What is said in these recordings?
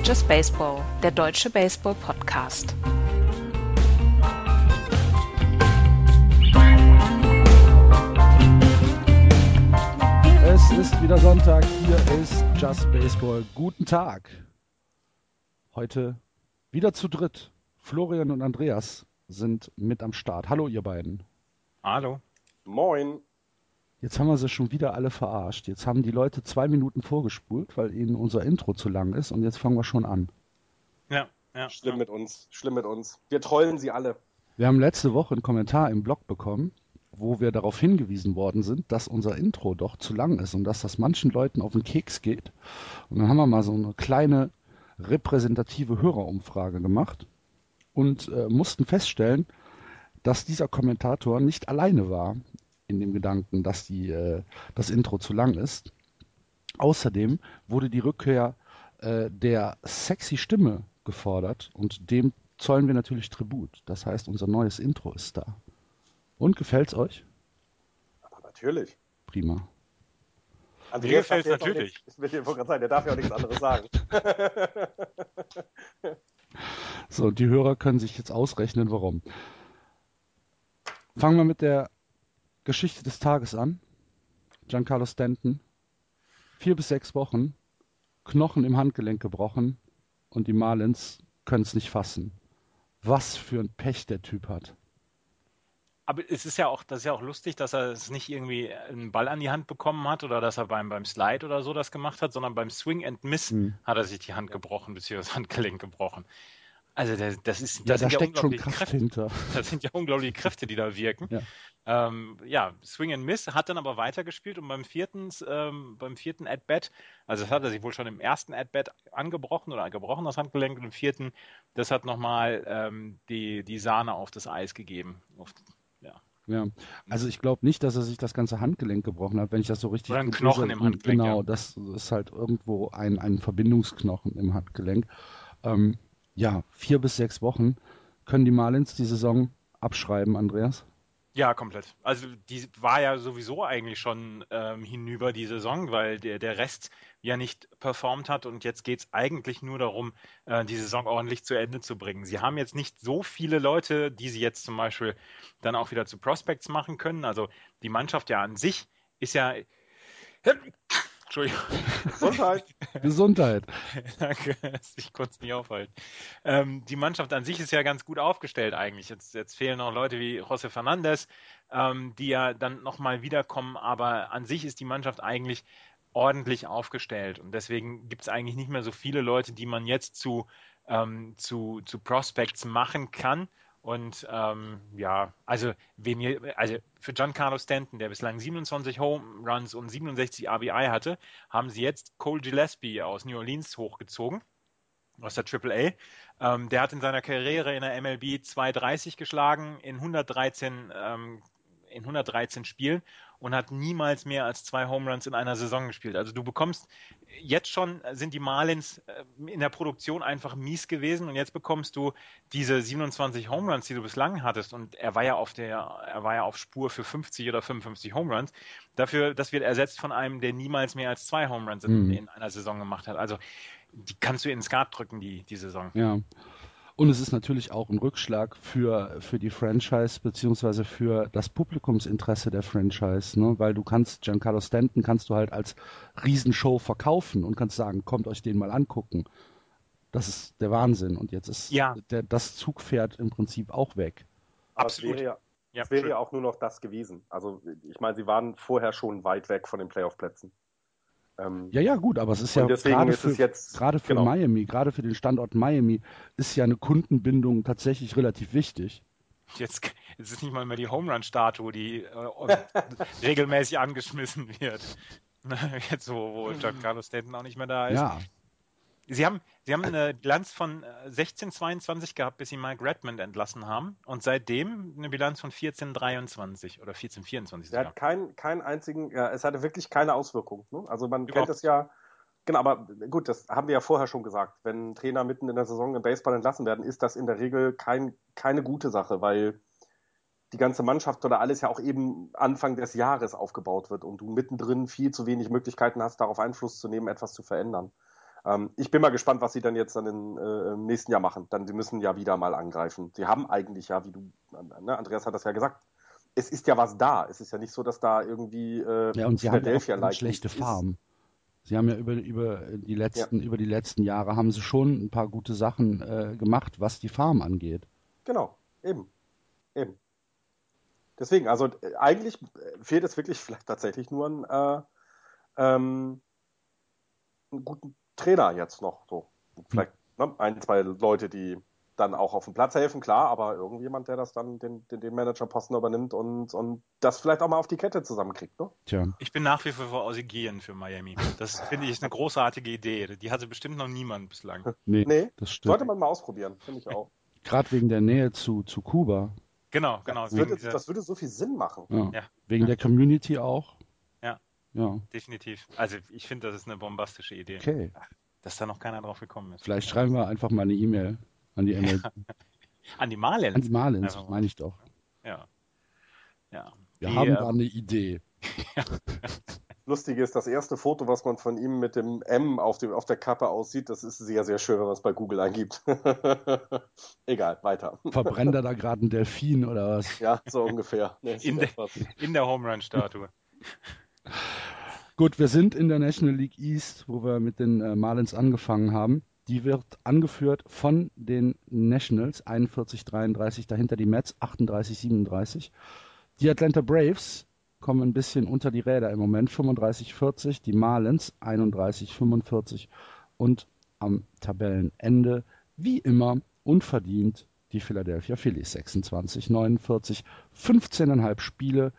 Ist Just Baseball, der deutsche Baseball-Podcast. Es ist wieder Sonntag, hier ist Just Baseball. Guten Tag. Heute wieder zu dritt. Florian und Andreas sind mit am Start. Hallo ihr beiden. Hallo. Moin. Jetzt haben wir sie schon wieder alle verarscht. Jetzt haben die Leute zwei Minuten vorgespult, weil ihnen unser Intro zu lang ist und jetzt fangen wir schon an. Ja, ja. Schlimm ja. mit uns, schlimm mit uns. Wir trollen sie alle. Wir haben letzte Woche einen Kommentar im Blog bekommen, wo wir darauf hingewiesen worden sind, dass unser Intro doch zu lang ist und dass das manchen Leuten auf den Keks geht. Und dann haben wir mal so eine kleine repräsentative Hörerumfrage gemacht und äh, mussten feststellen, dass dieser Kommentator nicht alleine war in dem Gedanken, dass die, äh, das Intro zu lang ist. Außerdem wurde die Rückkehr äh, der sexy Stimme gefordert und dem zollen wir natürlich Tribut. Das heißt, unser neues Intro ist da. Und gefällt's euch? Aber natürlich. Prima. Mir gefällt's darf ja jetzt auch natürlich. Nicht, ich will dir gerade sagen, der darf ja auch nichts anderes sagen. So, und die Hörer können sich jetzt ausrechnen, warum. Fangen wir mit der Geschichte des Tages an. Giancarlo Stanton. Vier bis sechs Wochen, Knochen im Handgelenk gebrochen und die Marlins können es nicht fassen. Was für ein Pech der Typ hat. Aber es ist ja auch, das ist ja auch lustig, dass er es nicht irgendwie einen Ball an die Hand bekommen hat oder dass er beim, beim Slide oder so das gemacht hat, sondern beim Swing and Miss Hm. hat er sich die Hand gebrochen, beziehungsweise das Handgelenk gebrochen. Also das, das ist, Ja, da sind ja steckt schon Kraft Kräfte. hinter. Das sind ja unglaubliche Kräfte, die da wirken. Ja. Ähm, ja, Swing and Miss hat dann aber weitergespielt und beim vierten, ähm, beim vierten At-Bat, also das hat er sich wohl schon im ersten At-Bat angebrochen oder gebrochen, das Handgelenk, und im vierten, das hat nochmal ähm, die, die Sahne auf das Eis gegeben. Auf, ja. Ja, also ich glaube nicht, dass er sich das ganze Handgelenk gebrochen hat, wenn ich das so richtig Oder gut Knochen im Handgelenk, Genau, ja. das ist halt irgendwo ein, ein Verbindungsknochen im Handgelenk. Ähm, ja, vier bis sechs Wochen. Können die Marlins die Saison abschreiben, Andreas? Ja, komplett. Also die war ja sowieso eigentlich schon ähm, hinüber die Saison, weil der, der Rest ja nicht performt hat und jetzt geht es eigentlich nur darum, äh, die Saison ordentlich zu Ende zu bringen. Sie haben jetzt nicht so viele Leute, die sie jetzt zum Beispiel dann auch wieder zu Prospects machen können. Also die Mannschaft ja an sich ist ja. Entschuldigung. Gesundheit. Gesundheit. Danke, dass ich kurz nicht aufhalten. Ähm, die Mannschaft an sich ist ja ganz gut aufgestellt eigentlich. Jetzt, jetzt fehlen noch Leute wie José Fernandez, ähm, die ja dann nochmal wiederkommen, aber an sich ist die Mannschaft eigentlich ordentlich aufgestellt und deswegen gibt es eigentlich nicht mehr so viele Leute, die man jetzt zu, ähm, zu, zu Prospects machen kann. Und ähm, ja, also wen ihr, also für Giancarlo Stanton, der bislang 27 Home Runs und 67 RBI hatte, haben sie jetzt Cole Gillespie aus New Orleans hochgezogen, aus der AAA. Ähm, der hat in seiner Karriere in der MLB 230 geschlagen in 113, ähm, in 113 Spielen und hat niemals mehr als zwei Home Runs in einer Saison gespielt. Also du bekommst jetzt schon sind die Marlins äh, in der Produktion einfach mies gewesen und jetzt bekommst du diese 27 Home Runs, die du bislang hattest und er war ja auf der er war ja auf Spur für 50 oder 55 Home Runs. Dafür das wird ersetzt von einem, der niemals mehr als zwei Home Runs in, Mhm. in einer Saison gemacht hat. Also die kannst du in den Skat drücken die die Saison. Ja. Und es ist natürlich auch ein Rückschlag für, für die Franchise beziehungsweise für das Publikumsinteresse der Franchise, ne? weil du kannst Giancarlo Stanton kannst du halt als Riesenshow verkaufen und kannst sagen, kommt euch den mal angucken. Das ist der Wahnsinn. Und jetzt ist Ja. der, das Zugpferd im Prinzip auch weg. Aber Absolut. es wäre ja, Ja, es wäre ja auch nur noch das gewesen. Also ich meine, sie waren vorher schon weit weg von den Playoff-Plätzen. Ähm, Ja, ja, gut, aber es ist ja gerade für, es jetzt- gerade für genau. Miami, gerade für den Standort Miami, ist ja eine Kundenbindung tatsächlich relativ wichtig. Jetzt, jetzt ist nicht mal mehr die Home Run Statue, die äh, regelmäßig angeschmissen wird. Jetzt, wo, wo Giancarlo Stanton auch nicht mehr da ist. Ja, Sie haben, Sie haben eine Bilanz von äh, 16,22 gehabt, bis Sie Mike Redmond entlassen haben. Und seitdem eine Bilanz von 14,23 oder 14,24 Er hat keinen keinen einzigen, ja, es hatte wirklich keine Auswirkung. Ne? Also man Überhaupt kennt es ja, genau, aber gut, das haben wir ja vorher schon gesagt. Wenn Trainer mitten in der Saison im Baseball entlassen werden, ist das in der Regel kein, keine gute Sache, weil die ganze Mannschaft oder alles ja auch eben Anfang des Jahres aufgebaut wird und du mittendrin viel zu wenig Möglichkeiten hast, darauf Einfluss zu nehmen, etwas zu verändern. Ähm, ich bin mal gespannt, was sie dann jetzt dann in, äh, im nächsten Jahr machen. Dann, sie müssen ja wieder mal angreifen. Sie haben eigentlich ja, wie du, ne, Andreas hat das ja gesagt, es ist ja was da. Es ist ja nicht so, dass da irgendwie äh, ja, und sie haben ja auch schlechte Farben. Sie haben ja über, über, die letzten, ja. über die letzten Jahre haben sie schon ein paar gute Sachen äh, gemacht, was die Farm angeht. Genau, eben. Eben. Deswegen, also äh, eigentlich fehlt es wirklich vielleicht tatsächlich nur ein, äh, ähm, einen guten Trainer jetzt noch. So. Vielleicht ne, ein, zwei Leute, die dann auch auf dem Platz helfen, klar, aber irgendjemand, der das dann den, den, den Managerposten übernimmt und, und das vielleicht auch mal auf die Kette zusammenkriegt. Ne? Tja. Ich bin nach wie vor für Aussie für Miami. Das finde ich eine großartige Idee. Die hatte bestimmt noch niemand bislang. Nee, nee das stimmt. sollte man mal ausprobieren, finde ich auch. Gerade wegen der Nähe zu, zu Kuba. Genau, genau. Das würde, das würde so viel Sinn machen. Ja. ja. Wegen der Community auch. Ja. Definitiv. Also ich finde, das ist eine bombastische Idee. Okay. Dass da noch keiner drauf gekommen ist. Vielleicht schreiben wir einfach mal eine E-Mail an die MLB. an die Marlins. An die Marlins, also, meine ich doch. Ja. Ja. Wir die, haben da eine Idee. Lustige ist, das erste Foto, was man von ihm mit dem M auf, dem, auf der Kappe aussieht, das ist sehr, sehr schön, wenn man es bei Google eingibt. Egal, weiter. Verbrennt er da gerade einen Delfin oder was? Ja, so ungefähr. Nee, in, der, in der Home Run Statue. Gut, wir sind in der National League East, wo wir mit den äh, Marlins angefangen haben. Die wird angeführt von den Nationals, 41-33, dahinter die Mets, 38-37. Die Atlanta Braves kommen ein bisschen unter die Räder im Moment, 35-40, die Marlins 31-45 und am Tabellenende, wie immer, unverdient die Philadelphia Phillies 26-49, 15,5 Spiele,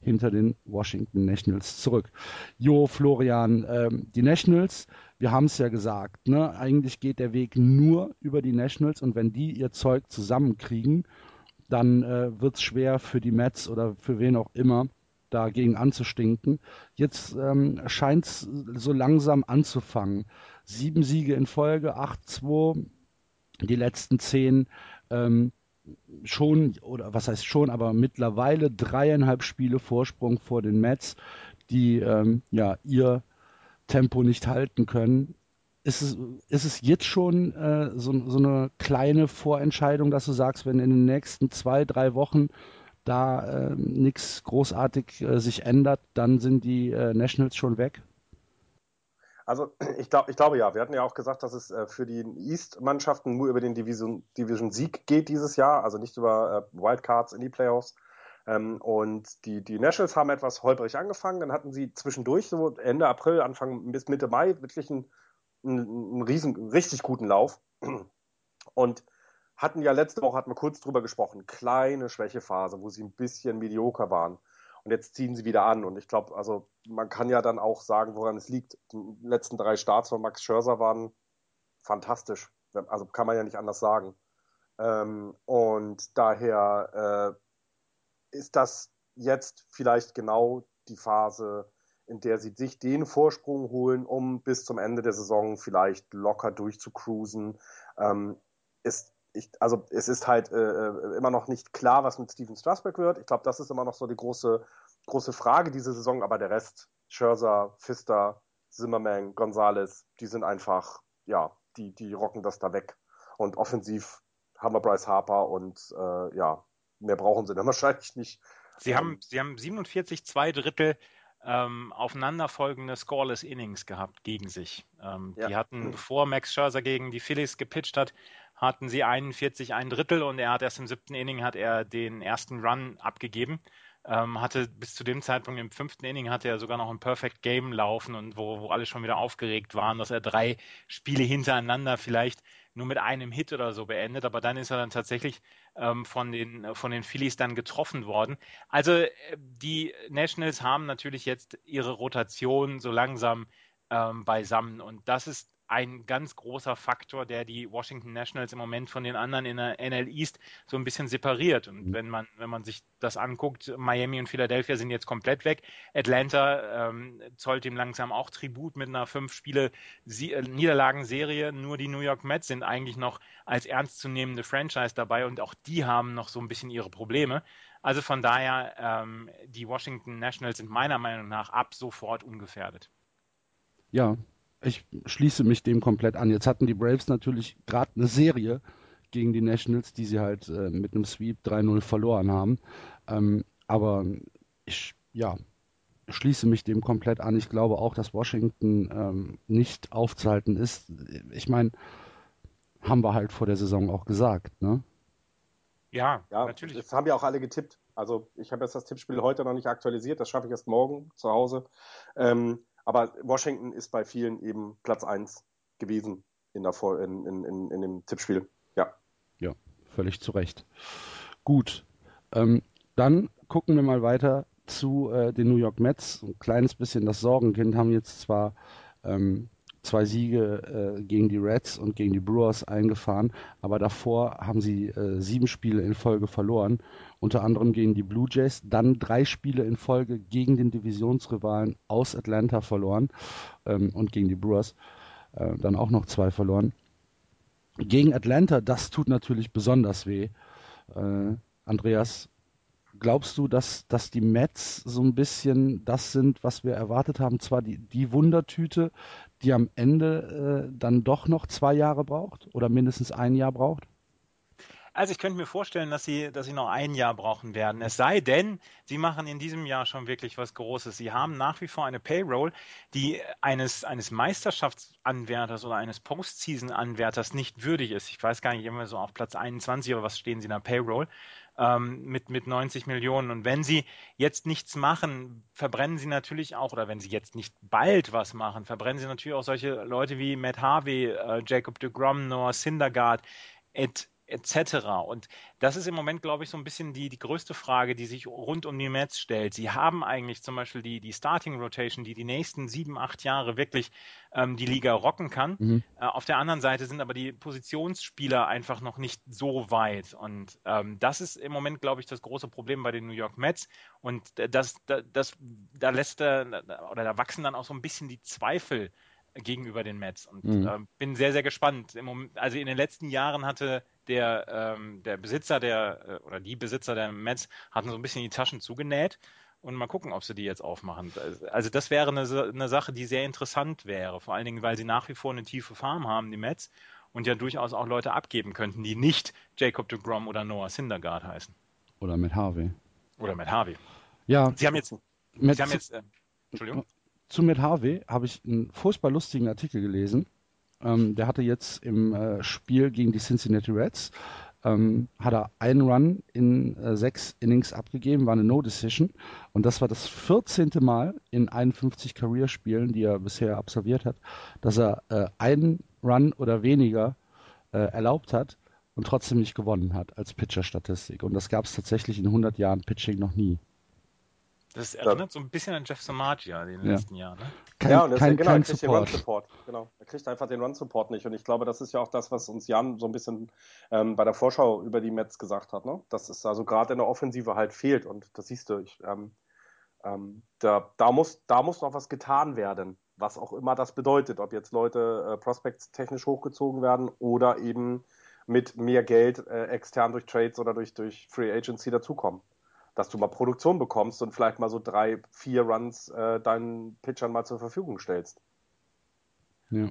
hinter den Washington Nationals zurück. Jo, Florian, ähm, die Nationals, wir haben es ja gesagt, ne? eigentlich geht der Weg nur über die Nationals und wenn die ihr Zeug zusammenkriegen, dann äh, wird es schwer für die Mets oder für wen auch immer dagegen anzustinken. Jetzt ähm, scheint es so langsam anzufangen. Sieben Siege in Folge, 8-2, die letzten zehn. Ähm, schon, oder was heißt schon, aber mittlerweile dreieinhalb Spiele Vorsprung vor den Mets, die ähm, ja ihr Tempo nicht halten können. Ist es, ist es jetzt schon äh, so, so eine kleine Vorentscheidung, dass du sagst, wenn in den nächsten zwei, drei Wochen da äh, nichts großartig äh, sich ändert, dann sind die äh, Nationals schon weg? Also ich glaube, ich glaube ja. Wir hatten ja auch gesagt, dass es äh, für die East-Mannschaften nur über den Division, Division Sieg geht dieses Jahr, also nicht über äh, Wildcards in die Playoffs. Ähm, und die, die Nationals haben etwas holprig angefangen. Dann hatten sie zwischendurch, so Ende April, Anfang bis Mitte Mai, wirklich einen, einen, einen riesen, richtig guten Lauf. Und hatten ja letzte Woche, hatten wir kurz drüber gesprochen, kleine Schwächephase, wo sie ein bisschen medioker waren. Und jetzt ziehen sie wieder an. Und ich glaube, also man kann ja dann auch sagen, woran es liegt. Die letzten drei Starts von Max Scherzer waren fantastisch. Also kann man ja nicht anders sagen. Ähm, und daher äh, ist das jetzt vielleicht genau die Phase, in der sie sich den Vorsprung holen, um bis zum Ende der Saison vielleicht locker durchzucruisen. Ähm, ist ich, also es ist halt äh, äh, immer noch nicht klar, was mit Steven Strasberg wird. Ich glaube, das ist immer noch so die große, große Frage diese Saison, aber der Rest, Scherzer, Pfister, Zimmerman, Gonzalez, die sind einfach, ja, die, die rocken das da weg. Und offensiv haben wir Bryce Harper und äh, ja, mehr brauchen sie dann wahrscheinlich nicht. Sie ähm, haben, sie haben 47 zwei Drittel ähm, aufeinanderfolgende Scoreless Innings gehabt gegen sich. Ähm, ja. Die hatten, bevor Max Scherzer gegen die Phillies gepitcht hat, hatten sie 41 ein Drittel und er hat erst im siebten Inning hat er den ersten Run abgegeben. Ähm, hatte bis zu dem Zeitpunkt im fünften Inning hatte er sogar noch ein Perfect Game laufen und wo, wo alle schon wieder aufgeregt waren, dass er drei Spiele hintereinander vielleicht nur mit einem Hit oder so beendet, aber dann ist er dann tatsächlich ähm, von, den, von den Phillies dann getroffen worden. Also äh, die Nationals haben natürlich jetzt ihre Rotation so langsam ähm, beisammen und das ist ein ganz großer Faktor, der die Washington Nationals im Moment von den anderen in der NL East so ein bisschen separiert. Und mhm. wenn man, wenn man sich das anguckt, Miami und Philadelphia sind jetzt komplett weg. Atlanta ähm, zollt ihm langsam auch Tribut mit einer fünf Spiele äh, Niederlagenserie. Nur die New York Mets sind eigentlich noch als ernstzunehmende Franchise dabei und auch die haben noch so ein bisschen ihre Probleme. Also von daher, ähm, die Washington Nationals sind meiner Meinung nach ab sofort ungefährdet. Ja, ich schließe mich dem komplett an. Jetzt hatten die Braves natürlich gerade eine Serie gegen die Nationals, die sie halt äh, mit einem Sweep 3-0 verloren haben. Ähm, aber ich, ja, schließe mich dem komplett an. Ich glaube auch, dass Washington ähm, nicht aufzuhalten ist. Ich meine, haben wir halt vor der Saison auch gesagt, ne? Ja, ja, natürlich. Das haben ja auch alle getippt. Also ich habe jetzt das Tippspiel heute noch nicht aktualisiert, das schaffe ich erst morgen zu Hause. Ähm, aber Washington ist bei vielen eben Platz 1 gewesen in, der, in, in, in, dem Tippspiel. Ja. Ja, völlig zu Recht. Gut. Ähm, dann gucken wir mal weiter zu äh, den New York Mets. Ein kleines bisschen das Sorgenkind haben jetzt zwar ähm, zwei Siege äh, gegen die Reds und gegen die Brewers eingefahren, aber davor haben sie äh, sieben Spiele in Folge verloren, unter anderem gegen die Blue Jays, dann drei Spiele in Folge gegen den Divisionsrivalen aus Atlanta verloren ähm, und gegen die Brewers äh, dann auch noch zwei verloren. Gegen Atlanta, das tut natürlich besonders weh. Äh, Andreas, glaubst du, dass, dass die Mets so ein bisschen das sind, was wir erwartet haben? Zwar die, die Wundertüte, die am Ende äh, dann doch noch zwei Jahre braucht oder mindestens ein Jahr braucht? Also ich könnte mir vorstellen, dass sie, dass sie noch ein Jahr brauchen werden. Es sei denn, sie machen in diesem Jahr schon wirklich was Großes. Sie haben nach wie vor eine Payroll, die eines, eines Meisterschaftsanwärters oder eines Postseason-Anwärters nicht würdig ist. Ich weiß gar nicht immer so auf Platz 21 oder was stehen sie in der Payroll ähm, mit, mit 90 Millionen. Und wenn sie jetzt nichts machen, verbrennen sie natürlich auch, oder wenn sie jetzt nicht bald was machen, verbrennen sie natürlich auch solche Leute wie Matt Harvey, äh, Jacob de Grom, Noah Syndergaard, et etc. Und das ist im Moment, glaube ich, so ein bisschen die, die größte Frage, die sich rund um die Mets stellt. Sie haben eigentlich zum Beispiel die, die Starting Rotation, die die nächsten sieben, acht Jahre wirklich ähm, die Liga rocken kann. Mhm. Äh, auf der anderen Seite sind aber die Positionsspieler einfach noch nicht so weit. Und ähm, das ist im Moment, glaube ich, das große Problem bei den New York Mets. Und das, das, das da lässt er, oder da wachsen dann auch so ein bisschen die Zweifel gegenüber den Mets. Und mhm. äh, bin sehr, sehr gespannt. Moment, also in den letzten Jahren hatte der, ähm, der Besitzer der, äh, oder die Besitzer der Mets hatten so ein bisschen die Taschen zugenäht. Und mal gucken, ob sie die jetzt aufmachen. Also das wäre eine, eine Sache, die sehr interessant wäre. Vor allen Dingen, weil sie nach wie vor eine tiefe Farm haben, die Mets, und ja durchaus auch Leute abgeben könnten, die nicht Jacob de Grom oder Noah Syndergaard heißen. Oder mit Harvey. Oder mit Harvey. Ja. Sie haben jetzt. Mit, Sie haben jetzt äh, Entschuldigung. Zu Matt Harvey habe ich einen furchtbar lustigen Artikel gelesen. Ähm, der hatte jetzt im äh, Spiel gegen die Cincinnati Reds ähm, hat er einen Run in äh, sechs Innings abgegeben, war eine No-Decision. Und das war das 14. Mal in 51 Career-Spielen, die er bisher absolviert hat, dass er äh, einen Run oder weniger äh, erlaubt hat und trotzdem nicht gewonnen hat als Pitcher-Statistik. Und das gab es tatsächlich in 100 Jahren Pitching noch nie. Das erinnert so ein bisschen an Jeff Samagia in den ja. letzten Jahren. Ne? Kein, ja, und das, kein, genau, kein er kriegt Support. den Run-Support. Genau. Er kriegt einfach den Run-Support nicht. Und ich glaube, das ist ja auch das, was uns Jan so ein bisschen ähm, bei der Vorschau über die Mets gesagt hat. Ne? Dass es also gerade in der Offensive halt fehlt. Und das siehst du. Ich, ähm, ähm, da, da, muss, da muss noch was getan werden. Was auch immer das bedeutet. Ob jetzt Leute äh, Prospects technisch hochgezogen werden oder eben mit mehr Geld äh, extern durch Trades oder durch, durch Free Agency dazukommen dass du mal Produktion bekommst und vielleicht mal so drei, vier Runs äh, deinen Pitchern mal zur Verfügung stellst. Ja.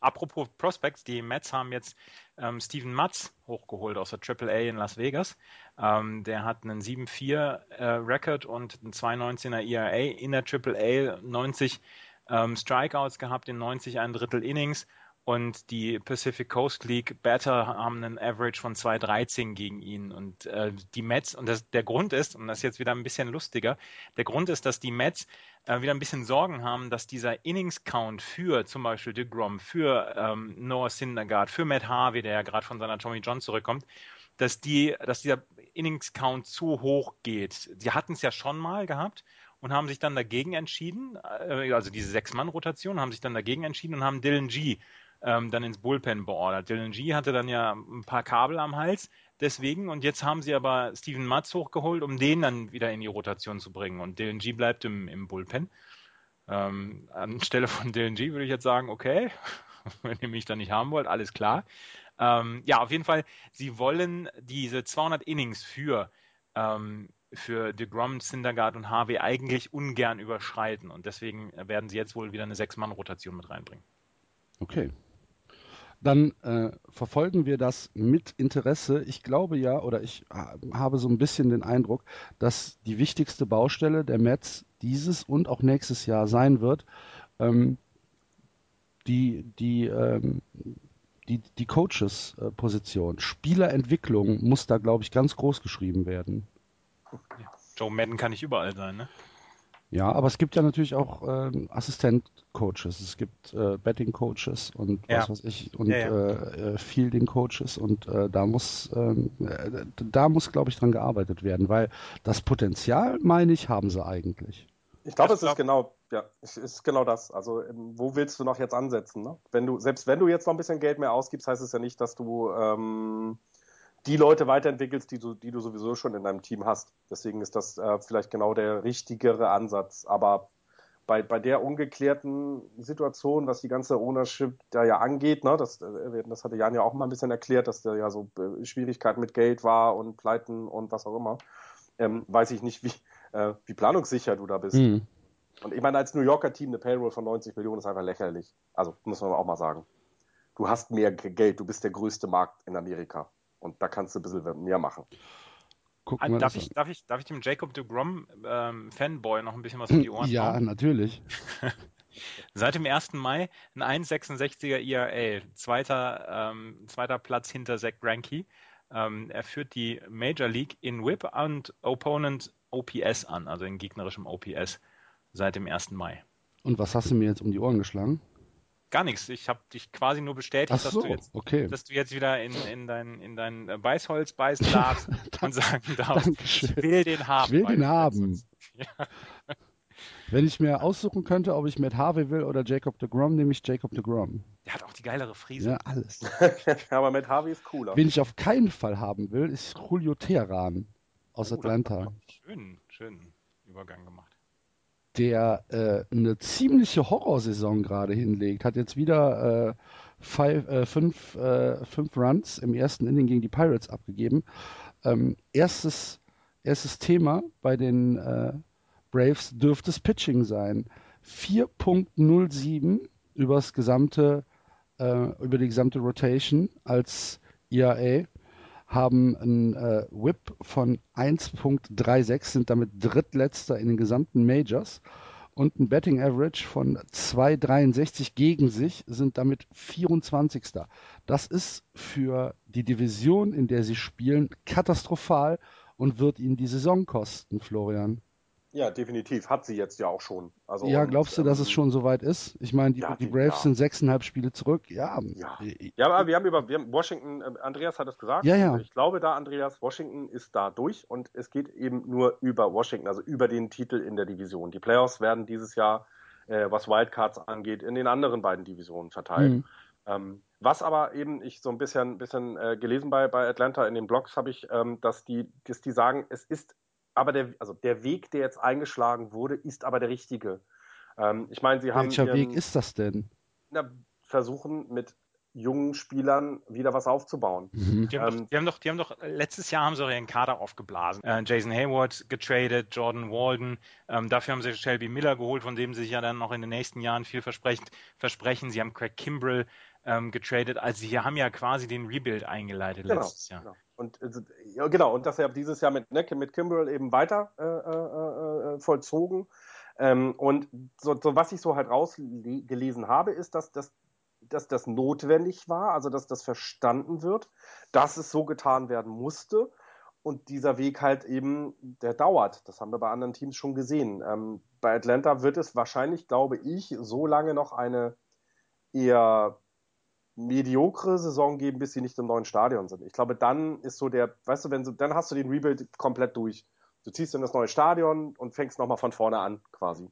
Apropos Prospects, die Mets haben jetzt ähm, Steven Matz hochgeholt aus der AAA in Las Vegas. Ähm, der hat einen 7-4 äh, Record und einen 2,19er ERA in der AAA, 90 ähm, Strikeouts gehabt in 90 ein Drittel Innings und die Pacific Coast League Better haben einen Average von 2,13 gegen ihn. Und äh, die Mets, und das, der Grund ist, und das ist jetzt wieder ein bisschen lustiger, der Grund ist, dass die Mets äh, wieder ein bisschen Sorgen haben, dass dieser Innings-Count für zum Beispiel DeGrom, für ähm, Noah Syndergaard, für Matt Harvey, der ja gerade von seiner Tommy John zurückkommt, dass, die, dass dieser Innings-Count zu hoch geht. Sie hatten es ja schon mal gehabt und haben sich dann dagegen entschieden, äh, also diese Sechs-Mann-Rotation, haben sich dann dagegen entschieden und haben Dylan G ähm, dann ins Bullpen beordert. Dylan G hatte dann ja ein paar Kabel am Hals, deswegen. Und jetzt haben sie aber Steven Matz hochgeholt, um den dann wieder in die Rotation zu bringen. Und Dylan G bleibt im, im Bullpen. Ähm, anstelle von Dylan G würde ich jetzt sagen, okay, wenn ihr mich da nicht haben wollt, alles klar. Ähm, ja, auf jeden Fall, sie wollen diese 200 Innings für ähm, für DeGrom, Syndergaard und Harvey eigentlich ungern überschreiten. Und deswegen werden sie jetzt wohl wieder eine Sechs-Mann-Rotation mit reinbringen. Okay. Dann äh, verfolgen wir das mit Interesse. Ich glaube ja, oder ich habe so ein bisschen den Eindruck, dass die wichtigste Baustelle der Mets dieses und auch nächstes Jahr sein wird, ähm, die, die, ähm, die, die Coaches-Position. Spielerentwicklung muss da, glaube ich, ganz groß geschrieben werden. Joe Madden kann nicht überall sein, ne? Ja, aber es gibt ja natürlich auch äh, Assistent-Coaches, es gibt äh, Betting-Coaches und was weiß ich und ja, ja. Äh, äh, Fielding-Coaches und äh, da muss ähm, äh, da muss, glaube ich, dran gearbeitet werden, weil das Potenzial, meine ich, haben sie eigentlich. Ich glaube, es ist genau, ja, es ist genau das. Also ähm, wo willst du noch jetzt ansetzen? Ne? Wenn du selbst wenn du jetzt noch ein bisschen Geld mehr ausgibst, heißt es ja nicht, dass du ähm, die Leute weiterentwickelst, die du, die du sowieso schon in deinem Team hast. Deswegen ist das äh, vielleicht genau der richtigere Ansatz. Aber bei, bei der ungeklärten Situation, was die ganze Ownership da ja angeht, ne, das, äh, das hatte Jan ja auch mal ein bisschen erklärt, dass da ja so äh, Schwierigkeiten mit Geld war und Pleiten und was auch immer, ähm, weiß ich nicht, wie, äh, wie planungssicher du da bist. Mhm. Und ich meine, als New Yorker Team eine Payroll von 90 Millionen ist einfach lächerlich. Also muss man auch mal sagen. Du hast mehr Geld, du bist der größte Markt in Amerika. Und da kannst du ein bisschen mehr machen. Gucken darf, ich, darf, ich, darf ich dem Jacob de Grom ähm, Fanboy noch ein bisschen was um die Ohren Ja, hauen? natürlich. Seit dem 1. Mai ein 1,66er IRA, zweiter, ähm, zweiter Platz hinter Zach Greinke. Ähm, er führt die Major League in Whip und Opponent OPS an, also in gegnerischem OPS seit dem 1. Mai. Und was hast du mir jetzt um die Ohren geschlagen? Gar nichts. Ich habe dich quasi nur bestätigt, so, dass, du jetzt, okay. dass du jetzt wieder in, in, dein, in dein äh, Beißholz beißen darfst und sagen darfst, ich will den haben. Ich will den haben. Ja. Wenn ich mir aussuchen könnte, ob ich Matt Harvey will oder Jacob de Grom, nehme ich Jacob de Grom. Der hat auch die geilere Frise. Ja, alles. Aber Matt Harvey ist cooler. Wen ich auf keinen Fall haben will, ist Julio Teheran aus oh, Atlanta. Schön, schön Übergang gemacht der äh, eine ziemliche Horrorsaison gerade hinlegt, hat jetzt wieder äh, five, äh, fünf, äh, fünf Runs im ersten Inning gegen die Pirates abgegeben. Ähm, erstes, erstes Thema bei den äh, Braves dürfte es Pitching sein. 4.07 übers gesamte, äh, über die gesamte Rotation als ERA haben ein äh, Whip von 1.36, sind damit drittletzter in den gesamten Majors und ein Betting Average von 2,63 gegen sich, sind damit 24. Das ist für die Division, in der sie spielen, katastrophal und wird ihnen die Saison kosten, Florian. Ja, definitiv. Hat sie jetzt ja auch schon. Also ja, und, glaubst du, dass es ähm, schon soweit ist? Ich meine, die, ja, die, Braves ja. sind sechseinhalb Spiele zurück. Ja. Ja, ja aber wir haben über wir haben Washington, äh, Andreas hat es gesagt. Ja, ja. Ich glaube da, Andreas, Washington ist da durch und es geht eben nur über Washington, also über den Titel in der Division. Die Playoffs werden dieses Jahr, äh, was Wildcards angeht, in den anderen beiden Divisionen verteilt. Mhm. Ähm, was aber eben ich so ein bisschen, bisschen äh, gelesen bei, bei Atlanta in den Blogs habe ich, ähm, dass die, dass die sagen, es ist aber der, also der Weg, der jetzt eingeschlagen wurde, ist aber der richtige. Ähm, ich meine, sie haben. Welcher ihren, Weg ist das denn? Na, versuchen mit jungen Spielern wieder was aufzubauen. Mhm. Die, haben ähm, doch, die, haben doch, die haben doch, letztes Jahr haben sie ihren Kader aufgeblasen. Äh, Jason Hayward getradet, Jordan Walden. Ähm, dafür haben sie Shelby Miller geholt, von dem sie sich ja dann noch in den nächsten Jahren viel versprechen. versprechen. Sie haben Craig Kimbrell ähm, getradet. Also sie haben ja quasi den Rebuild eingeleitet genau, letztes Jahr. Genau. Und äh, genau, und das ja dieses Jahr mit, ne, mit Kimbrell eben weiter äh, äh, äh, vollzogen. Ähm, und so, so, was ich so halt rausgelesen habe, ist, dass, dass, dass das notwendig war, also dass das verstanden wird, dass es so getan werden musste. Und dieser Weg halt eben, der dauert. Das haben wir bei anderen Teams schon gesehen. Ähm, bei Atlanta wird es wahrscheinlich, glaube ich, so lange noch eine eher mediokre Saison geben, bis sie nicht im neuen Stadion sind. Ich glaube, dann ist so der, weißt du, wenn du, dann hast du den Rebuild komplett durch. Du ziehst in das neue Stadion und fängst nochmal von vorne an, quasi.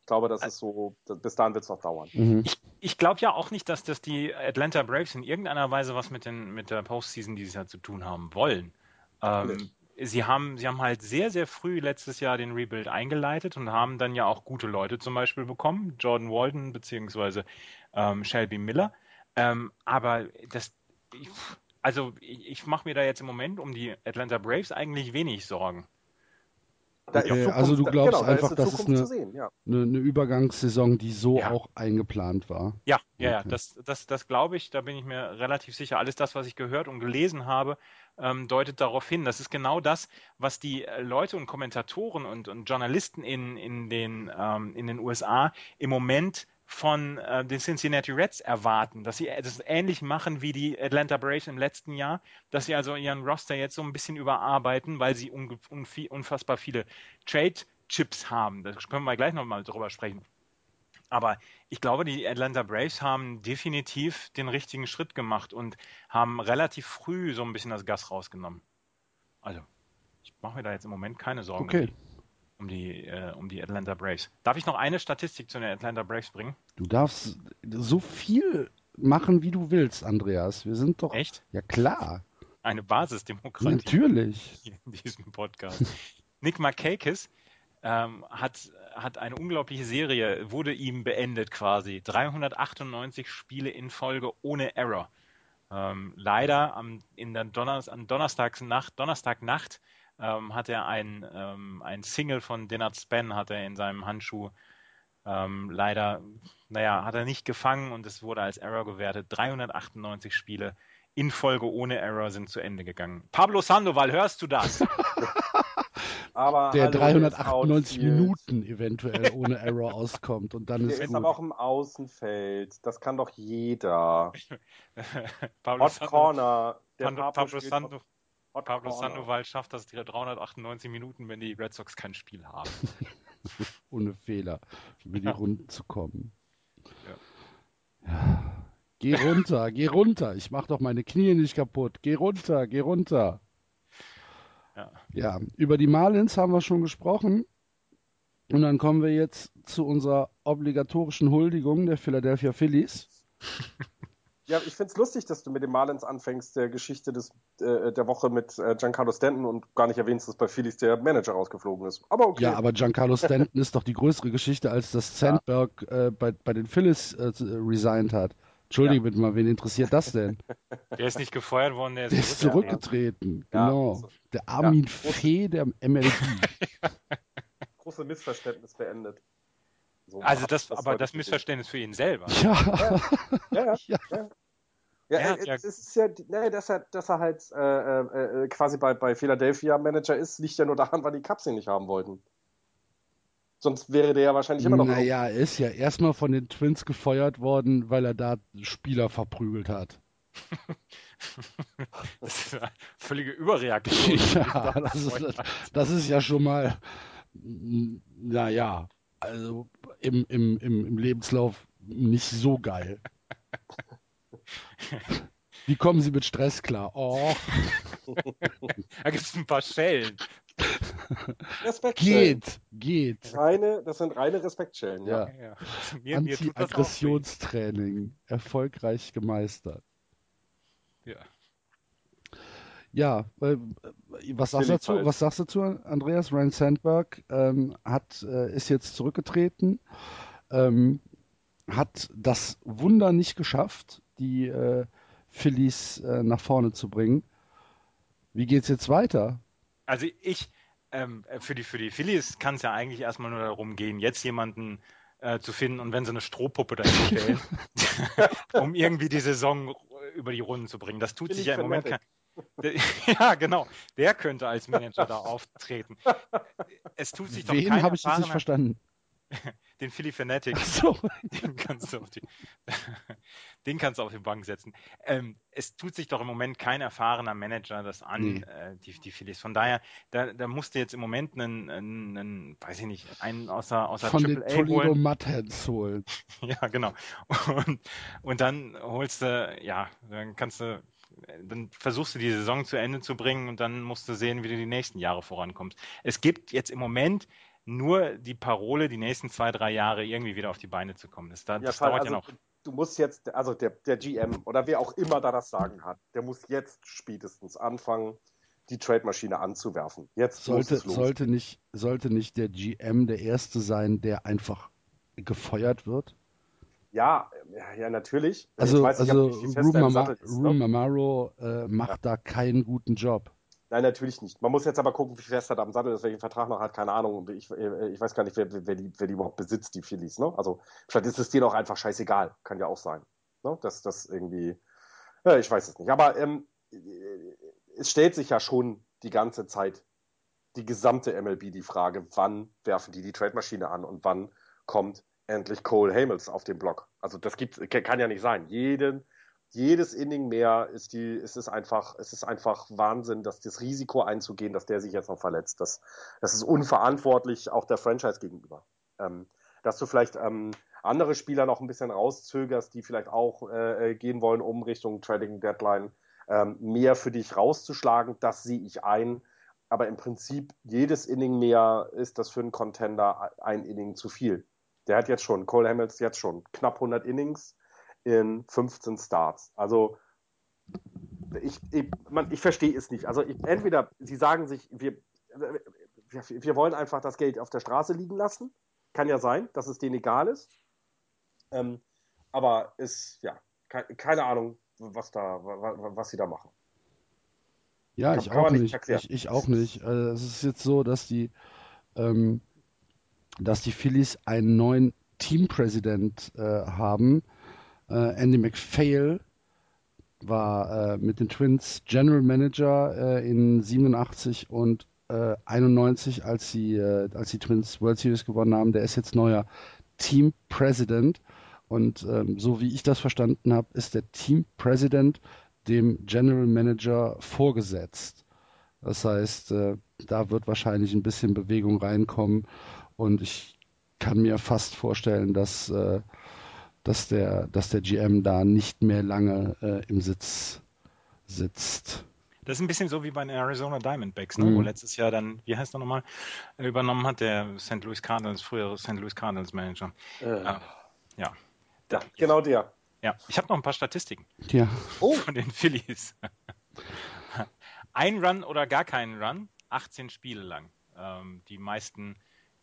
Ich glaube, das ist so, bis dahin wird es noch dauern. Mhm. Ich, ich glaube ja auch nicht, dass das die Atlanta Braves in irgendeiner Weise was mit, den, mit der Postseason dieses Jahr zu tun haben wollen. Ähm, sie haben, sie haben halt sehr, sehr früh letztes Jahr den Rebuild eingeleitet und haben dann ja auch gute Leute zum Beispiel bekommen. Jordan Walden beziehungsweise ähm, Shelby Miller. Ähm, aber das, ich, also ich, ich mache mir da jetzt im Moment um die Atlanta Braves eigentlich wenig Sorgen. Da Okay, Zukunft- also du da- glaubst genau, da einfach, ist dass es eine- sehen, ja. Eine, eine Übergangssaison, die so Ja. auch eingeplant war. Ja, ja, ja, Okay. das, das, das glaube ich, da bin ich mir relativ sicher. Alles das, was ich gehört und gelesen habe, ähm, deutet darauf hin. Das ist genau das, was die äh, Leute und Kommentatoren und, und Journalisten in, in, den, ähm, in den USA im Moment von äh, den Cincinnati Reds erwarten, dass sie das ähnlich machen wie die Atlanta Braves im letzten Jahr, dass sie also ihren Roster jetzt so ein bisschen überarbeiten, weil sie unge- unvi- unfassbar viele Trade-Chips haben. Da können wir gleich nochmal drüber sprechen. Aber ich glaube, die Atlanta Braves haben definitiv den richtigen Schritt gemacht und haben relativ früh so ein bisschen das Gas rausgenommen. Also, ich mache mir da jetzt im Moment keine Sorgen Okay. Um die, äh, um die Atlanta Braves. Darf ich noch eine Statistik zu den Atlanta Braves bringen? Du darfst so viel machen, wie du willst, Andreas. Wir sind doch. Echt? Ja, klar. Eine Basisdemokratie Natürlich. in diesem Podcast. Nick Markakis ähm, hat, hat eine unglaubliche Serie, wurde ihm beendet quasi. 398 Spiele in Folge ohne Error. Ähm, leider am, in der Donners, an Donnerstagsnacht, Donnerstagnacht ähm, hat er ein, ähm, ein Single von Denard Span hat er in seinem Handschuh ähm, leider, naja, hat er nicht gefangen und es wurde als Error gewertet. 398 Spiele in Folge ohne Error sind zu Ende gegangen. Pablo Sandoval, hörst du das? Aber Der hallo, 398 jetzt Outfield. Minuten eventuell ohne Error auskommt und dann Der ist ist gut. aber auch im Außenfeld. Das kann doch jeder. Pablo, Hot Sando, Corner. Der Pablo, Pablo Pablo, spielt Sando, Hot Pablo Corner. Sandoval schafft das die 398 Minuten, wenn die Red Sox kein Spiel haben. ohne Fehler über die Ja. Runden zu kommen. Ja. Geh runter, geh runter. Ich mach doch meine Knie nicht kaputt. Geh runter, geh runter. Ja. Ja, über die Marlins haben wir schon gesprochen. Und dann kommen wir jetzt zu unserer obligatorischen Huldigung der Philadelphia Phillies. Ja, ich find's lustig, dass du mit dem Marlins anfängst, der Geschichte des, äh, der Woche mit äh, Giancarlo Stanton und gar nicht erwähnst, dass bei Phillies der Manager rausgeflogen ist. Aber okay. Ja, aber Giancarlo Stanton ist doch die größere Geschichte, als dass Sandberg äh, bei, bei den Phillies äh, resigned hat. Entschuldige bitte mal, wen interessiert das denn? Der ist nicht gefeuert worden, der ist, Der ist zurückgetreten. zurückgetreten, Ja, genau. also- Der Armin Ja. Fee der MLB. Große Missverständnis beendet. So, Also das, ich aber das. Missverständnis für ihn selber. ja, Ja, ja. Ja. ja. Ja, Er hat äh, ja- es ist ja, nee, dass er, dass er halt äh, äh, quasi bei, bei Philadelphia Manager ist, liegt ja nur daran, weil die Cubs ihn nicht haben wollten. Sonst wäre der ja wahrscheinlich immer noch. naja, er ist ja erstmal von den Twins gefeuert worden, weil er da Spieler verprügelt hat. Das ist eine völlige Überreaktion. Ja, das ist, das ist ja schon mal, naja, also im, im, im, im Lebenslauf nicht so geil. Wie kommen Sie mit Stress klar? Oh, Da gibt es ein paar Schellen. Respektschellen. geht, geht. Reine, das sind reine Respektschellen, ja. Ja. Ja. Mir. Anti-Aggressionstraining erfolgreich gemeistert. Ja. Ja, äh, was sagst, dazu, was sagst du dazu, Andreas? Ryan Sandberg ähm, hat, äh, ist jetzt zurückgetreten, ähm, hat das Wunder nicht geschafft, die äh, Phillies äh, nach vorne zu bringen. Wie geht's jetzt weiter? Also ich, ähm, für die, für die Phillies kann es ja eigentlich erstmal nur darum gehen, jetzt jemanden äh, zu finden und wenn sie eine Strohpuppe dahin stellen, um irgendwie die Saison über die Runden zu bringen. Das tut Philly sich ja im Moment Fanatic. ja, genau. Der könnte als Manager da auftreten. Es tut sich doch Wen habe ich jetzt nicht verstanden? Den Philly Fanatic. Ach so. Den kannst du auf die, den kannst du auf die Bank setzen. Ähm, es tut sich doch im Moment kein erfahrener Manager das an, Nee. äh, die, die Phillies. Von daher, da, da musst du jetzt im Moment einen, einen, einen weiß ich nicht, einen außer, außer Von den AAA Toledo holen. Mudheads holen. Ja, genau. Und, und dann holst du, ja, dann kannst du, dann versuchst du die Saison zu Ende zu bringen und dann musst du sehen, wie du die nächsten Jahre vorankommst. Es gibt jetzt im Moment nur die Parole, die nächsten zwei, drei Jahre irgendwie wieder auf die Beine zu kommen. Das, da- Ja, das Fall, dauert also, ja noch. Du musst jetzt, also der, der GM oder wer auch immer da das Sagen hat, der muss jetzt spätestens anfangen, die Trade-Maschine anzuwerfen. Jetzt Sollte, muss es los. sollte, nicht, sollte nicht der GM der Erste sein, der einfach gefeuert wird? Ja, ja, ja, natürlich. Also, Ich weiß nicht, also Room, Mama, Sattel ist, ne? Room Amaro äh, macht da keinen guten Job. Nein, natürlich nicht. Man muss jetzt aber gucken, wie fest er da am Sattel ist, welchen Vertrag noch hat, keine Ahnung. Ich, äh, ich weiß gar nicht, wer, wer, die, wer die überhaupt besitzt, die Phillies. Ne? Also vielleicht ist es denen auch einfach scheißegal. Kann ja auch sein. Ne? Dass das irgendwie. Ja, ich weiß es nicht. Aber ähm, es stellt sich ja schon die ganze Zeit die gesamte MLB die Frage, wann werfen die die Trade-Maschine an und wann kommt endlich Cole Hamels auf den Block. Also das gibt, kann ja nicht sein. Jeden, jedes Inning mehr ist die, ist es einfach, ist es einfach Wahnsinn, dass das Risiko einzugehen, dass der sich jetzt noch verletzt. Das, das ist unverantwortlich auch der Franchise gegenüber. Ähm, dass du vielleicht ähm, andere Spieler noch ein bisschen rauszögerst, die vielleicht auch äh, äh gehen wollen, um Richtung Trading Deadline ähm, mehr für dich rauszuschlagen, das sehe ich ein. Aber im Prinzip jedes Inning mehr ist das für einen Contender ein Inning zu viel. Der hat jetzt schon, Cole Hamels jetzt schon knapp 100 Innings in 15 Starts. Also ich, ich, man, ich verstehe es nicht. Also ich, entweder sie sagen sich, wir, wir, wir, wollen einfach das Geld auf der Straße liegen lassen. Kann ja sein, dass es denen egal ist. Ähm, aber ist, ja, keine, keine Ahnung, was da, was sie da machen. Ja, ich auch nicht. Ich, ich, auch nicht. Also es ist jetzt so, dass die, ähm, dass die Phillies einen neuen Teampräsident äh, haben, äh, Andy McPhail war äh, mit den Twins General Manager äh, in 87 und 91, äh, als sie äh, als die Twins World Series gewonnen haben. Der ist jetzt neuer Team President und ähm, so wie ich das verstanden habe, ist der Team President dem General Manager vorgesetzt. Das heißt, da wird wahrscheinlich ein bisschen Bewegung reinkommen und ich kann mir fast vorstellen, dass äh, dass der, dass der GM da nicht mehr lange äh, im Sitz sitzt. Das ist ein bisschen so wie bei den Arizona Diamondbacks, ne? mhm. wo letztes Jahr dann, wie heißt er nochmal, übernommen hat, der St. Louis Cardinals, frühere St. Louis Cardinals Manager. Äh. Uh, ja. ja. Genau der. Ja, ich habe noch ein paar Statistiken ja. oh. von den Phillies. ein Run oder gar keinen Run, 18 Spiele lang. Ähm, die meisten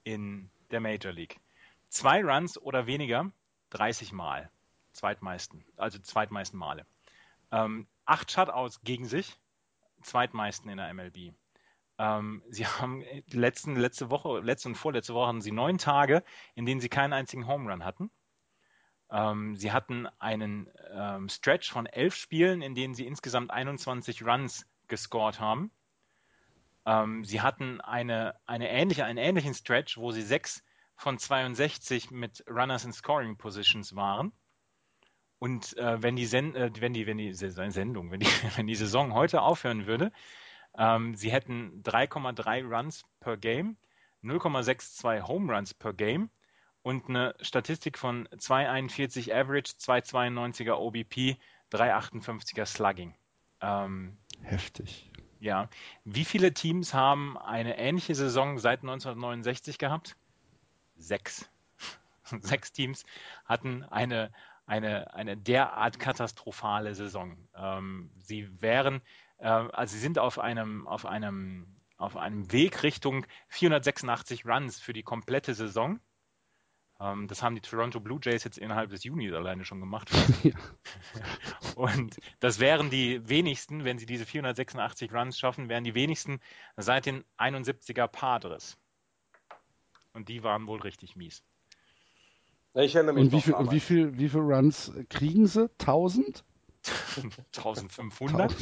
in der Major League. Zwei Runs oder weniger, 30 Mal. Zweitmeisten, also zweitmeisten Male. Ähm, acht Shutouts gegen sich, zweitmeisten in der MLB. Ähm, sie haben letzten, letzte Woche, letzte und vorletzte Woche hatten sie neun Tage, in denen sie keinen einzigen Home Run hatten. Ähm, sie hatten einen ähm, Stretch von elf Spielen, in denen sie insgesamt 21 Runs gescored haben. Ähm, sie hatten eine, eine ähnliche, einen ähnlichen Stretch, wo sie sechs von 62 mit Runners in Scoring Positions waren. Und äh, wenn, die Sen äh, wenn die, wenn die Sendung, wenn die, wenn die Saison heute aufhören würde, ähm, sie hätten 3,3 Runs per Game, 0,62 Home Runs per Game und eine Statistik von 2,41 Average, 2,92er OBP, 3,58er Slugging. Ähm, Heftig. Ja. Wie viele Teams haben eine ähnliche Saison seit 1969 gehabt? sechs, sechs Teams hatten eine, eine, eine derart katastrophale Saison. Ähm, sie wären, äh, also sie sind auf einem, auf einem, auf einem Weg Richtung 486 Runs für die komplette Saison. Ähm, das haben die Toronto Blue Jays jetzt innerhalb des Junis alleine schon gemacht. Ja. Und das wären die wenigsten, wenn sie diese 486 Runs schaffen, wären die wenigsten seit den 71er Padres. Und die waren wohl richtig mies. Ich erinnere mich und wie viel, und wie viel, wie viel Runs kriegen sie? 1000? 1500?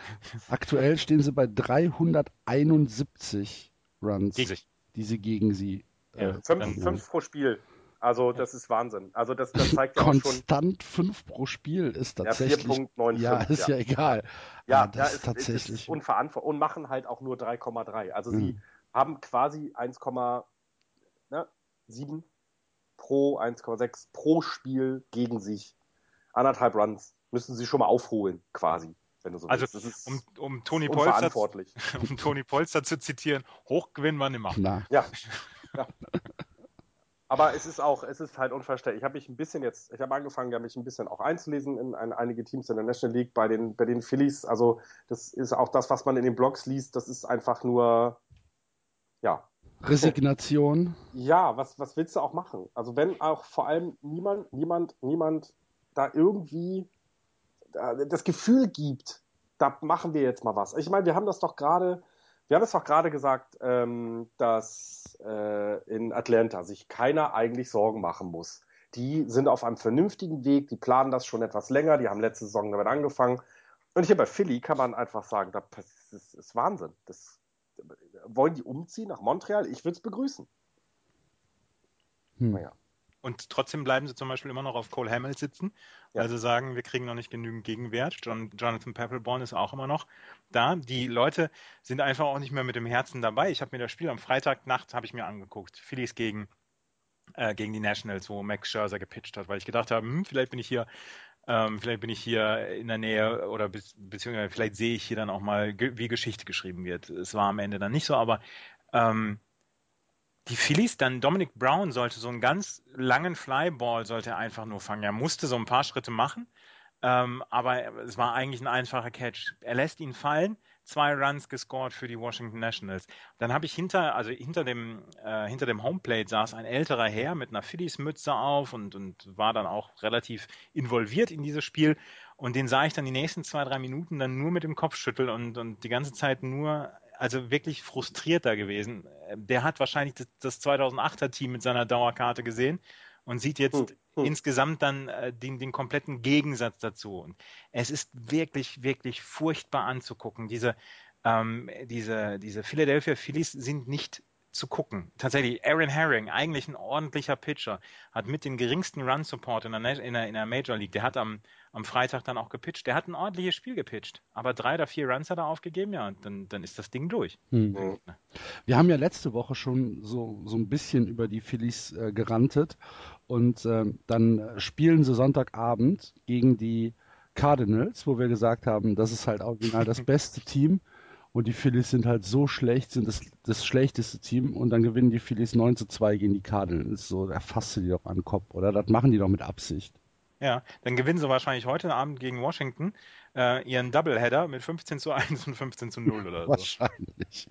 Aktuell stehen sie bei 371 Runs, die sie gegen sie. Äh, ja, fünf, fünf, pro Spiel. Also das ist Wahnsinn. Also das, das zeigt ja auch schon. Konstant 5 pro Spiel ist tatsächlich. Ja, 4.95. Ja, ist ja, ja egal. Ja, ja das ist, ist tatsächlich. Ist unverantwortlich und machen halt auch nur 3,3. Also mhm. sie haben quasi 1, ne, 7 pro 1,6 pro Spiel gegen sich. Anderthalb Runs müssen sie schon mal aufholen, quasi. Wenn du so also, um, um, Toni Polster, um Toni Polster zu zitieren, hochgewinnen wir nimmer. Ja. ja. Aber es ist auch, es ist halt unverständlich. Ich habe mich ein bisschen jetzt, ich habe angefangen, ja, mich ein bisschen auch einzulesen in ein, einige Teams in der National League bei den, bei den Phillies. Also das ist auch das, was man in den Blogs liest, das ist einfach nur, ja, Resignation. Ja, was, was willst du auch machen? Also wenn auch vor allem niemand, niemand, niemand da irgendwie das Gefühl gibt, da machen wir jetzt mal was. Ich meine, wir haben das doch gerade, wir haben es doch gerade gesagt, ähm, dass äh, in Atlanta sich keiner eigentlich Sorgen machen muss. Die sind auf einem vernünftigen Weg, die planen das schon etwas länger, die haben letzte Saison damit angefangen. Und hier bei Philly kann man einfach sagen, das ist, ist Wahnsinn. Das, wollen die umziehen nach Montreal? Ich würde es begrüßen. Hm. Naja. Und trotzdem bleiben sie zum Beispiel immer noch auf Cole Hamill sitzen, ja. sie sagen, wir kriegen noch nicht genügend Gegenwert. John, Jonathan Peppelborn ist auch immer noch da. Die Leute sind einfach auch nicht mehr mit dem Herzen dabei. Ich habe mir das Spiel am Freitagnacht habe ich mir angeguckt. Phillies gegen äh, gegen die Nationals, wo Max Scherzer gepitcht hat, weil ich gedacht habe, hm, vielleicht bin ich hier ähm, vielleicht bin ich hier in der Nähe oder be beziehungsweise vielleicht sehe ich hier dann auch mal, wie Geschichte geschrieben wird. Es war am Ende dann nicht so, aber ähm, die Phillies, dann Dominic Brown sollte so einen ganz langen Flyball sollte er einfach nur fangen. Er musste so ein paar Schritte machen, ähm, aber es war eigentlich ein einfacher Catch. Er lässt ihn fallen, zwei Runs gescored für die Washington Nationals. Dann habe ich hinter, also hinter dem, äh, hinter dem Homeplate saß ein älterer Herr mit einer Phillies-Mütze auf und, und war dann auch relativ involviert in dieses Spiel. Und den sah ich dann die nächsten zwei, drei Minuten dann nur mit dem Kopf schütteln und, und die ganze Zeit nur also wirklich frustrierter gewesen. Der hat wahrscheinlich das, das 2008er Team mit seiner Dauerkarte gesehen und sieht jetzt hm, hm. insgesamt dann äh, den, den kompletten Gegensatz dazu. Und es ist wirklich, wirklich furchtbar anzugucken. Diese, ähm, diese, diese Philadelphia Phillies sind nicht zu gucken. Tatsächlich, Aaron Herring, eigentlich ein ordentlicher Pitcher, hat mit den geringsten Run-Support in der, in, der, in der Major League, der hat am, am Freitag dann auch gepitcht. Der hat ein ordentliches Spiel gepitcht, aber drei oder vier Runs hat er aufgegeben, ja, und dann, dann ist das Ding durch. Hm. Wir haben ja letzte Woche schon so, so ein bisschen über die Phillies äh, gerantet und äh, dann spielen sie Sonntagabend gegen die Cardinals, wo wir gesagt haben, das ist halt original das beste Team. Und die Phillies sind halt so schlecht, sind das, das schlechteste Team. Und dann gewinnen die Phillies 9 zu 2 gegen die Cardinals. So, da fasst du die doch an den Kopf, oder? Das machen die doch mit Absicht. Ja, dann gewinnen sie wahrscheinlich heute Abend gegen Washington äh, ihren Doubleheader mit 15 zu 1 und 15 zu 0 oder so. Wahrscheinlich.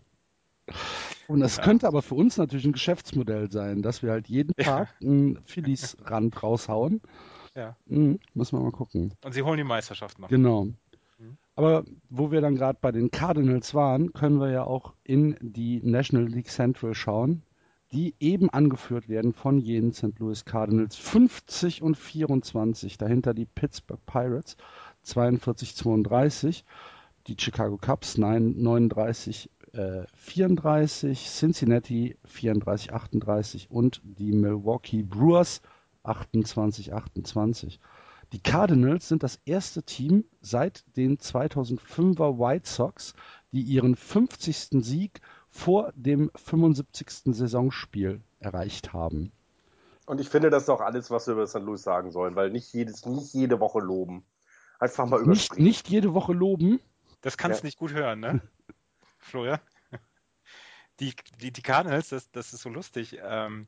Und das ja. könnte aber für uns natürlich ein Geschäftsmodell sein, dass wir halt jeden Tag ja. einen Phillies-Rand raushauen. Ja. Mhm, müssen wir mal gucken. Und sie holen die Meisterschaft noch. Genau. Aber wo wir dann gerade bei den Cardinals waren, können wir ja auch in die National League Central schauen, die eben angeführt werden von jenen St. Louis Cardinals 50 und 24. Dahinter die Pittsburgh Pirates 42-32, die Chicago Cubs 39 äh, 34, Cincinnati 34-38 und die Milwaukee Brewers 28-28. Die Cardinals sind das erste Team seit den 2005er White Sox, die ihren 50. Sieg vor dem 75. Saisonspiel erreicht haben. Und ich finde, das ist auch alles, was wir über St. Louis sagen sollen, weil nicht, jedes, nicht jede Woche loben. Einfach mal überspringen. Nicht, nicht jede Woche loben? Das kannst du ja. nicht gut hören, ne? Florian? Die, die, die Cardinals, das, das ist so lustig. Ähm,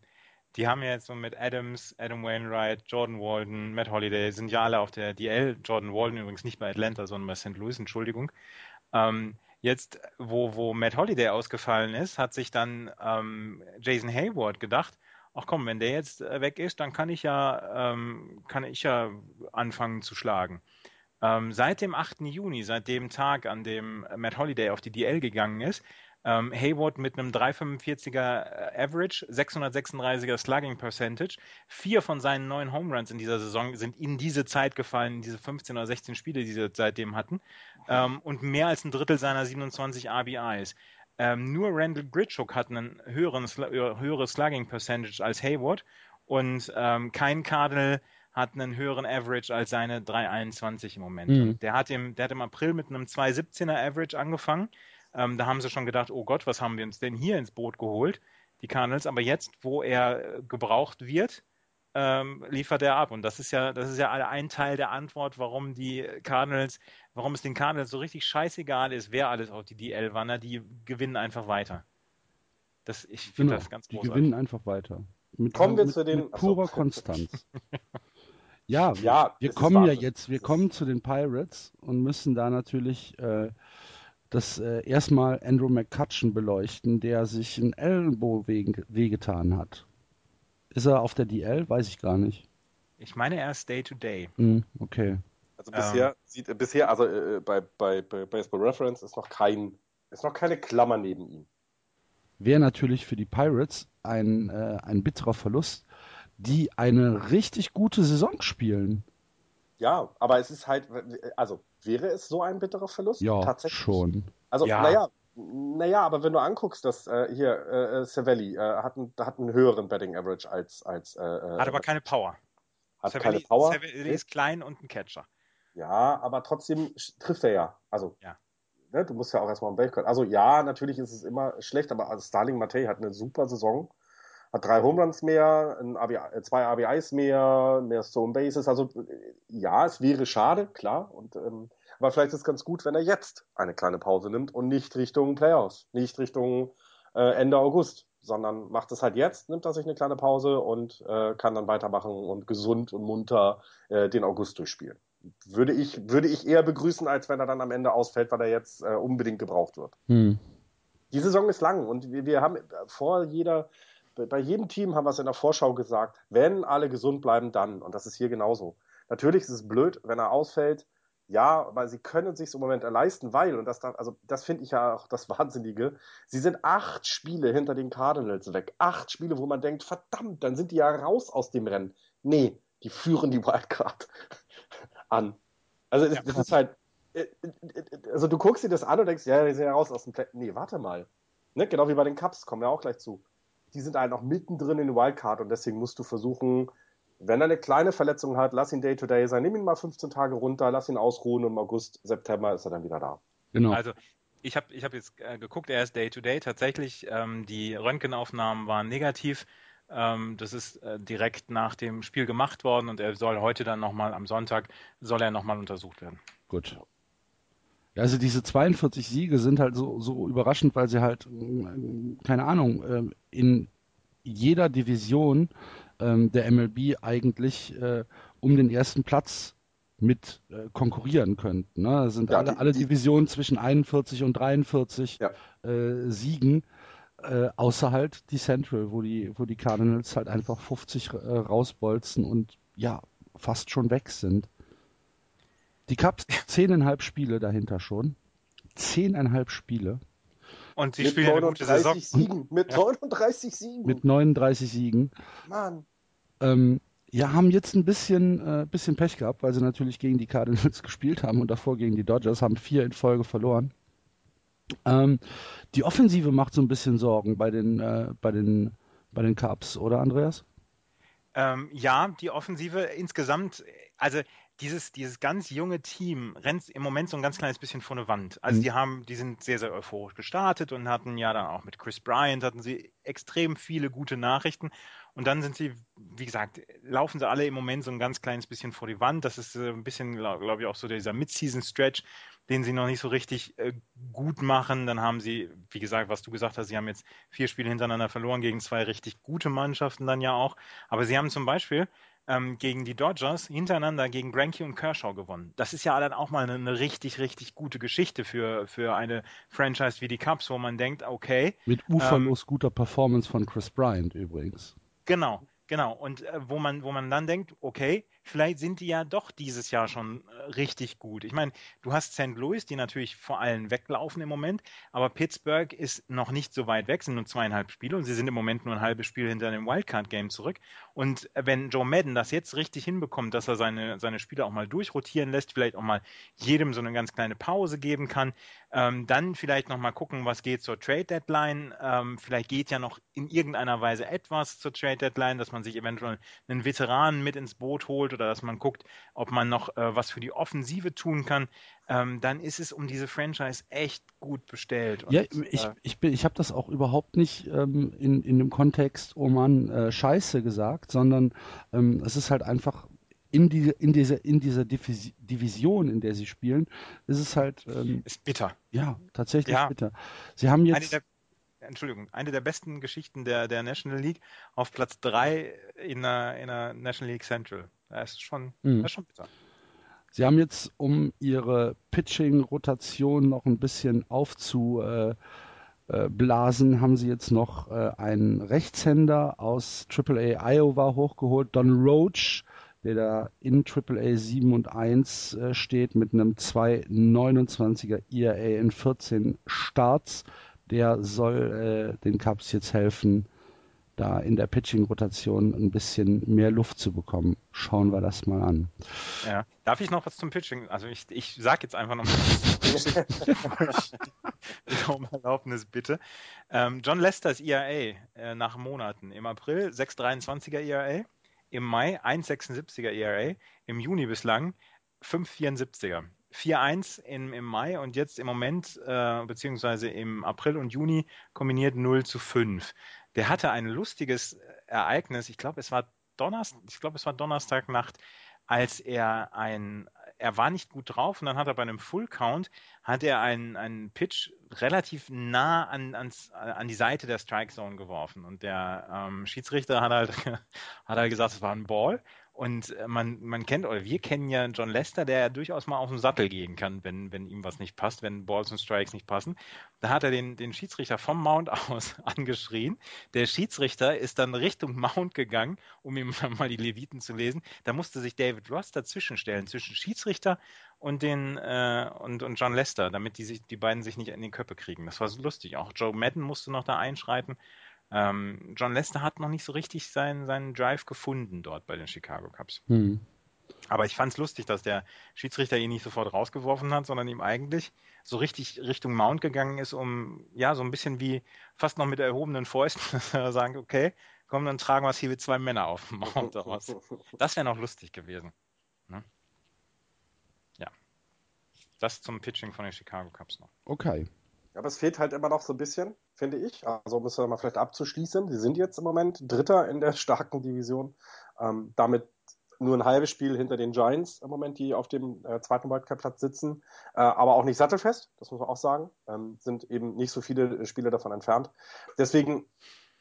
die haben ja jetzt so mit Adams, Adam Wainwright, Jordan Walden, Matt Holiday, sind ja alle auf der DL. Jordan Walden übrigens nicht bei Atlanta, sondern bei St. Louis, Entschuldigung. Ähm, jetzt, wo, wo Matt Holiday ausgefallen ist, hat sich dann ähm, Jason Hayward gedacht, ach komm, wenn der jetzt äh, weg ist, dann kann ich ja, ähm, kann ich ja anfangen zu schlagen. Ähm, seit dem 8. Juni, seit dem Tag, an dem Matt Holiday auf die DL gegangen ist, ähm, Hayward mit einem 345er äh, Average, 636er Slugging Percentage. Vier von seinen neun Home Runs in dieser Saison sind in diese Zeit gefallen, in diese 15 oder 16 Spiele, die sie seitdem hatten. Ähm, und mehr als ein Drittel seiner 27 RBIs. Ähm, nur Randall Gritchuk hat einen höheren, äh, höheres Slugging Percentage als Hayward und ähm, kein Cardinal hat einen höheren Average als seine 321 im Moment. Mhm. Der, hat im, der hat im April mit einem 217er Average angefangen ähm, da haben sie schon gedacht, oh Gott, was haben wir uns denn hier ins Boot geholt, die Cardinals. Aber jetzt, wo er äh, gebraucht wird, ähm, liefert er ab. Und das ist ja, das ist ja ein Teil der Antwort, warum die Cardinals, warum es den Cardinals so richtig scheißegal ist, wer alles auf die DL wandert, die gewinnen einfach weiter. Das, ich finde genau, das ganz großartig. Die gewinnen einfach weiter. Mit, kommen wir mit, zu den mit purer achso. Konstanz. ja, ja, wir kommen ja jetzt, wir kommen zu den Pirates und müssen da natürlich äh, das äh, erstmal Andrew McCutcheon beleuchten, der sich ein Ellenbogen wehgetan hat. Ist er auf der DL? Weiß ich gar nicht. Ich meine, er ist Day-to-Day. Mm, okay. Also bisher ähm, sieht bisher, also äh, bei, bei, bei Baseball Reference ist noch kein, ist noch keine Klammer neben ihm. Wäre natürlich für die Pirates ein, äh, ein bitterer Verlust, die eine richtig gute Saison spielen. Ja, aber es ist halt, also wäre es so ein bitterer Verlust? Ja, Tatsächlich? schon. Also, ja. naja, naja, aber wenn du anguckst, dass äh, hier äh, Cervelli äh, hat, einen, hat einen höheren Betting Average als. als äh, äh hat aber keine Power. Hat Cervelli, keine Power. Cervelli ist klein und ein Catcher. Ja, aber trotzdem trifft er ja. Also, ja. Ne, du musst ja auch erstmal im Base Also, ja, natürlich ist es immer schlecht, aber also Starling Matei hat eine super Saison. Hat drei Home Runs mehr, RBI, äh, zwei RBIs mehr, mehr Stone Bases. Also, ja, es wäre schade, klar. Und ähm, aber vielleicht ist es ganz gut, wenn er jetzt eine kleine Pause nimmt und nicht Richtung Playoffs, nicht Richtung äh, Ende August, sondern macht es halt jetzt, nimmt er sich eine kleine Pause und äh, kann dann weitermachen und gesund und munter äh, den August durchspielen. Würde ich, würde ich eher begrüßen, als wenn er dann am Ende ausfällt, weil er jetzt äh, unbedingt gebraucht wird. Hm. Die Saison ist lang und wir, wir haben vor jeder, bei jedem Team haben wir es in der Vorschau gesagt, wenn alle gesund bleiben, dann. Und das ist hier genauso. Natürlich ist es blöd, wenn er ausfällt, ja, aber sie können sich im Moment leisten, weil, und das, also das finde ich ja auch das Wahnsinnige, sie sind acht Spiele hinter den Cardinals weg. Acht Spiele, wo man denkt, verdammt, dann sind die ja raus aus dem Rennen. Nee, die führen die Wildcard an. Also ja. das ist halt, äh, äh, also du guckst dir das an und denkst, ja, die sind ja raus aus dem Play. Nee, warte mal. Ne? Genau wie bei den Cups, kommen wir auch gleich zu. Die sind halt noch mittendrin in den Wildcard und deswegen musst du versuchen, wenn er eine kleine Verletzung hat, lass ihn Day-to-Day -Day sein, nimm ihn mal 15 Tage runter, lass ihn ausruhen und im August, September ist er dann wieder da. Genau. Also ich habe ich hab jetzt äh, geguckt, er ist Day-to-Day. -Day. Tatsächlich, ähm, die Röntgenaufnahmen waren negativ. Ähm, das ist äh, direkt nach dem Spiel gemacht worden und er soll heute dann nochmal am Sonntag, soll er nochmal untersucht werden. Gut. Ja, also diese 42 Siege sind halt so, so überraschend, weil sie halt, äh, keine Ahnung, äh, in jeder Division ähm, der MLB eigentlich äh, um den ersten Platz mit äh, konkurrieren könnten. Ne? Das sind ja, alle, die, alle Divisionen zwischen 41 und 43 ja. äh, Siegen, äh, außer halt die Central, wo die, wo die Cardinals halt einfach 50 äh, rausbolzen und ja, fast schon weg sind. Die Cubs zehneinhalb Spiele dahinter schon. Zehneinhalb Spiele. Und sie mit spielen eine gute Saison. Siegen. Mit ja. 39 Siegen. Mit 39 Siegen. Mann. Ähm, ja, haben jetzt ein bisschen, äh, bisschen Pech gehabt, weil sie natürlich gegen die Cardinals gespielt haben und davor gegen die Dodgers, haben vier in Folge verloren. Ähm, die Offensive macht so ein bisschen Sorgen bei den, äh, bei den, bei den Cubs, oder Andreas? Ähm, ja, die Offensive insgesamt, also dieses, dieses ganz junge Team rennt im Moment so ein ganz kleines bisschen vor eine Wand. Also mhm. die haben, die sind sehr, sehr euphorisch gestartet und hatten ja dann auch mit Chris Bryant hatten sie extrem viele gute Nachrichten. Und dann sind sie, wie gesagt, laufen sie alle im Moment so ein ganz kleines bisschen vor die Wand. Das ist äh, ein bisschen, glaube glaub ich, auch so dieser Mid-Season-Stretch, den sie noch nicht so richtig äh, gut machen. Dann haben sie, wie gesagt, was du gesagt hast, sie haben jetzt vier Spiele hintereinander verloren gegen zwei richtig gute Mannschaften dann ja auch. Aber sie haben zum Beispiel ähm, gegen die Dodgers hintereinander gegen Granke und Kershaw gewonnen. Das ist ja dann auch mal eine, eine, richtig, richtig gute Geschichte für, für eine Franchise wie die Cubs, wo man denkt, okay. Mit uferlos ähm, guter Performance von Chris Bryant übrigens. Genau, genau. Und äh, wo man, wo man dann denkt, okay, vielleicht sind die ja doch dieses Jahr schon äh, richtig gut. Ich meine, du hast St. Louis, die natürlich vor allem weglaufen im Moment, aber Pittsburgh ist noch nicht so weit weg, sind nur zweieinhalb Spiele und sie sind im Moment nur ein halbes Spiel hinter dem Wildcard-Game zurück. Und wenn Joe Madden das jetzt richtig hinbekommt, dass er seine, seine Spieler auch mal durchrotieren lässt, vielleicht auch mal jedem so eine ganz kleine Pause geben kann, ähm, dann vielleicht noch mal gucken, was geht zur Trade Deadline. Ähm, vielleicht geht ja noch in irgendeiner Weise etwas zur Trade Deadline, dass man sich eventuell einen Veteranen mit ins Boot holt oder dass man guckt, ob man noch äh, was für die Offensive tun kann, ähm, dann ist es um diese Franchise echt gut bestellt. Und, ja, ich, äh, ich, ich habe das auch überhaupt nicht ähm, in, in dem Kontext, oh man, äh, Scheiße gesagt, sondern ähm, es ist halt einfach in, die, in, dieser, in dieser Division, in der sie spielen, ist es halt. Ähm, ist bitter. Ja, tatsächlich ja. bitter. Sie haben jetzt. Entschuldigung, eine der besten Geschichten der, der National League auf Platz 3 in der, in der National League Central. Das ist schon, mhm. das ist schon bitter. Sie haben jetzt, um ihre Pitching-Rotation noch ein bisschen aufzublasen, haben sie jetzt noch äh, einen Rechtshänder aus AAA Iowa hochgeholt, Don Roach, der da in AAA 7 und 1 äh, steht mit einem 2,29er ERA in 14 Starts. Der soll äh, den Cubs jetzt helfen, da in der Pitching-Rotation ein bisschen mehr Luft zu bekommen. Schauen wir das mal an. Ja. Darf ich noch was zum Pitching? Also ich, ich sage jetzt einfach noch mal um Erlaubnis bitte. Ähm, John Lester's ERA äh, nach Monaten. Im April 6,23er ERA, im Mai 1,76er ERA, im Juni bislang 5,74er. 4-1 im, im Mai und jetzt im Moment, äh, beziehungsweise im April und Juni kombiniert 0 zu 5 der hatte ein lustiges Ereignis. Ich glaube, es war Donnerstag, ich glaube, es war Donnerstagnacht, als er ein, er war nicht gut drauf und dann hat er bei einem Full Count hat er einen, einen Pitch relativ nah an, ans, an die Seite der Strike Zone geworfen. Und der ähm, Schiedsrichter hat halt, hat halt gesagt, es war ein Ball und äh, man, man kennt, oder wir kennen ja John Lester, der ja durchaus mal auf den Sattel gehen kann, wenn, wenn ihm was nicht passt, wenn Balls und Strikes nicht passen. Da hat er den, den Schiedsrichter vom Mount aus angeschrien. Der Schiedsrichter ist dann Richtung Mount gegangen, um ihm mal die Leviten zu lesen. Da musste sich David Ross dazwischen stellen, zwischen Schiedsrichter und den äh, und, und John Lester, damit die sich, die beiden sich nicht in den Köpfe kriegen. Das war so lustig. Auch Joe Madden musste noch da einschreiten. Ähm, John Lester hat noch nicht so richtig seinen, seinen Drive gefunden dort bei den Chicago Cubs. Hm. Aber ich fand es lustig, dass der Schiedsrichter ihn nicht sofort rausgeworfen hat, sondern ihm eigentlich so richtig Richtung Mount gegangen ist, um ja so ein bisschen wie fast noch mit erhobenen Fäusten sagen, okay, komm, dann tragen wir es hier wie zwei Männer auf dem Mount aus. Das wäre noch lustig gewesen. Ne? Ja. Das zum Pitching von den Chicago Cubs noch. Okay. Aber es fehlt halt immer noch so ein bisschen, finde ich. Also müssen wir mal vielleicht abzuschließen. Sie sind jetzt im Moment Dritter in der starken Division. Ähm, damit nur ein halbes Spiel hinter den Giants im Moment, die auf dem äh, zweiten Wildcard-Platz sitzen, äh, aber auch nicht sattelfest, das muss man auch sagen, ähm, sind eben nicht so viele Spiele davon entfernt. Deswegen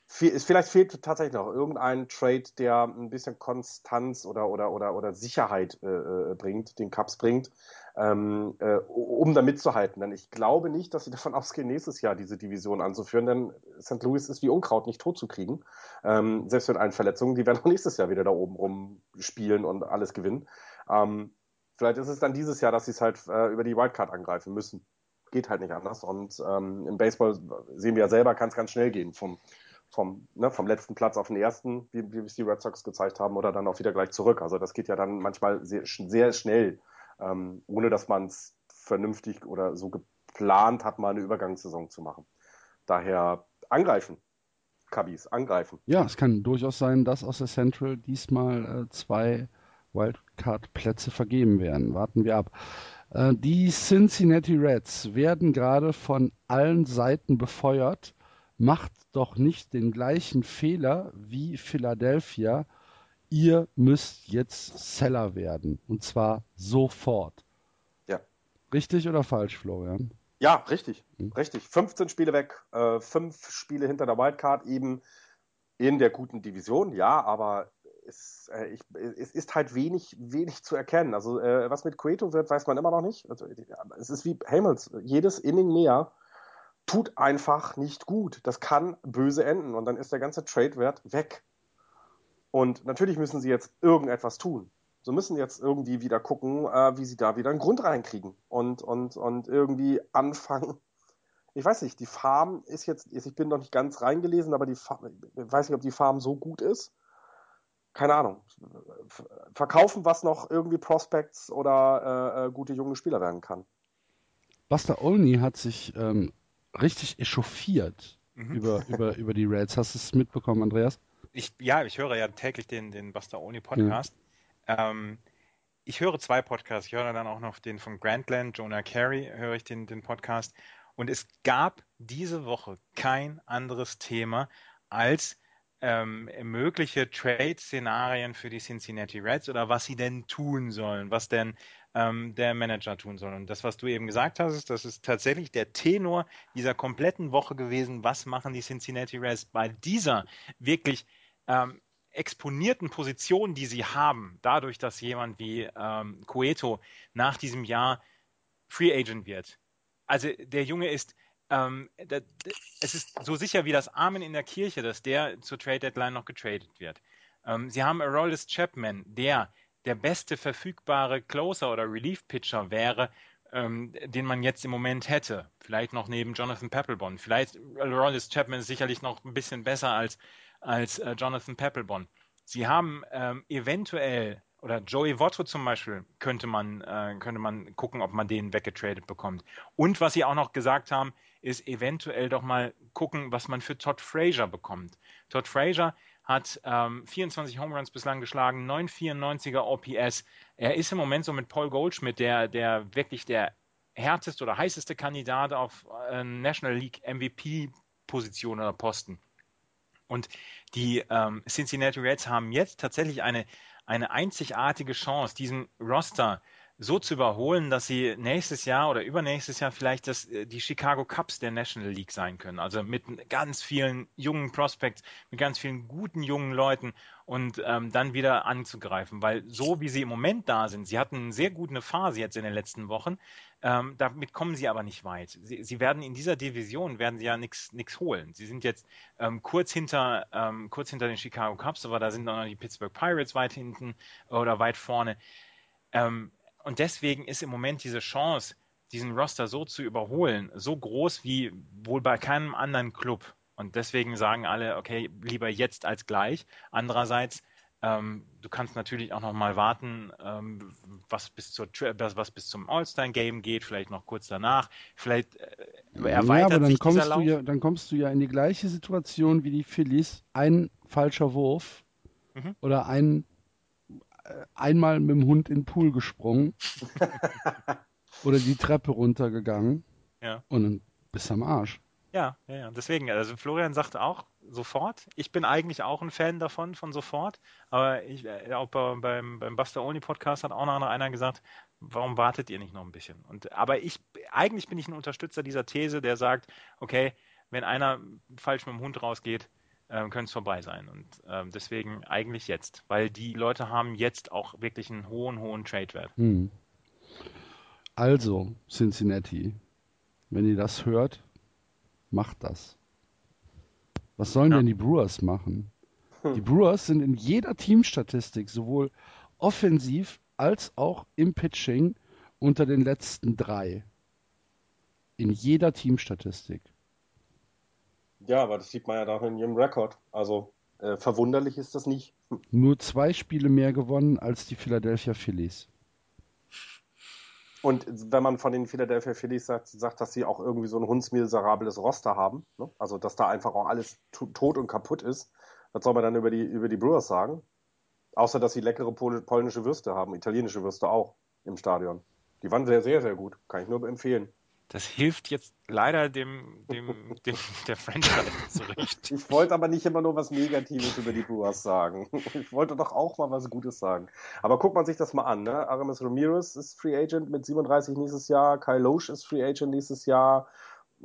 vielleicht fehlt tatsächlich noch irgendein Trade, der ein bisschen Konstanz oder, oder, oder, oder Sicherheit äh, äh, bringt, den Cups bringt, ähm, äh, um da mitzuhalten. Denn ich glaube nicht, dass sie davon ausgehen, nächstes Jahr diese Division anzuführen, denn St. Louis ist wie Unkraut nicht tot zu kriegen. Ähm, selbst mit allen Verletzungen, die werden auch nächstes Jahr wieder da oben rumspielen und alles gewinnen. Ähm, vielleicht ist es dann dieses Jahr, dass sie es halt äh, über die Wildcard angreifen müssen. Geht halt nicht anders. Und ähm, im Baseball sehen wir ja selber, kann es ganz schnell gehen. Vom vom, ne, vom letzten Platz auf den ersten, wie, wie es die Red Sox gezeigt haben, oder dann auch wieder gleich zurück. Also das geht ja dann manchmal sehr, sehr schnell, ähm, ohne dass man es vernünftig oder so geplant hat, mal eine Übergangssaison zu machen. Daher angreifen. Kabis, angreifen. Ja, es kann durchaus sein, dass aus der Central diesmal äh, zwei Wildcard-Plätze vergeben werden. Warten wir ab. Äh, die Cincinnati Reds werden gerade von allen Seiten befeuert macht doch nicht den gleichen Fehler wie Philadelphia. Ihr müsst jetzt Seller werden. Und zwar sofort. Ja. Richtig oder falsch, Florian? Ja, richtig. Hm. Richtig. 15 Spiele weg, äh, fünf Spiele hinter der Wildcard, eben in der guten Division, ja, aber es, äh, ich, es ist halt wenig, wenig zu erkennen. Also, äh, was mit Cueto wird, weiß man immer noch nicht. Also, es ist wie Hamels, jedes Inning mehr tut einfach nicht gut. Das kann böse enden und dann ist der ganze Trade-Wert weg. Und natürlich müssen sie jetzt irgendetwas tun. Sie müssen jetzt irgendwie wieder gucken, äh, wie sie da wieder einen Grund reinkriegen und, und, und irgendwie anfangen. Ich weiß nicht, die Farm ist jetzt, ich bin noch nicht ganz reingelesen, aber die Farm, ich weiß nicht, ob die Farm so gut ist. Keine Ahnung. Verkaufen, was noch irgendwie Prospects oder äh, äh gute junge Spieler werden kann. Buster Olney hat sich ähm, richtig echauffiert mhm. über, über, über die Reds. Hast du es mitbekommen, Andreas? Ich, ja, ich höre ja täglich den, den Bastaoni Podcast. Ja. Ähm, ich höre zwei Podcasts. Ich höre dann auch noch den von Grantland, Jonah Carey, höre ich den, den Podcast. Und es gab diese Woche kein anderes Thema als ähm, mögliche Trade-Szenarien für die Cincinnati Reds oder was sie denn tun sollen, was denn ähm, der Manager tun soll. Und das, was du eben gesagt hast, das ist tatsächlich der Tenor dieser kompletten Woche gewesen. Was machen die Cincinnati Reds bei dieser wirklich ähm, exponierten Position, die sie haben, dadurch, dass jemand wie ähm, Cueto nach diesem Jahr Free Agent wird. Also der Junge ist, ähm, da, es ist so sicher wie das Amen in der Kirche, dass der zur Trade Deadline noch getradet wird. Ähm, sie haben Aroldis Chapman, der der beste verfügbare Closer oder Relief-Pitcher wäre, ähm, den man jetzt im Moment hätte. Vielleicht noch neben Jonathan Peppelbon. Vielleicht Rollins Chapman ist sicherlich noch ein bisschen besser als, als äh, Jonathan Peppelbon. Sie haben ähm, eventuell oder Joey Votto zum Beispiel könnte man, äh, könnte man gucken, ob man den weggetradet bekommt. Und was sie auch noch gesagt haben, ist eventuell doch mal gucken, was man für Todd Frazier bekommt. Todd Frazier hat ähm, 24 Home Runs bislang geschlagen, 994er OPS. Er ist im Moment so mit Paul Goldschmidt der, der wirklich der härteste oder heißeste Kandidat auf äh, National League MVP-Position oder Posten. Und die ähm, Cincinnati Reds haben jetzt tatsächlich eine, eine einzigartige Chance, diesen Roster so zu überholen, dass sie nächstes Jahr oder übernächstes Jahr vielleicht das, äh, die Chicago Cubs der National League sein können. Also mit ganz vielen jungen Prospects, mit ganz vielen guten jungen Leuten und ähm, dann wieder anzugreifen. Weil so wie sie im Moment da sind, sie hatten eine sehr gute Phase jetzt in den letzten Wochen, ähm, damit kommen sie aber nicht weit. Sie, sie werden in dieser Division werden sie ja nichts holen. Sie sind jetzt ähm, kurz hinter ähm, kurz hinter den Chicago Cubs, aber da sind noch die Pittsburgh Pirates weit hinten oder weit vorne. Ähm, und deswegen ist im Moment diese Chance, diesen Roster so zu überholen, so groß wie wohl bei keinem anderen Club. Und deswegen sagen alle, okay, lieber jetzt als gleich. Andererseits, ähm, du kannst natürlich auch noch mal warten, ähm, was, bis zur, was bis zum All-Star-Game geht, vielleicht noch kurz danach. Vielleicht äh, erweitert ja, aber dann kommst du ja, dann kommst du ja in die gleiche Situation wie die Phillies. Ein falscher Wurf mhm. oder ein einmal mit dem Hund in den Pool gesprungen oder die Treppe runtergegangen ja. und dann bist du am Arsch. Ja, ja, ja. Deswegen, also Florian sagte auch sofort. Ich bin eigentlich auch ein Fan davon, von sofort. Aber ich, äh, auch beim, beim Buster Only Podcast hat auch noch einer gesagt, warum wartet ihr nicht noch ein bisschen? Und, aber ich, eigentlich bin ich ein Unterstützer dieser These, der sagt, okay, wenn einer falsch mit dem Hund rausgeht, ähm, könnte es vorbei sein. Und ähm, deswegen eigentlich jetzt, weil die Leute haben jetzt auch wirklich einen hohen, hohen Trade-Wert. Hm. Also, Cincinnati, wenn ihr das hört, macht das. Was sollen ja. denn die Brewers machen? Hm. Die Brewers sind in jeder Teamstatistik, sowohl offensiv als auch im Pitching, unter den letzten drei. In jeder Teamstatistik. Ja, aber das sieht man ja da in ihrem Rekord. Also äh, verwunderlich ist das nicht. Nur zwei Spiele mehr gewonnen als die Philadelphia Phillies. Und wenn man von den Philadelphia Phillies sagt, sagt dass sie auch irgendwie so ein hundsmiserables Roster haben, ne? also dass da einfach auch alles tot und kaputt ist, was soll man dann über die, über die Brewers sagen? Außer, dass sie leckere pol polnische Würste haben, italienische Würste auch im Stadion. Die waren sehr, sehr, sehr gut. Kann ich nur empfehlen. Das hilft jetzt leider dem, dem, dem der Franchise so richtig. Ich wollte aber nicht immer nur was Negatives über die Brewers sagen. Ich wollte doch auch mal was Gutes sagen. Aber guckt man sich das mal an. Ne? Aramis Ramirez ist Free Agent mit 37 nächstes Jahr. Kyle Loesch ist Free Agent nächstes Jahr.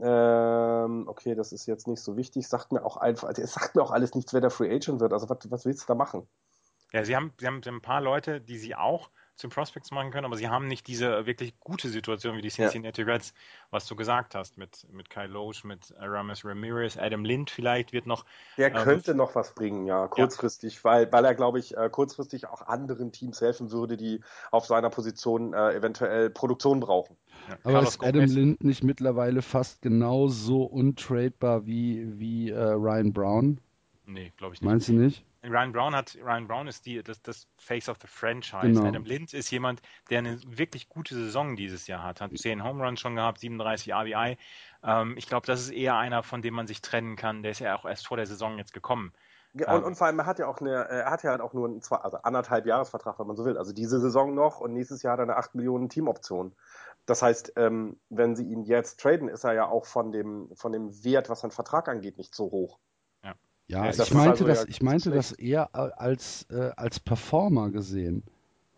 Ähm, okay, das ist jetzt nicht so wichtig. Sagt mir auch einfach, also es sagt mir auch alles nichts, wer der Free Agent wird. Also was, was willst du da machen? Ja, sie haben, sie haben ein paar Leute, die sie auch zum Prospects machen können, aber sie haben nicht diese wirklich gute Situation wie die Cincinnati ja. Reds, was du gesagt hast, mit, mit Kyle Loesch, mit Aramis Ramirez, Adam Lind vielleicht wird noch. Der äh, könnte noch was bringen, ja, kurzfristig, ja. Weil, weil er, glaube ich, äh, kurzfristig auch anderen Teams helfen würde, die auf seiner Position äh, eventuell Produktion brauchen. Ja. Aber Carlos ist Adam Gomez. Lind nicht mittlerweile fast genauso untradebar wie, wie äh, Ryan Brown? Nee, glaube ich nicht. Meinst du nicht? Ryan Brown hat, Ryan Brown ist die, das, das Face of the Franchise. Genau. Adam Lind ist jemand, der eine wirklich gute Saison dieses Jahr hat. Hat 10 Home Runs schon gehabt, 37 RBI. Ähm, ich glaube, das ist eher einer, von dem man sich trennen kann. Der ist ja auch erst vor der Saison jetzt gekommen. Ja, und, ähm, und, vor allem, er hat ja auch eine, er hat ja halt auch nur einen zwei, also anderthalb Jahresvertrag, wenn man so will. Also diese Saison noch und nächstes Jahr hat er eine 8 Millionen Teamoption. Das heißt, ähm, wenn sie ihn jetzt traden, ist er ja auch von dem, von dem Wert, was seinen Vertrag angeht, nicht so hoch. Ja, ich meinte, also das, ich meinte das eher als, äh, als Performer gesehen.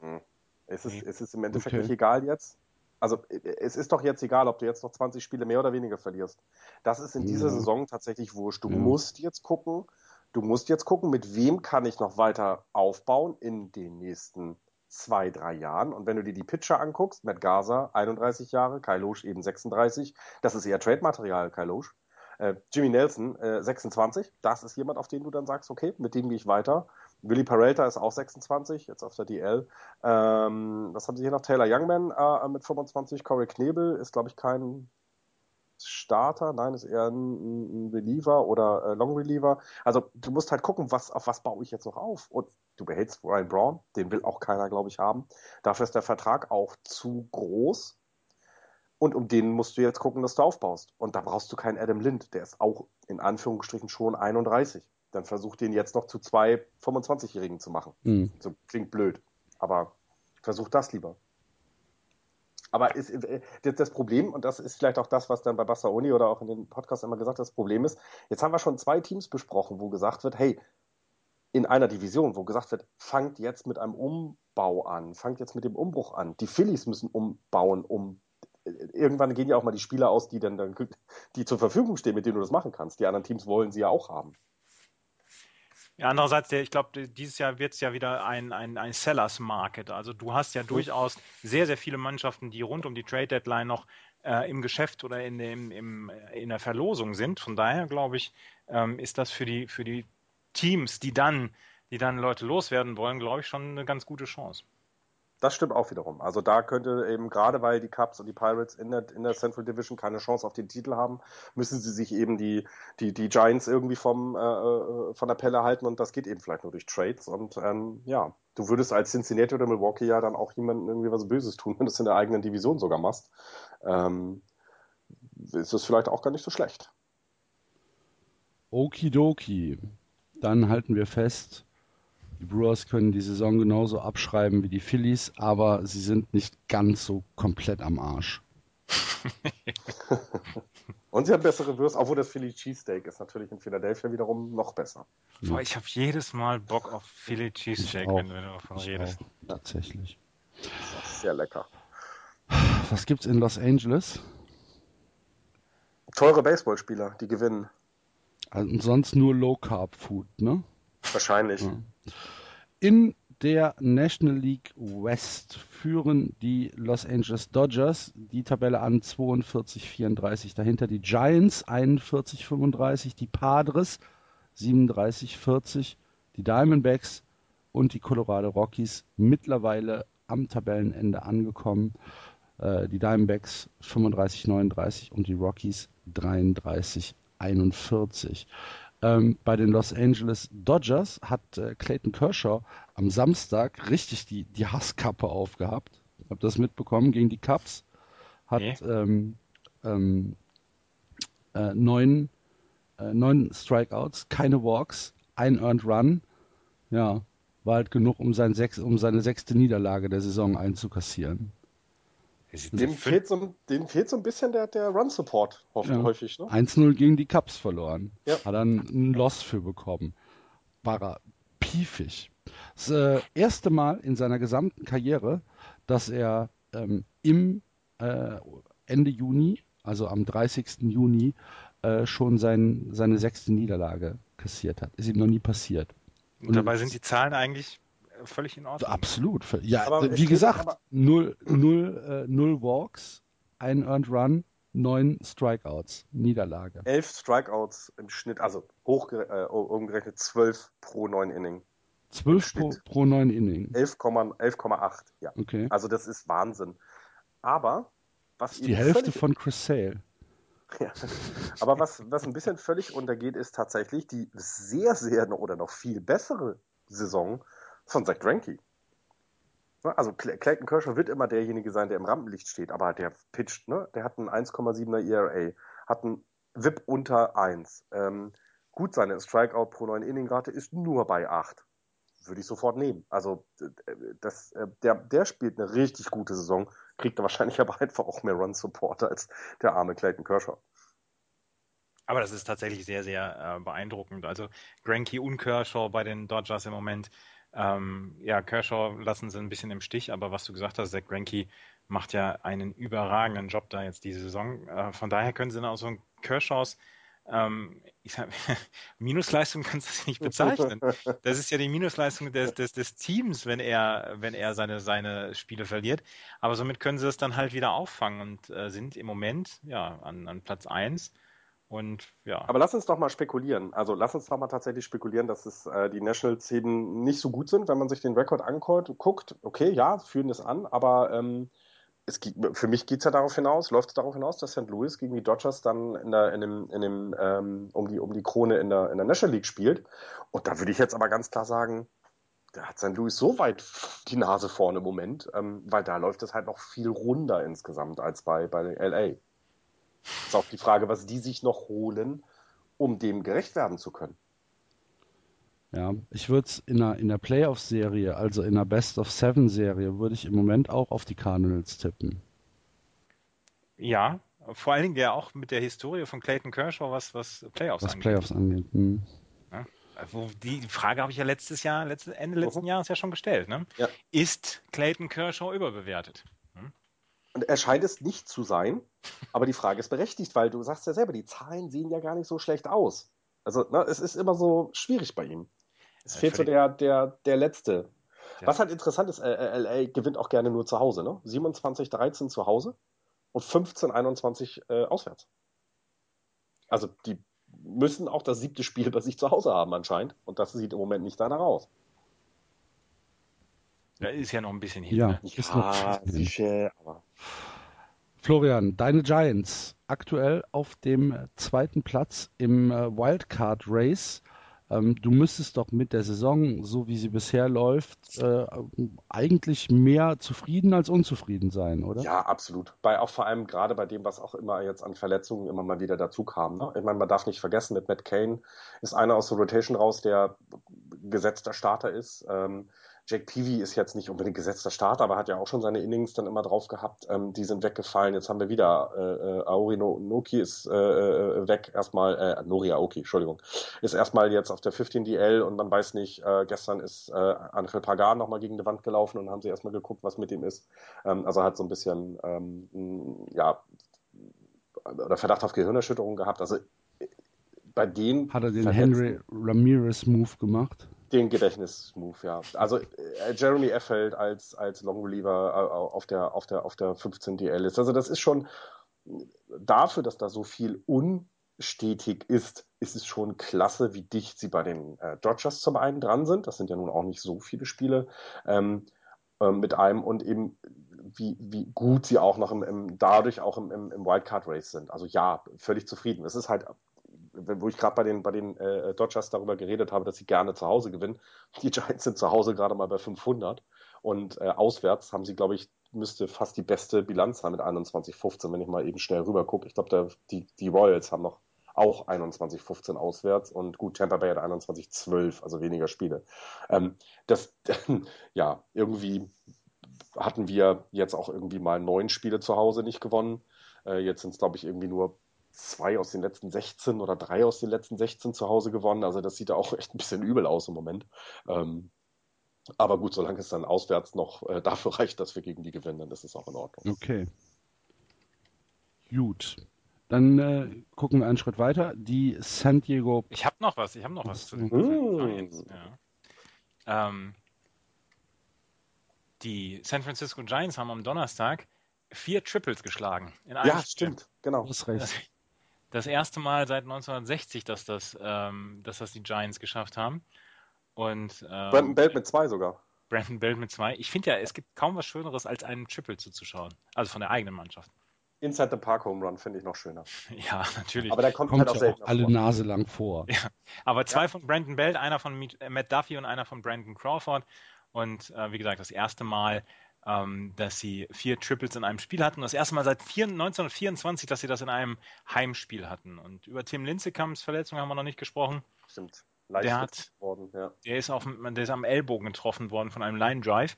Hm. Es ist, es ist im Endeffekt okay. nicht egal jetzt. Also es ist doch jetzt egal, ob du jetzt noch 20 Spiele mehr oder weniger verlierst. Das ist in dieser ja. Saison tatsächlich wurscht. Du ja. musst jetzt gucken, du musst jetzt gucken, mit wem kann ich noch weiter aufbauen in den nächsten zwei, drei Jahren. Und wenn du dir die Pitcher anguckst, Matt Gaza, 31 Jahre, Kai Losch eben 36, das ist eher Trade-Material, Kai Losch. Äh, Jimmy Nelson, äh, 26, das ist jemand, auf den du dann sagst, okay, mit dem gehe ich weiter. Willie Peralta ist auch 26, jetzt auf der DL. Ähm, was haben sie hier noch? Taylor Youngman äh, mit 25. Corey Knebel ist, glaube ich, kein Starter, nein, ist eher ein, ein Reliever oder äh, Long Reliever. Also du musst halt gucken, was, auf was baue ich jetzt noch auf. Und du behältst Ryan Brown, den will auch keiner, glaube ich, haben. Dafür ist der Vertrag auch zu groß. Und um den musst du jetzt gucken, dass du aufbaust. Und da brauchst du keinen Adam Lind, der ist auch in Anführungsstrichen schon 31. Dann versuch den jetzt noch zu zwei 25-Jährigen zu machen. Mhm. So klingt blöd. Aber versuch das lieber. Aber ist, äh, das Problem, und das ist vielleicht auch das, was dann bei Bassaoni oder auch in den Podcasts immer gesagt das Problem ist, jetzt haben wir schon zwei Teams besprochen, wo gesagt wird, hey, in einer Division, wo gesagt wird, fangt jetzt mit einem Umbau an, fangt jetzt mit dem Umbruch an. Die Phillies müssen umbauen, um irgendwann gehen ja auch mal die Spieler aus, die dann, dann die zur Verfügung stehen, mit denen du das machen kannst. Die anderen Teams wollen sie ja auch haben. Ja, andererseits, ich glaube, dieses Jahr wird es ja wieder ein, ein, ein Sellers Market. Also du hast ja durchaus sehr, sehr viele Mannschaften, die rund um die Trade Deadline noch äh, im Geschäft oder in, dem, im, in der Verlosung sind. Von daher, glaube ich, ähm, ist das für die, für die Teams, die dann, die dann Leute loswerden wollen, glaube ich, schon eine ganz gute Chance. Das stimmt auch wiederum. Also da könnte eben gerade, weil die Cubs und die Pirates in der, in der Central Division keine Chance auf den Titel haben, müssen sie sich eben die, die, die Giants irgendwie vom, äh, äh, von der Pelle halten und das geht eben vielleicht nur durch Trades. Und ähm, ja, du würdest als Cincinnati oder Milwaukee ja dann auch jemandem irgendwie was Böses tun, wenn du es in der eigenen Division sogar machst. Ähm, ist das vielleicht auch gar nicht so schlecht. Okidoki. Dann halten wir fest, die Brewers können die Saison genauso abschreiben wie die Phillies, aber sie sind nicht ganz so komplett am Arsch. Und sie haben bessere Würste, obwohl das Philly Cheesesteak ist natürlich in Philadelphia wiederum noch besser. Boah, ich habe jedes Mal Bock auf Philly Cheesesteak, wenn du davon redest. Auch, tatsächlich. Sehr lecker. Was gibt's in Los Angeles? Teure Baseballspieler, die gewinnen. Also sonst nur Low Carb Food, ne? Wahrscheinlich. Ja. In der National League West führen die Los Angeles Dodgers die Tabelle an 42-34. Dahinter die Giants 41-35, die Padres 37-40, die Diamondbacks und die Colorado Rockies mittlerweile am Tabellenende angekommen. Äh, die Diamondbacks 35-39 und die Rockies 33-41. Ähm, bei den Los Angeles Dodgers hat äh, Clayton Kershaw am Samstag richtig die, die Hasskappe aufgehabt. Ich habe das mitbekommen gegen die Cubs. Hat okay. ähm, ähm, äh, neun, äh, neun Strikeouts, keine Walks, ein Earned Run. Ja, war halt genug, um, sein sechs, um seine sechste Niederlage der Saison einzukassieren. Dem fehlt, so, dem fehlt so ein bisschen der, der Run-Support ja. häufig. Ne? 1-0 gegen die Cubs verloren. Ja. Hat dann einen Loss für bekommen. War er piefig. Das äh, erste Mal in seiner gesamten Karriere, dass er ähm, im äh, Ende Juni, also am 30. Juni, äh, schon sein, seine sechste Niederlage kassiert hat. Ist ihm noch nie passiert. Und dabei sind die Zahlen eigentlich völlig in Ordnung. Absolut. Ja, aber wie gesagt, null, null, äh, null Walks, ein Earned Run, neun Strikeouts, Niederlage. Elf Strikeouts im Schnitt, also hoch äh, umgerechnet zwölf pro neun Inning. Zwölf pro, pro neun Inning. 11,8, ja. Okay. Also das ist Wahnsinn. Aber was die Hälfte von Chris Sale. Ja. Aber was, was ein bisschen völlig untergeht, ist tatsächlich die sehr, sehr oder noch viel bessere Saison von Zach Greinke. Also Clayton Kershaw wird immer derjenige sein, der im Rampenlicht steht, aber der pitcht, ne? Der hat einen 1,7er ERA, hat einen VIP unter 1. Ähm, gut, seine Strikeout pro 9 Inning-Rate ist nur bei 8. Würde ich sofort nehmen. Also das, äh, der, der spielt eine richtig gute Saison, kriegt wahrscheinlich aber einfach auch mehr Run-Support als der arme Clayton Kershaw. Aber das ist tatsächlich sehr, sehr äh, beeindruckend. Also Granky und Kershaw bei den Dodgers im Moment ähm, ja, Kershaw lassen sie ein bisschen im Stich, aber was du gesagt hast, Zach Greinke macht ja einen überragenden Job da jetzt diese Saison. Äh, von daher können sie dann auch so ein Kershaws ähm, ich sag, Minusleistung kannst du das nicht bezeichnen. Das ist ja die Minusleistung des, des, des Teams, wenn er, wenn er seine, seine Spiele verliert. Aber somit können sie es dann halt wieder auffangen und äh, sind im Moment ja an, an Platz 1 Und ja. Aber lass uns doch mal spekulieren. Also lass uns doch mal tatsächlich spekulieren, dass es äh, die Nationals eben nicht so gut sind, wenn man sich den Rekord anguckt. Okay, ja, führen es an, aber ähm, es, für mich geht es ja darauf hinaus, läuft es darauf hinaus, dass St. Louis gegen die Dodgers dann in der, in dem, in dem, ähm, um, die, um die Krone in der, in der National League spielt. Und da würde ich jetzt aber ganz klar sagen, da hat St. Louis so weit die Nase vorne im Moment, ähm, weil da läuft es halt noch viel runder insgesamt als bei, bei LA. Ist auch die Frage, was die sich noch holen, um dem gerecht werden zu können. Ja, ich würde es in der, in der Playoff-Serie, also in der Best-of-Seven-Serie, würde ich im Moment auch auf die Cardinals tippen. Ja, vor allen Dingen ja auch mit der Historie von Clayton Kershaw, was, was Playoffs was angeht. Playoffs angeht. Hm. Ja, also die Frage habe ich ja letztes Jahr, letzte, Ende letzten mhm. Jahres ja schon gestellt. Ne? Ja. Ist Clayton Kershaw überbewertet? Und er scheint es nicht zu sein, aber die Frage ist berechtigt, weil du sagst ja selber, die Zahlen sehen ja gar nicht so schlecht aus. Also ne, es ist immer so schwierig bei ihm. Es fehlt so der, der, der letzte. Ja. Was halt interessant ist, äh, LA gewinnt auch gerne nur zu Hause, ne? 27, 13 zu Hause und 15, 21 äh, auswärts. Also die müssen auch das siebte Spiel bei sich zu Hause haben anscheinend und das sieht im Moment nicht danach aus. Da ist ja noch ein bisschen hin. Ja, ne? ist ja noch sicher, aber Florian, deine Giants aktuell auf dem zweiten Platz im äh, Wildcard Race. Ähm, du müsstest doch mit der Saison, so wie sie bisher läuft, äh, eigentlich mehr zufrieden als unzufrieden sein, oder? Ja, absolut. Bei auch vor allem gerade bei dem, was auch immer jetzt an Verletzungen immer mal wieder dazu kam. Ne? Ich meine, man darf nicht vergessen, mit Matt Kane ist einer aus der Rotation raus, der gesetzter Starter ist. Ähm, Jake Peavy ist jetzt nicht unbedingt gesetzter Starter, aber hat ja auch schon seine Innings dann immer drauf gehabt. Ähm, die sind weggefallen. Jetzt haben wir wieder äh, äh Aori no, Noki ist äh, äh, weg erstmal, äh, Nori Aoki, Entschuldigung, ist erstmal jetzt auf der 15 DL und man weiß nicht, äh, gestern ist äh, Angel Pagan nochmal gegen die Wand gelaufen und haben sie erstmal geguckt, was mit ihm ist. Ähm, also hat so ein bisschen, ähm, ja, oder Verdacht auf Gehirnerschütterung gehabt. Also äh, bei denen. Hat er den Henry Ramirez Move gemacht? Den Gedächtnismove, ja. Also äh, Jeremy Effeld als, als Long Reliever äh, auf der, auf der, auf der 15 DL ist. Also das ist schon dafür, dass da so viel unstetig ist, ist es schon klasse, wie dicht sie bei den äh, Dodgers zum einen dran sind. Das sind ja nun auch nicht so viele Spiele ähm, äh, mit einem und eben wie, wie gut sie auch noch im, im dadurch auch im, im, im Wildcard Race sind. Also ja, völlig zufrieden. Es ist halt wo ich gerade bei den, bei den äh, Dodgers darüber geredet habe, dass sie gerne zu Hause gewinnen. Die Giants sind zu Hause gerade mal bei 500 und äh, auswärts haben sie, glaube ich, müsste fast die beste Bilanz haben mit 21-15, wenn ich mal eben schnell rüber gucke. Ich glaube, die, die Royals haben noch auch 21-15 auswärts und gut, Tampa Bay hat 21-12, also weniger Spiele. Ähm, das, ja, irgendwie hatten wir jetzt auch irgendwie mal neun Spiele zu Hause nicht gewonnen. Äh, jetzt sind es, glaube ich, irgendwie nur zwei aus den letzten 16 oder drei aus den letzten 16 zu Hause gewonnen. Also das sieht ja auch echt ein bisschen übel aus im Moment. Ähm, aber gut, solange es dann auswärts noch äh, dafür reicht, dass wir gegen die gewinnen, dann ist es auch in Ordnung. Okay. Gut. Dann äh, gucken wir einen Schritt weiter. Die San Diego. Ich habe noch was. Ich habe noch was zu den Giants. Ja. Ähm, die San Francisco Giants haben am Donnerstag vier Triples geschlagen. ja, stimmt. Genau. Das recht das erste Mal seit 1960, dass das, ähm, dass das die Giants geschafft haben. Und, ähm, Brandon Belt mit zwei sogar. Brandon Belt mit zwei. Ich finde ja, es gibt kaum was Schöneres, als einen Triple zuzuschauen. Also von der eigenen Mannschaft. Inside the Park Home Run finde ich noch schöner. Ja, natürlich. Aber der kommt, kommt halt auch selten alle vor. Nase lang vor. Ja. Aber zwei ja. von Brandon Belt, einer von Matt Duffy und einer von Brandon Crawford. Und äh, wie gesagt, das erste Mal ähm, dass sie vier Triples in einem Spiel hatten. Das erste Mal seit 1924, dass sie das in einem Heimspiel hatten. Und über Tim Linzekams Verletzung haben wir noch nicht gesprochen. Stimmt. Leicht der, hat, worden, ja. der, ist auf, der ist am Ellbogen getroffen worden von einem Line Drive.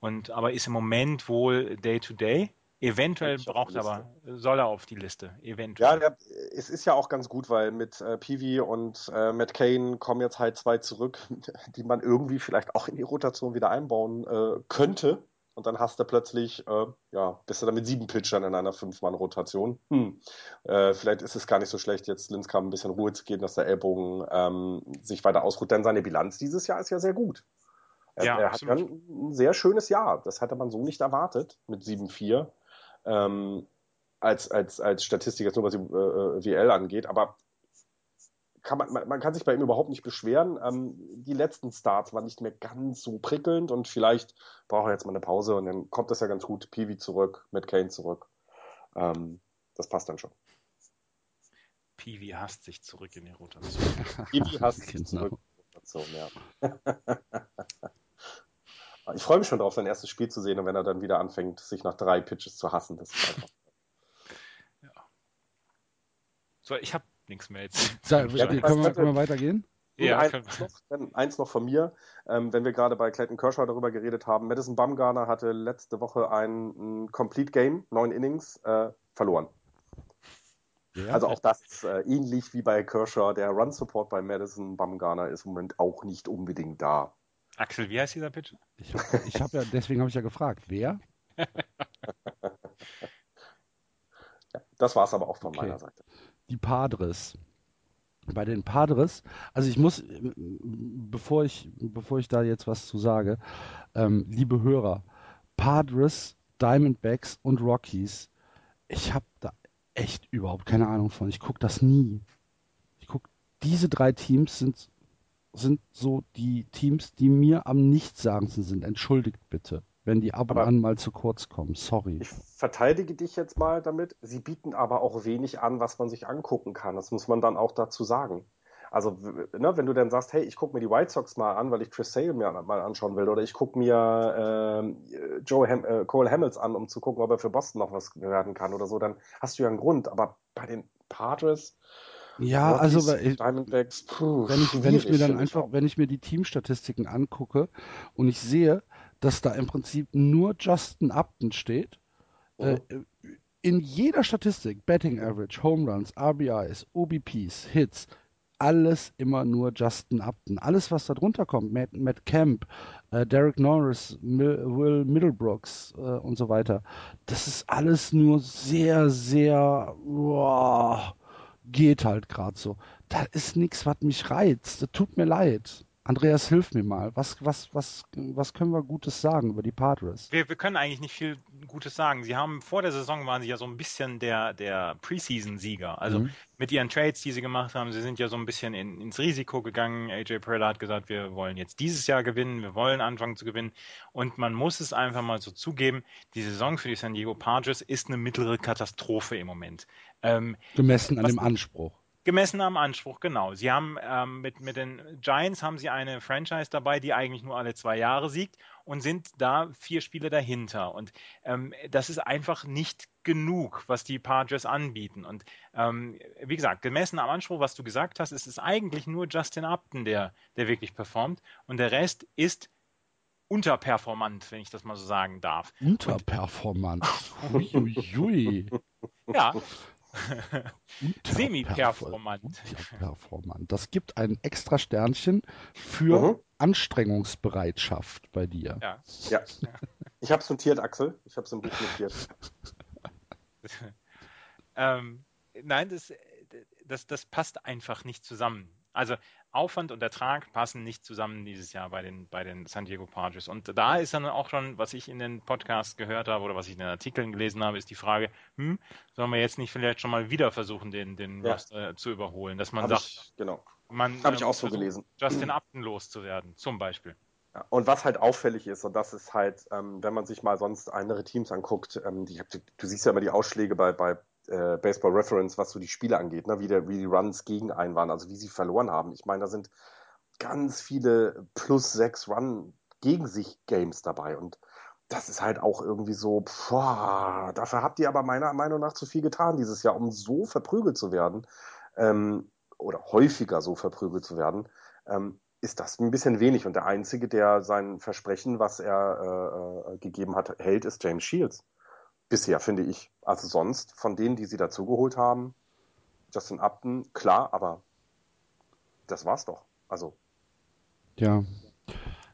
Und, aber ist im Moment wohl Day-to-Day. -Day. Eventuell braucht er aber, soll er auf die Liste. Eventuell. Ja, der, es ist ja auch ganz gut, weil mit äh, Peavy und äh, Matt Kane kommen jetzt halt zwei zurück, die man irgendwie vielleicht auch in die Rotation wieder einbauen äh, könnte und dann hast du plötzlich, äh, ja, bist du dann mit sieben Pitchern in einer Fünf-Mann-Rotation. Hm. Äh, vielleicht ist es gar nicht so schlecht, jetzt Linskram ein bisschen Ruhe zu geben, dass der Ellbogen ähm, sich weiter ausruht, denn seine Bilanz dieses Jahr ist ja sehr gut. Er, ja, er hat ja ein, ein, sehr schönes Jahr. Das hatte man so nicht erwartet mit 7-4. Ähm, als, als, als Statistik, jetzt nur was die äh, WL angeht, aber kann man, man, man, kann sich bei ihm überhaupt nicht beschweren. Ähm, die letzten Starts waren nicht mehr ganz so prickelnd und vielleicht braucht er jetzt mal eine Pause und dann kommt das ja ganz gut. Peavy zurück, mit Kane zurück. Ähm, das passt dann schon. Peavy hasst sich zurück in die Rotation. Peavy hasst sich genau. zurück in die Rotation, ja. ich freue mich schon darauf, sein erstes Spiel zu sehen und wenn er dann wieder anfängt, sich nach drei Pitches zu hassen. Das ist einfach. Ja. So, ich habe nichts mehr jetzt. Sag, ja, können, wir, können wir weitergehen? Ja, eins, noch, eins noch von mir, ähm, wenn wir gerade bei Clayton Kershaw darüber geredet haben. Madison Bumgarner hatte letzte Woche ein, ein Complete Game, neun Innings, äh, verloren. Ja. Also auch das ist äh, ähnlich wie bei Kershaw. Der Run Support bei Madison Bumgarner ist im Moment auch nicht unbedingt da. Axel, wie heißt dieser Pitch? Ich habe hab ja, deswegen habe ich ja gefragt, wer? ja, das war es aber auch von okay. meiner Seite. Die Padres. Bei den Padres, also ich muss, bevor ich, bevor ich da jetzt was zu sage, ähm, liebe Hörer, Padres, Diamondbacks und Rockies, ich habe da echt überhaupt keine Ahnung von. Ich gucke das nie. Ich gucke, diese drei Teams sind sind so die Teams, die mir am nichtssagendsten sind. Entschuldigt bitte, wenn die ab und an mal zu kurz kommen. Sorry. Ich verteidige dich jetzt mal damit. Sie bieten aber auch wenig an, was man sich angucken kann. Das muss man dann auch dazu sagen. Also, ne, wenn du dann sagst, hey, ich gucke mir die White Sox mal an, weil ich Chris Sale mir mal anschauen will, oder ich gucke mir äh, Joe Ham äh, Cole Hamels an, um zu gucken, ob er für Boston noch was werden kann oder so, dann hast du ja einen Grund. Aber bei den Padres, ja, also Diamondbacks, puh, wenn ich, wenn ich mir dann einfach, wenn ich mir die Teamstatistiken angucke und ich sehe, dass da im Prinzip nur Justin Upton steht, oh. äh, in jeder Statistik, Betting Average, Home Runs, RBIs, OBPs, Hits, alles immer nur Justin Upton. Alles, was da drunter kommt, Matt, Matt Camp, äh, Derek Norris, Mil Will Middlebrooks äh, und so weiter, das ist alles nur sehr, sehr, wow, geht halt gerade so. Da ist nichts, was mich reizt. Das tut mir leid. Andreas, hilf mir mal. Was, was, was, was können wir Gutes sagen über die Padres? Wir, wir können eigentlich nicht viel Gutes sagen. Sie haben vor der Saison waren sie ja so ein bisschen der, der Preseason-Sieger. Also mhm. mit ihren Trades, die sie gemacht haben, sie sind ja so ein bisschen in, ins Risiko gegangen. AJ Preller hat gesagt, wir wollen jetzt dieses Jahr gewinnen, wir wollen anfangen zu gewinnen. Und man muss es einfach mal so zugeben, die Saison für die San Diego Padres ist eine mittlere Katastrophe im Moment. Ähm, Gemessen an dem Anspruch. Gemessen am Anspruch, genau. Sie haben ähm, mit, mit den Giants haben sie eine Franchise dabei, die eigentlich nur alle zwei Jahre siegt und sind da vier Spiele dahinter. Und ähm, das ist einfach nicht genug, was die Padres anbieten. Und ähm, wie gesagt, gemessen am Anspruch, was du gesagt hast, ist es eigentlich nur Justin Upton, der, der wirklich performt. Und der Rest ist unterperformant, wenn ich das mal so sagen darf. Unterperformant. Uiuiui. ja, Semi-performant. Performant. Das gibt ein extra Sternchen für mhm. Anstrengungsbereitschaft bei dir. Ja. ja. Ich habe es notiert, Axel. Ich habe es im Buch notiert. ähm, nein, das, das, das passt einfach nicht zusammen. Also Aufwand und Ertrag passen nicht zusammen dieses Jahr bei den, bei den San Diego Padres. Und da ist dann auch schon, was ich in den Podcasts gehört habe oder was ich in den Artikeln gelesen habe, ist die Frage, hm, sollen wir jetzt nicht vielleicht schon mal wieder versuchen, den, den ja. Roster zu überholen? Dass man Hab sagt, ich, genau. man habe ich auch so gelesen. Justin Upton loszuwerden, zum Beispiel. Ja, und was halt auffällig ist, und das ist halt, ähm, wenn man sich mal sonst andere Teams anguckt, ähm, die, du siehst ja immer die Ausschläge bei, bei äh, Baseball Reference, was so die Spiele angeht, ne? wie, der, wie die Runs gegen einen waren, also wie sie verloren haben. Ich meine, da sind ganz viele plus sechs Run gegen sich Games dabei und das ist halt auch irgendwie so, boah, dafür habt ihr aber meiner Meinung nach zu viel getan dieses Jahr, um so verprügelt zu werden ähm, oder häufiger so verprügelt zu werden, ähm, ist das ein bisschen wenig. Und der Einzige, der sein Versprechen, was er äh, äh gegeben hat, hält, ist James Shields. Bisher, finde ich. Also sonst, von denen, die sie dazugeholt haben, Justin Upton, klar, aber das war's doch. Also. Ja,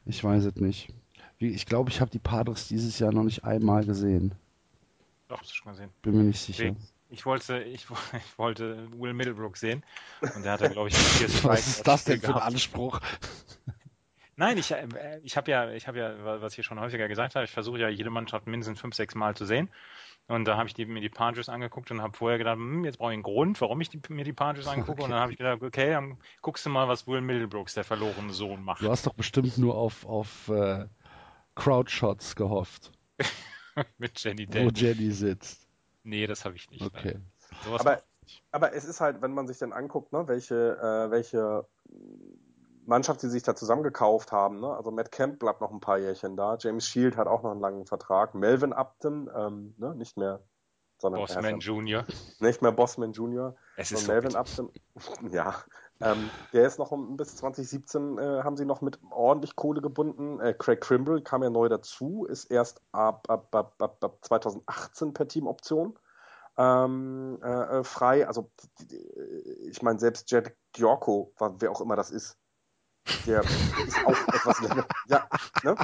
ich weiß es nicht. Ich glaube, ich habe die Padres dieses Jahr noch nicht einmal gesehen. Doch, hast du schon gesehen. Bin mir nicht sicher. Ich wollte, ich, ich wollte Will Middlebrook sehen und der hatte, glaube ich, Was ist das denn für ein Anspruch? Nein, ich, äh, ich habe ja, ich habe ja, was ich schon häufiger gesagt habe, ich versuche ja jede Mannschaft mindestens fünf, sechs Mal zu sehen. Und da habe ich die, mir die Padres angeguckt und habe vorher gedacht, hm, jetzt brauche ich einen Grund, warum ich die, mir die Padres angucke. Okay. Und dann habe ich gedacht, okay, dann guckst du mal, was Will Middlebrooks, der verlorene Sohn, macht. Du hast doch bestimmt nur auf, auf äh, Crowdshots gehofft. Mit Jenny Wo Jenny sitzt. Nee, das habe ich nicht. Okay. Aber, aber es ist halt, wenn man sich dann anguckt, ne, welche, äh, welche Mannschaft, die sich da zusammengekauft haben. Ne? Also Matt Camp bleibt noch ein paar Jährchen da. James Shield hat auch noch einen langen Vertrag. Melvin Upton, ähm, ne? nicht mehr. Sondern Bossman Jr. Nicht mehr Bossman Jr. Es ist so Melvin Upton, ja, ähm, der ist noch um, bis 2017 äh, haben sie noch mit ordentlich Kohle gebunden. Äh, Craig Crimble kam ja neu dazu, ist erst ab, ab, ab, ab, ab 2018 per Teamoption ähm, äh, äh frei. Also ich meine, selbst Jed Giorco, wer auch immer das ist, der ist auch etwas länger. Ja, ne?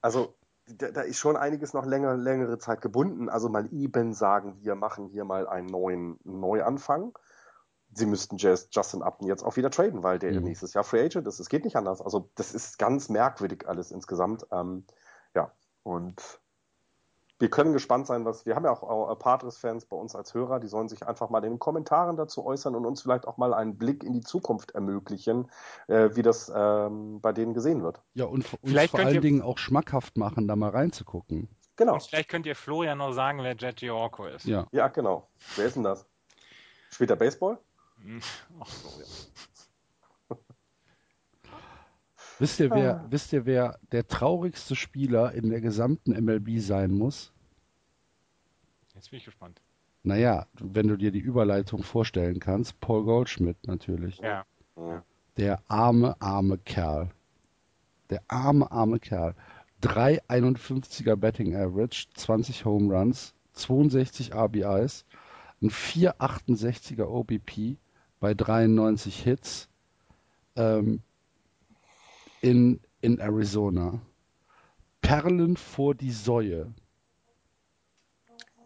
Also, da, da, ist schon einiges noch länger, längere Zeit gebunden. Also mal eben sagen, wir machen hier mal einen neuen Neuanfang. Sie müssten Justin Upton jetzt auch wieder traden, weil der mhm. nächstes Jahr Free Agent ist. Es geht nicht anders. Also, das ist ganz merkwürdig alles insgesamt. Ähm, ja, und wir können gespannt sein, was wir haben ja auch Padres-Fans bei uns als Hörer, die sollen sich einfach mal in den Kommentaren dazu äußern und uns vielleicht auch mal einen Blick in die Zukunft ermöglichen, äh, wie das ähm, bei denen gesehen wird. Ja, und vielleicht vor allen ihr... Dingen auch schmackhaft machen, da mal reinzugucken. Genau. Und vielleicht könnt ihr Florian noch sagen, wer Jet Giorco ist. Ja. ja, genau. Wer ist denn das? Spielt er Baseball? Hm. Ach so, ja. Wisst ihr, wer, ah. wisst ihr, wer der traurigste Spieler in der gesamten MLB sein muss? Jetzt bin ich gespannt. Naja, wenn du dir die Überleitung vorstellen kannst, Paul Goldschmidt natürlich. Ja. ja. Der arme, arme Kerl. Der arme, arme Kerl. 3,51er Betting Average, 20 Home Runs, 62 RBIs, ein 4,68er OBP bei 93 Hits. Ähm, in, in Arizona. Perlen vor die Säue.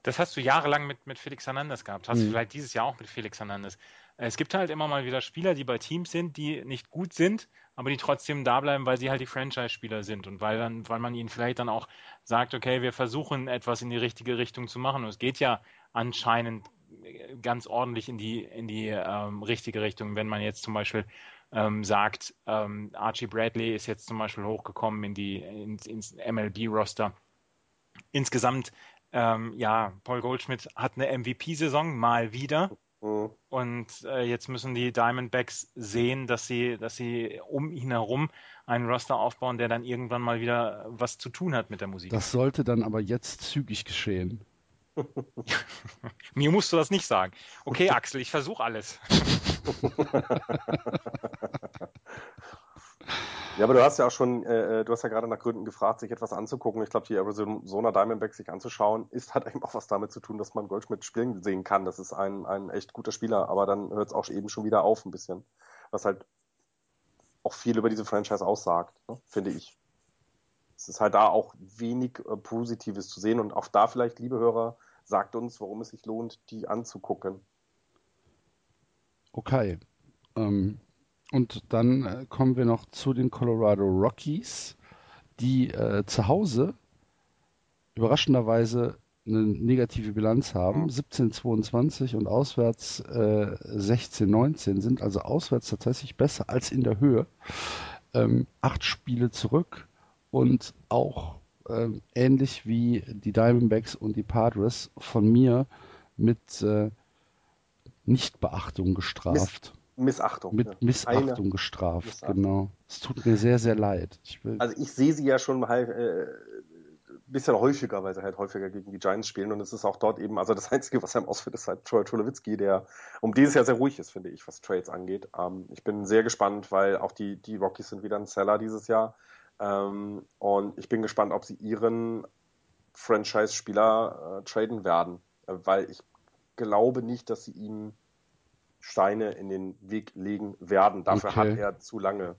Das hast du jahrelang mit, mit Felix Hernandez gehabt. Hast mhm. du vielleicht dieses Jahr auch mit Felix Hernandez. Es gibt halt immer mal wieder Spieler, die bei Teams sind, die nicht gut sind, aber die trotzdem da bleiben, weil sie halt die Franchise-Spieler sind und weil dann, weil man ihnen vielleicht dann auch sagt, okay, wir versuchen etwas in die richtige Richtung zu machen. Und es geht ja anscheinend ganz ordentlich in die, in die ähm, richtige Richtung, wenn man jetzt zum Beispiel ähm, sagt, ähm, Archie Bradley ist jetzt zum Beispiel hochgekommen in die, ins, ins MLB-Roster. Insgesamt, ähm, ja, Paul Goldschmidt hat eine MVP-Saison mal wieder. Mhm. Und äh, jetzt müssen die Diamondbacks sehen, dass sie, dass sie um ihn herum einen Roster aufbauen, der dann irgendwann mal wieder was zu tun hat mit der Musik. Das sollte dann aber jetzt zügig geschehen. Mir musst du das nicht sagen. Okay, Axel, ich versuche alles. ja, aber du hast ja auch schon, äh, äh, du hast ja gerade nach Gründen gefragt, sich etwas anzugucken. Ich glaube, die Arizona Diamondbacks sich anzuschauen, ist halt eben auch was damit zu tun, dass man Goldschmidt spielen sehen kann. Das ist ein, ein echt guter Spieler, aber dann hört es auch eben schon wieder auf ein bisschen. Was halt auch viel über diese Franchise aussagt, ne? finde ich. Es ist halt da auch wenig äh, Positives zu sehen und auch da vielleicht, liebe Hörer, sagt uns, warum es sich lohnt, die anzugucken. Okay. Ähm, und dann äh, kommen wir noch zu den Colorado Rockies, die äh, zu Hause überraschenderweise eine negative Bilanz haben, 17-22 und auswärts äh, 16-19 sind also auswärts tatsächlich besser als in der Höhe. Ähm, acht Spiele zurück und auch äh, ähnlich wie die Diamondbacks und die Padres von mir mit äh, Nichtbeachtung gestraft. Miss Missachtung. Mit ja. Missachtung Eine gestraft, Missachtung. genau. Es tut mir sehr, sehr leid. Ich also ich sehe sie ja schon halt äh, bisschen häufiger, weil sie halt häufiger gegen die Giants spielen und es ist auch dort eben, also das Einzige, was einem ausfällt, ist halt Troy Tulowitzki, der um dieses Jahr sehr ruhig ist, finde ich, was Trades angeht. Ähm, ich bin sehr gespannt, weil auch die, die Rockies sind wieder ein Seller dieses Jahr. Ähm, und ich bin gespannt, ob sie ihren Franchise-Spieler äh, traden werden, äh, weil ich glaube nicht, dass sie ihm Steine in den Weg legen werden. Dafür okay. hat er zu lange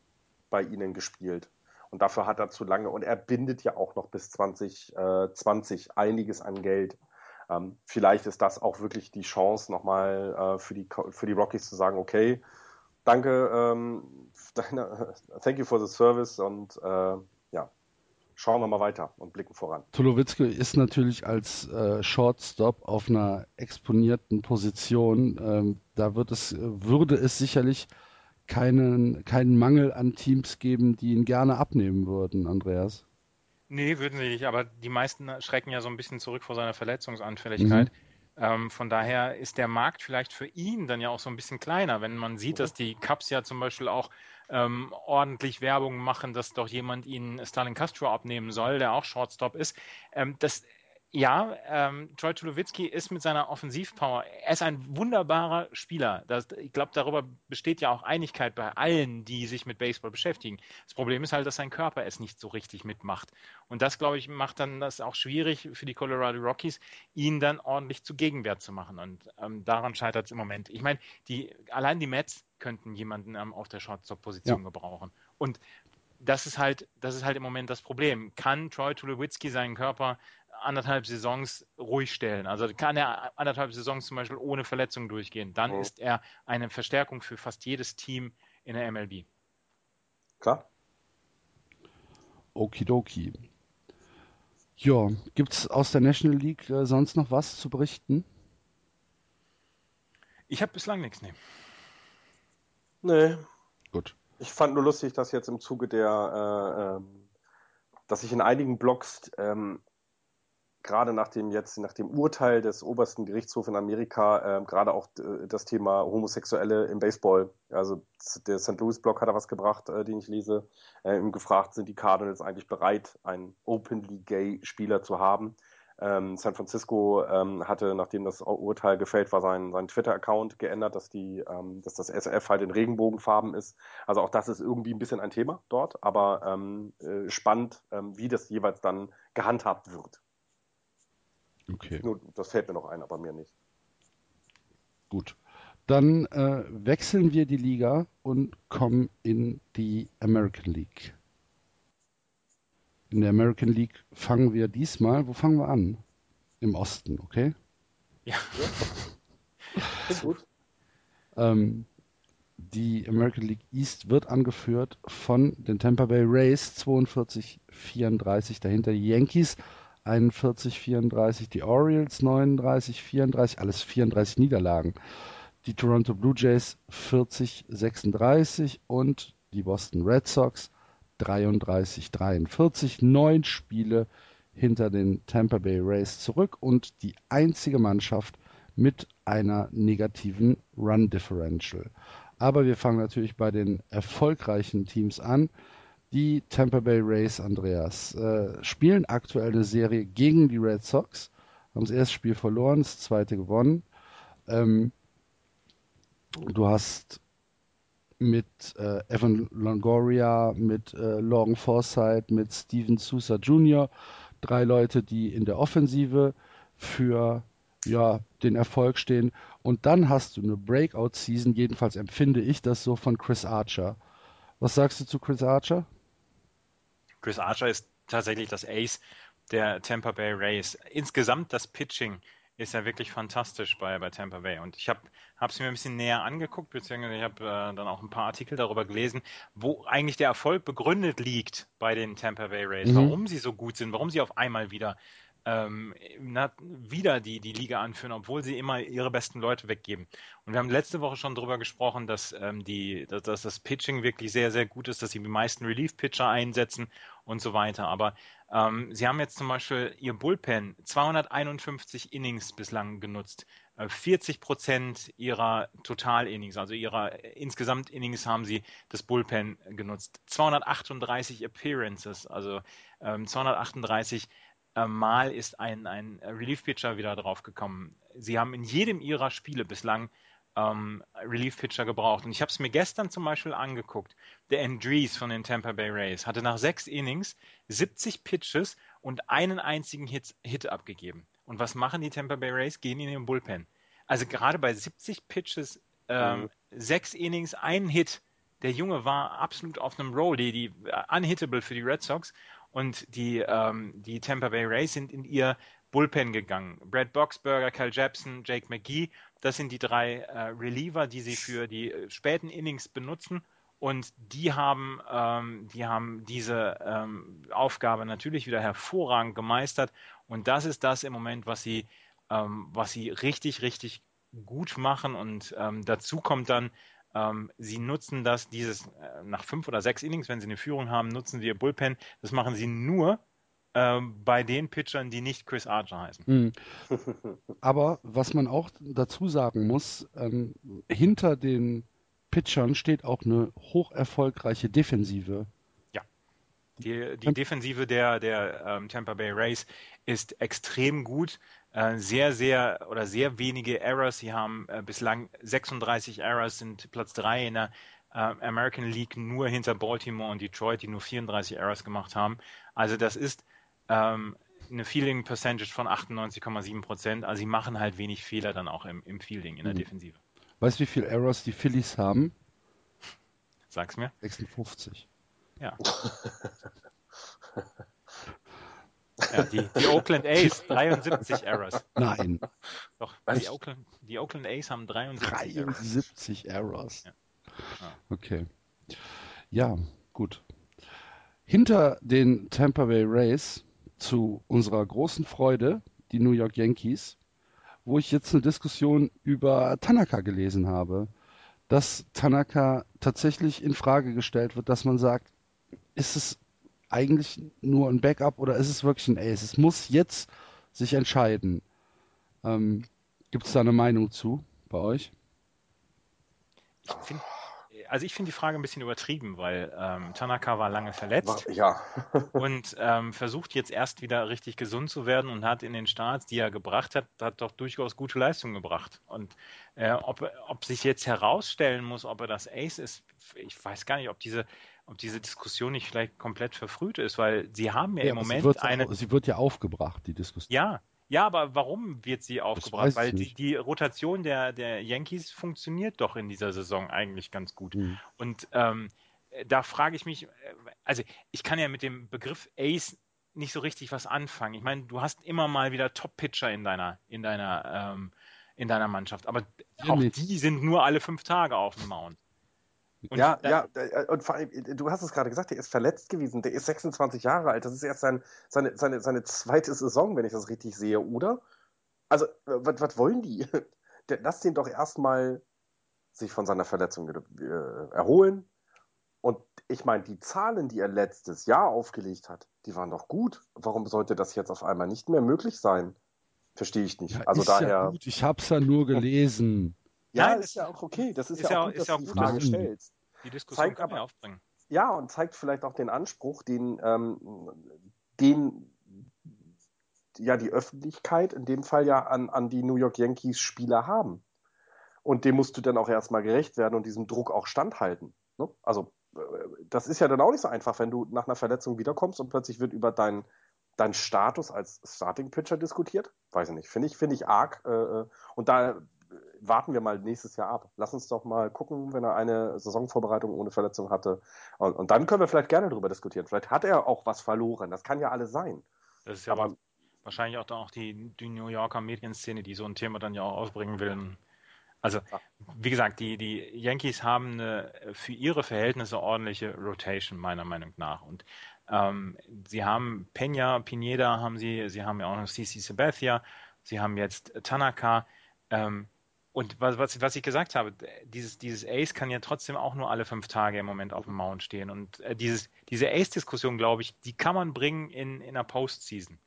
bei ihnen gespielt. Und dafür hat er zu lange, und er bindet ja auch noch bis 2020 äh, einiges an Geld. Ähm, vielleicht ist das auch wirklich die Chance, nochmal äh, für, die, für die Rockies zu sagen, okay, danke, ähm, deine, thank you for the service und äh, ja. schauen wir mal weiter und blicken voran. Tulowitzki ist natürlich als äh, Shortstop auf einer exponierten Position. Ähm, da wird es, würde es sicherlich keinen, keinen Mangel an Teams geben, die ihn gerne abnehmen würden, Andreas. Nee, würden sie nicht, aber die meisten schrecken ja so ein bisschen zurück vor seiner Verletzungsanfälligkeit. Mhm. Ähm, von daher ist der Markt vielleicht für ihn dann ja auch so ein bisschen kleiner, wenn man sieht, dass die Cups ja zum Beispiel auch ähm, ordentlich Werbung machen, dass doch jemand ihnen Stalin Castro abnehmen soll, der auch Shortstop ist. Ähm, das ja, ähm, Troy Tulowitzki ist mit seiner Offensivpower, er ist ein wunderbarer Spieler. Das, ich glaube, darüber besteht ja auch Einigkeit bei allen, die sich mit Baseball beschäftigen. Das Problem ist halt, dass sein Körper es nicht so richtig mitmacht. Und das, glaube ich, macht dann das auch schwierig für die Colorado Rockies, ihn dann ordentlich zu Gegenwert zu machen. Und ähm, daran scheitert es im Moment. Ich meine, allein die Mets könnten jemanden ähm, auf der Shortstop-Position ja. gebrauchen. Und das ist halt, das ist halt im Moment das Problem. Kann Troy Tulowitzki seinen Körper anderthalb Saisons ruhig stellen. Also kann er anderthalb Saisons zum Beispiel ohne Verletzung durchgehen. Dann mhm. ist er eine Verstärkung für fast jedes Team in der MLB. Klar. Okidoki. Ja, gibt es aus der National League äh, sonst noch was zu berichten? Ich habe bislang nichts, nee. Nee. Gut. Ich fand nur lustig, dass jetzt im Zuge der, äh, ähm, dass sich in einigen Blogs ähm, gerade nach dem jetzt, nach dem Urteil des obersten Gerichtshofs in Amerika, äh, gerade auch äh, das Thema Homosexuelle im Baseball, also der St. Louis Blog hat da was gebracht, äh, den ich lese, äh, ihm gefragt, sind die Cardinals eigentlich bereit, einen openly gay Spieler zu haben? Ähm, San Francisco ähm, hatte, nachdem das Urteil gefällt war, seinen, seinen Twitter-Account geändert, dass die, ähm, dass das SF halt in Regenbogenfarben ist. Also auch das ist irgendwie ein bisschen ein Thema dort, aber ähm, äh, spannend, ähm, wie das jeweils dann gehandhabt wird. Okay. Nur, das fällt mir noch ein, aber mir nicht. Gut. Dann äh, wechseln wir die Liga und kommen in die American League. In der American League fangen wir diesmal, wo fangen wir an? Im Osten, okay? Ja. Ist gut. Ähm, die American League East wird angeführt von den Tampa Bay Rays 42-34, dahinter die Yankees 41-34, die Orioles 39-34, alles 34 Niederlagen. Die Toronto Blue Jays 40-36 und die Boston Red Sox 33-43. Neun Spiele hinter den Tampa Bay Rays zurück und die einzige Mannschaft mit einer negativen Run Differential. Aber wir fangen natürlich bei den erfolgreichen Teams an. Die Tampa Bay Rays, Andreas, äh, spielen aktuell eine Serie gegen die Red Sox. Haben das erste Spiel verloren, das zweite gewonnen. Ähm, du hast mit äh, Evan Longoria, mit äh, Logan Forsythe, mit Steven Sousa Jr. drei Leute, die in der Offensive für ja, den Erfolg stehen. Und dann hast du eine Breakout-Season, jedenfalls empfinde ich das so von Chris Archer. Was sagst du zu Chris Archer? Chris Archer ist tatsächlich das Ace der Tampa Bay Rays. Insgesamt das Pitching ist ja wirklich fantastisch bei, bei Tampa Bay. Und ich habe es mir ein bisschen näher angeguckt, beziehungsweise ich habe äh, dann auch ein paar Artikel darüber gelesen, wo eigentlich der Erfolg begründet liegt bei den Tampa Bay Rays, mhm. warum sie so gut sind, warum sie auf einmal wieder ähm, na, wieder die, die Liga anführen, obwohl sie immer ihre besten Leute weggeben. Und wir haben letzte Woche schon darüber gesprochen, dass, ähm, die, dass, dass, das Pitching wirklich sehr, sehr gut ist, dass sie die meisten Relief-Pitcher einsetzen und so weiter. Aber sie haben jetzt zum Beispiel ihr Bullpen 251 Innings bislang genutzt. 40 äh, Prozent ihrer Total-Innings, also ihrer Insgesamt-Innings haben sie das Bullpen genutzt. 238 Appearances, also ähm, 238 äh, Mal ist ein, ein Relief-Pitcher wieder draufgekommen. Sie haben in jedem ihrer Spiele bislang ähm, Relief-Pitcher gebraucht. Und ich habe es mir gestern zum Beispiel angeguckt. Der Andrees von den Tampa Bay Rays hatte nach sechs Innings 70 Pitches und einen einzigen Hit, Hit abgegeben. Und was machen die Tampa Bay Rays? Gehen in den Bullpen. Also gerade bei 70 Pitches, ähm, mhm. sechs Innings, einen Hit. Der Junge war absolut auf einem Roll, die, die uh, unhittable für die Red Sox. Und die, ähm, die Tampa Bay Rays sind in ihr Bullpen gegangen. Brad Boxberger, Kyle Jepson, Jake McGee, das sind die drei äh, Reliever, die sie für die äh, späten Innings benutzen. Und die haben, ähm, die haben diese ähm, Aufgabe natürlich wieder hervorragend gemeistert. Und das ist das im Moment, was sie, ähm, was sie richtig, richtig gut machen. Und ähm, dazu kommt dann, ähm, sie nutzen das, dieses äh, nach fünf oder sechs Innings, wenn sie eine Führung haben, nutzen sie ihr Bullpen. Das machen sie nur ähm, bei den Pitchern, die nicht Chris Archer heißen. Mhm. Aber was man auch dazu sagen muss, ähm, hinter den Pitchern steht auch eine hoch erfolgreiche Defensive. Ja. Die, die Defensive der, der ähm, Tampa Bay Rays ist extrem gut. Äh, sehr, sehr oder sehr wenige Errors. Sie haben äh, bislang 36 Errors, sind Platz 3 in der äh, American League nur hinter Baltimore und Detroit, die nur 34 Errors gemacht haben. Also das ist ähm, eine Fielding Percentage von 98,7 Prozent. Also sie machen halt wenig Fehler dann auch im, im Fielding, in der mhm. Defensive. Weißt du, wie viele Errors die Phillies haben? Sag's mir. 56. Ja. ja die, die, Oakland A's, 73 Errors. Nein. Doch, die Oakland, die Oakland, A's haben 73, 73 Errors. Ja. Ah. Okay. Ja, gut. Hinter den Tampa Bay Rays zu unserer großen Freude die New York Yankees wo ich jetzt eine Diskussion über Tanaka gelesen habe, dass Tanaka tatsächlich in Frage gestellt wird, dass man sagt, ist es eigentlich nur ein Backup oder ist es wirklich ein Ace? Es muss jetzt sich entscheiden. Ähm, Gibt es da eine Meinung zu bei euch? Ich finde also ich finde die Frage ein bisschen übertrieben, weil ähm, Tanaka war lange verletzt ja. und ähm, versucht jetzt erst wieder richtig gesund zu werden und hat in den Starts, die er gebracht hat, hat doch durchaus gute Leistungen gebracht. Und äh, ob, ob sich jetzt herausstellen muss, ob er das Ace ist, ich weiß gar nicht, ob diese ob diese Diskussion nicht vielleicht komplett verfrüht ist, weil sie haben ja, ja im Moment eine. sie wird ja aufgebracht, die Diskussion. Ja, ja, aber warum wird sie aufgebracht? Weil die, die, Rotation der, der Yankees funktioniert doch in dieser Saison eigentlich ganz gut. Mhm. Und ähm, da frage ich mich, äh, also ich kann ja mit dem Begriff Ace nicht so richtig was anfangen. Ich meine, du hast immer mal wieder Top-Pitcher in deiner, in deiner, ähm, in deiner Mannschaft, aber ja, auch nicht. die sind nur alle fünf Tage auf dem Mount. Und ja, ja, äh, und vor allem, du hast es gerade gesagt, der ist verletzt gewesen, der ist 26 Jahre alt, das ist erst sein, seine, seine, seine zweite Saison, wenn ich das richtig sehe, oder? Also, was, was wollen die? Lass den doch erstmal sich von seiner Verletzung äh, erholen. Und ich meine, die Zahlen, die er letztes Jahr aufgelegt hat, die waren doch gut. Warum sollte das jetzt auf einmal nicht mehr möglich sein? Verstehe ich nicht. Ja, also daher. Ja. Ich habe es ja nur gelesen. Ja, Nein, ist ja auch okay. Das ist, ist ja, auch gut, dass du die Frage stellst. Die Diskussion zeigt aber, aufbringen. Ja, und zeigt vielleicht auch den Anspruch, den, ähm, den ja die Öffentlichkeit in dem Fall ja an, an die New York Yankees Spieler haben. Und dem musst du dann auch erstmal gerecht werden und diesem Druck auch standhalten. Ne? Also äh, das ist ja dann auch nicht so einfach, wenn du nach einer Verletzung wiederkommst und plötzlich wird über deinen dein Status als Starting Pitcher diskutiert. Weiß ich nicht. Finde ich, finde ich arg. Äh, äh und da warten wir mal nächstes Jahr ab. Lass uns doch mal gucken, wenn er eine Saisonvorbereitung ohne Verletzung hatte. Und, und dann können wir vielleicht gerne darüber diskutieren. Vielleicht hat er auch was verloren. Das kann ja alles sein. Das ist ja aber wahrscheinlich auch, auch die, die New Yorker Medienszene, die so ein Thema dann ja auch aufbringen will. Also, wie gesagt, die, die Yankees haben eine für ihre Verhältnisse ordentliche Rotation, meiner Meinung nach. Und ähm, sie haben Peña, Pineda haben sie, sie haben ja auch noch CC Sabathia, sie haben jetzt Tanaka. Ähm, und was, was, was ich gesagt habe, dieses, dieses Ace kann ja trotzdem auch nur alle fünf Tage im Moment auf dem Mount stehen. Und äh, dieses, diese Ace-Diskussion, glaube ich, die kann man bringen in, in einer Postseason.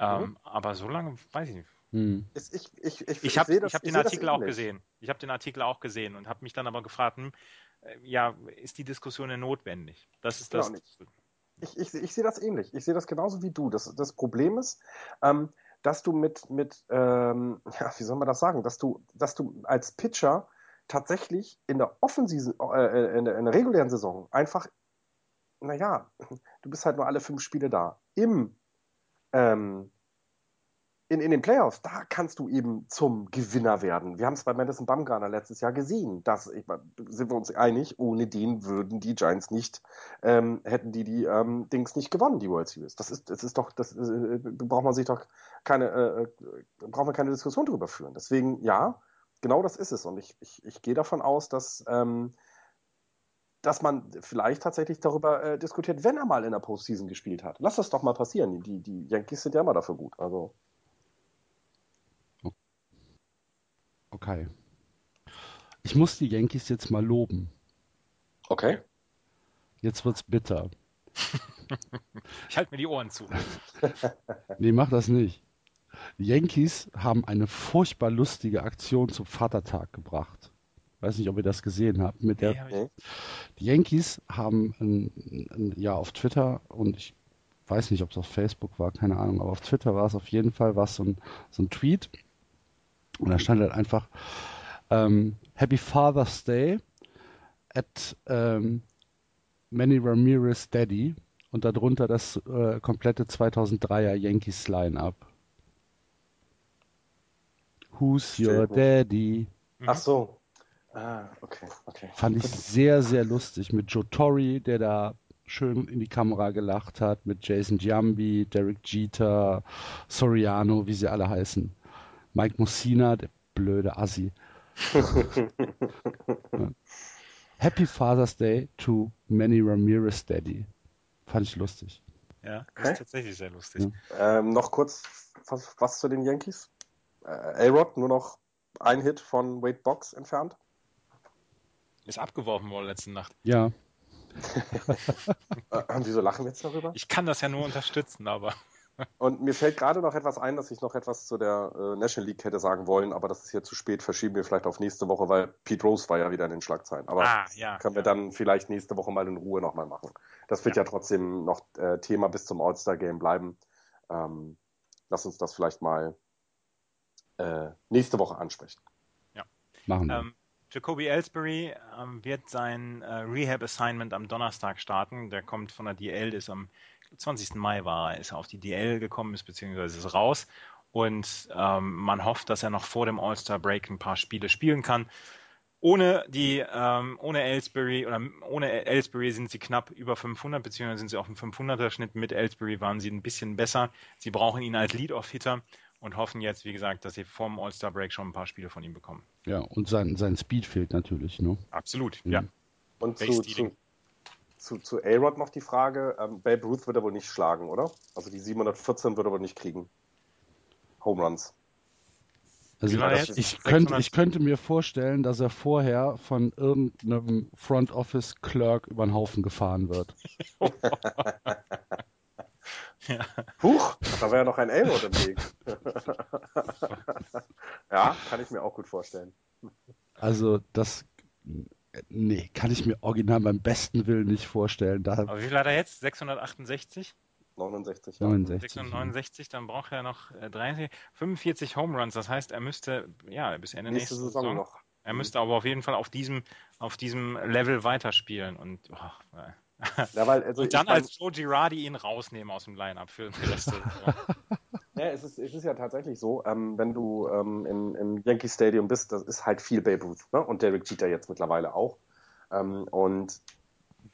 Ähm, mhm. Aber so lange weiß ich nicht. Hm. Ich, ich, ich, ich, ich habe hab den Artikel auch gesehen. Ich habe den Artikel auch gesehen und habe mich dann aber gefragt, hm, äh, ja, ist die Diskussion denn notwendig? Das ist das. Ich, ich, ich sehe das ähnlich. Ich sehe das genauso wie du. Das, das Problem ist, ähm, dass du mit, mit ähm, ja, wie soll man das sagen, dass du, dass du als Pitcher tatsächlich in der offensiven, äh, in, der, in der regulären Saison einfach, naja, du bist halt nur alle fünf Spiele da. Im ähm, in, in den Playoffs, da kannst du eben zum Gewinner werden. Wir haben es bei Madison Bumgarner letztes Jahr gesehen. Das, ich, sind wir uns einig, ohne den würden die Giants nicht, ähm, hätten die die ähm, Dings nicht gewonnen, die World Series. Das ist, das ist doch, das äh, braucht man sich doch keine, äh, äh braucht man keine Diskussion darüber führen. Deswegen, ja, genau das ist es. Und ich, ich, ich gehe davon aus, dass, ähm, dass man vielleicht tatsächlich darüber äh, diskutiert, wenn er mal in der Postseason gespielt hat. Lass das doch mal passieren. Die, die Yankees sind ja immer dafür gut. Also. Okay. Ich muss die Yankees jetzt mal loben. Okay. Jetzt wird's bitter. ich halte mir die Ohren zu. nee, mach das nicht. Die Yankees haben eine furchtbar lustige Aktion zum Vatertag gebracht. Weiß nicht, ob ihr das gesehen habt. Mit der, nee, die Yankees haben ein, ein, ja auf Twitter und ich weiß nicht, ob es auf Facebook war, keine Ahnung, aber auf Twitter war es auf jeden Fall was so ein, so ein Tweet und da stand halt einfach ähm, Happy Father's Day at ähm, Manny Ramirez Daddy und darunter das äh, komplette 2003er Yankees Line-Up. Who's your daddy? Ach so. Ah, okay, okay. Fand ich sehr, sehr lustig mit Joe Torre, der da schön in die Kamera gelacht hat, mit Jason Giambi, Derek Jeter, Soriano, wie sie alle heißen. Mike Mussina, der blöde Assi. Happy Father's Day to Manny Ramirez Daddy. Fand ich lustig. Ja, okay. ist tatsächlich sehr lustig. Ja. Ähm, noch kurz was, was, zu den Yankees. Äh, A-Rod nur noch ein Hit von Wade Box entfernt. Ist abgeworfen worden letzte Nacht. Ja. äh, wieso lachen wir jetzt darüber? Ich kann das ja nur unterstützen, aber. Und mir fällt gerade noch etwas ein, dass ich noch etwas zu der äh, National League hätte sagen wollen, aber das ist hier zu spät. Verschieben wir vielleicht auf nächste Woche, weil Pete Rose war ja wieder in den Schlagzeilen. Aber ah, ja, können wir dann vielleicht nächste Woche mal in Ruhe nochmal machen. Das wird ja, ja trotzdem noch äh, Thema bis zum All-Star-Game bleiben. Ähm, lass uns das vielleicht mal äh, nächste Woche ansprechen. Ja. Machen wir. Ähm, Jacoby Ellsbury ähm, wird sein äh, Rehab-Assignment am Donnerstag starten. Der kommt von der DL, ist am 20. Mai war er, ist er auf die DL gekommen ist, beziehungsweise ist raus. Und ähm, man hofft, dass er noch vor dem All-Star-Break ein paar Spiele spielen kann. Ohne die, ähm, ohne Ellsbury oder ohne Ellsbury sind sie knapp über 500, beziehungsweise sind sie auf dem 500er Schnitt. Mit Ellsbury waren sie ein bisschen besser. Sie brauchen ihn als Lead-Off-Hitter und hoffen jetzt, wie gesagt, dass sie vorm All-Star-Break schon ein paar Spiele von ihm bekommen. Ja, und sein, sein Speed fehlt natürlich, ne? Absolut, ja. ja. Und zu, zu, zu, zu A-Rod noch die Frage, ähm, Babe Ruth wird er wohl nicht schlagen, oder? Also die 714 wird er wohl nicht kriegen. Home Runs. Also ich, ich, könnte, ich könnte mir vorstellen, dass er vorher von irgendeinem Front Office Clerk über den Haufen gefahren wird. ja. Huch, da wäre ja noch ein A-Rod im Weg. ja, kann ich mir auch gut vorstellen. Also das nee, kann ich mir original beim besten Willen nicht vorstellen. Da Aber wie viel hat er jetzt? 668? 69, ja. 69, 669, dann braucht er noch äh, 30, 45 Home Runs. Das heißt, er müsste, ja, bis Ende nächste, nächste Saison, Saison, noch. Er müsste aber auf jeden Fall auf diesem, auf diesem Level weiterspielen. Und, oh, ja, weil, also und dann als Joe Girardi ihn rausnehmen aus dem Line-Up für den Rest der Saison. Ja, es ist, es ist ja tatsächlich so, ähm, wenn du ähm, im, im Yankee Stadium bist, das ist halt viel Babe Ruth ne? und Derek Jeter jetzt mittlerweile auch. Ähm, und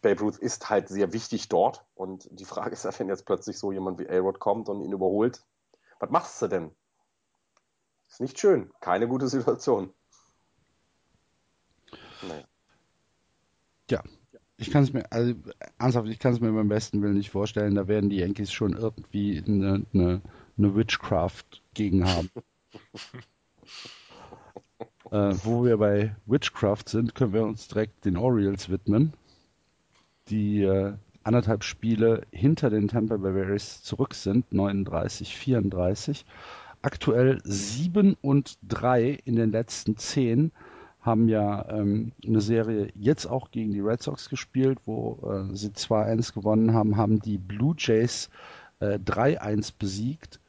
Babe Ruth ist halt sehr wichtig dort. Und die Frage ist ja, wenn jetzt plötzlich so jemand wie A-Rod kommt und ihn überholt, was machst du denn? Ist nicht schön. Keine gute Situation. Naja. Ja, ich kann es mir, also ernsthaft, ich kann es mir beim besten Willen nicht vorstellen. Da werden die Yankees schon irgendwie eine, eine eine Witchcraft gegen haben. äh, wo wir bei Witchcraft sind, können wir uns direkt den Orioles widmen, die äh, anderthalb Spiele hinter den Tampa Bay Rays zurück sind, 39, 34. Aktuell 7 und 3 in den letzten 10 haben ja ähm, eine Serie jetzt auch gegen die Red Sox gespielt, wo äh, sie 2-1 gewonnen haben, haben die Blue Jays äh, 3-1 besiegt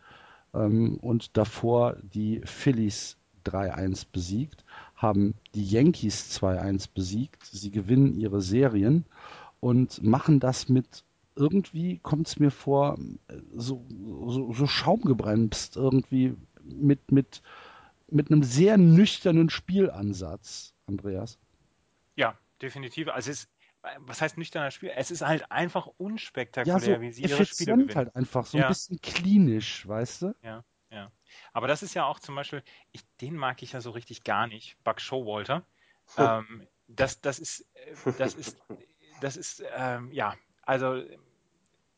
ähm, und davor die Phillies 3-1 besiegt, haben die Yankees 2-1 besiegt. Sie gewinnen ihre Serien und machen das mit irgendwie kommt es mir vor, so, so, so schaumgebremst, irgendwie mit, mit, mit einem sehr nüchternen Spielansatz, Andreas. Ja, definitiv. Also es was heißt nüchterner Spiel? Es ist halt einfach unspektakulär, ja, so wie sie ihre Spiele gewinnen. halt einfach, so ja. ein bisschen klinisch, weißt du? Ja, ja. Aber das ist ja auch zum Beispiel, ich, den mag ich ja so richtig gar nicht, Buck Showalter. ähm, das, das ist, äh, das ist, das ist, ähm, ja, also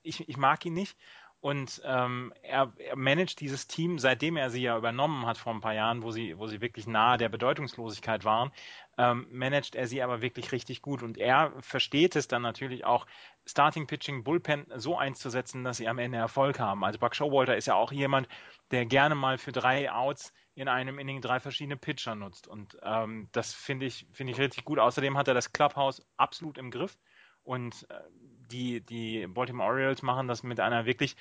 ich, ich mag ihn nicht. Und ähm, er, er managt dieses Team, seitdem er sie ja übernommen hat vor ein paar Jahren, wo sie, wo sie wirklich nahe der Bedeutungslosigkeit waren, ähm, managt er sie aber wirklich richtig gut. Und er versteht es dann natürlich auch, Starting Pitching, Bullpen so einzusetzen, dass sie am Ende Erfolg haben. Also Buck Showalter ist ja auch jemand, der gerne mal für drei Outs in einem Inning drei verschiedene Pitcher nutzt. Und ähm, das finde ich, finde ich richtig gut. Außerdem hat er das Clubhouse absolut im Griff. Und äh, die, die Baltimore Orioles machen das mit einer wirklich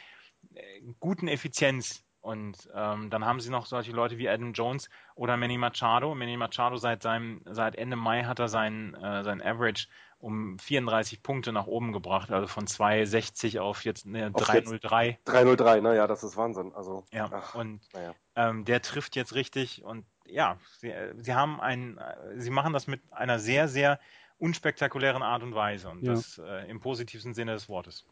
äh, guten Effizienz. Und ähm, dann haben sie noch solche Leute wie Adam Jones oder Manny Machado. Manny Machado seit seinem, seit Ende Mai hat er sein, äh, sein Average um 34 Punkte nach oben gebracht, also von 2,60 auf jetzt ne, 3,03. 3,03, naja, das ist Wahnsinn. Also, ja, ach, und ja. ähm, der trifft jetzt richtig und ja, sie, sie haben ein, sie machen das mit einer sehr, sehr unspektakulären Art und Weise und ja. das äh, im positivsten Sinne des Wortes.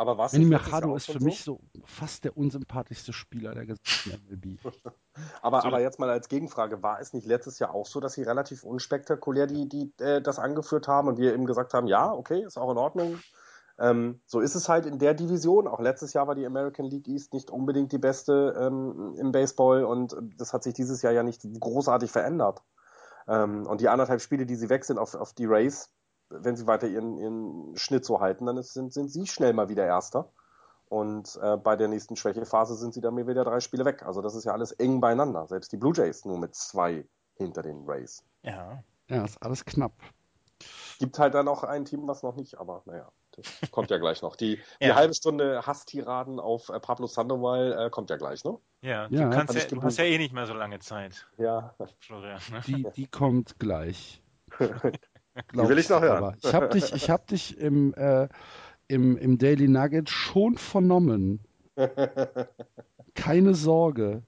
Aber was Manny Machado ist für so? mich so fast der unsympathischste Spieler der gesamten MLB. aber, so. aber jetzt mal als Gegenfrage, war es nicht letztes Jahr auch so, dass sie relativ unspektakulär die, die, äh, das angeführt haben und wir eben gesagt haben, ja, okay, ist auch in Ordnung. Ähm, so ist es halt in der Division. Auch letztes Jahr war die American League East nicht unbedingt die beste ähm, im Baseball und das hat sich dieses Jahr ja nicht großartig verändert. Ähm, und die anderthalb Spiele, die sie weg sind auf, auf die Race, wenn sie weiter ihren, ihren Schnitt so halten, dann ist, sind, sind sie schnell mal wieder Erster. Und äh, bei der nächsten Schwächephase sind sie dann wieder drei Spiele weg. Also das ist ja alles eng beieinander. Selbst die Blue Jays nur mit zwei hinter den Rays. Ja. Ja, ist alles knapp. Gibt halt dann auch ein Team, was noch nicht, aber naja, das kommt ja gleich noch. Die, ja. die halbe Stunde Hasstiraden auf äh, Pablo Sandoval äh, kommt ja gleich, ne? Ja, du, ja, kannst ja, du hast ja eh nicht mehr so lange Zeit. Ja. Florian. Ne? Die, die kommt gleich. Die will ich noch hören. Ich habe dich, ich hab dich im, äh, im, im Daily Nugget schon vernommen. Keine Sorge.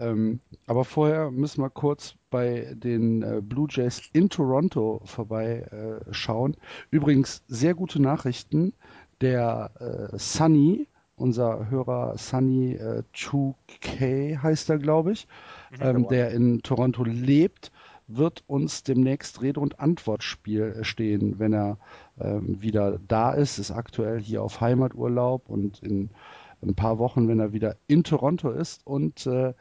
Ähm, aber vorher müssen wir kurz bei den äh, Blue Jays in Toronto vorbeischauen. Äh, Übrigens sehr gute Nachrichten. Der äh, Sunny, unser Hörer Sunny 2K äh, heißt er, glaube ich, mhm, ähm, der in Toronto lebt, wird uns demnächst Rede und Antwortspiel stehen, wenn er ähm, wieder da ist. Ist aktuell hier auf Heimaturlaub und in ein paar Wochen, wenn er wieder in Toronto ist und äh,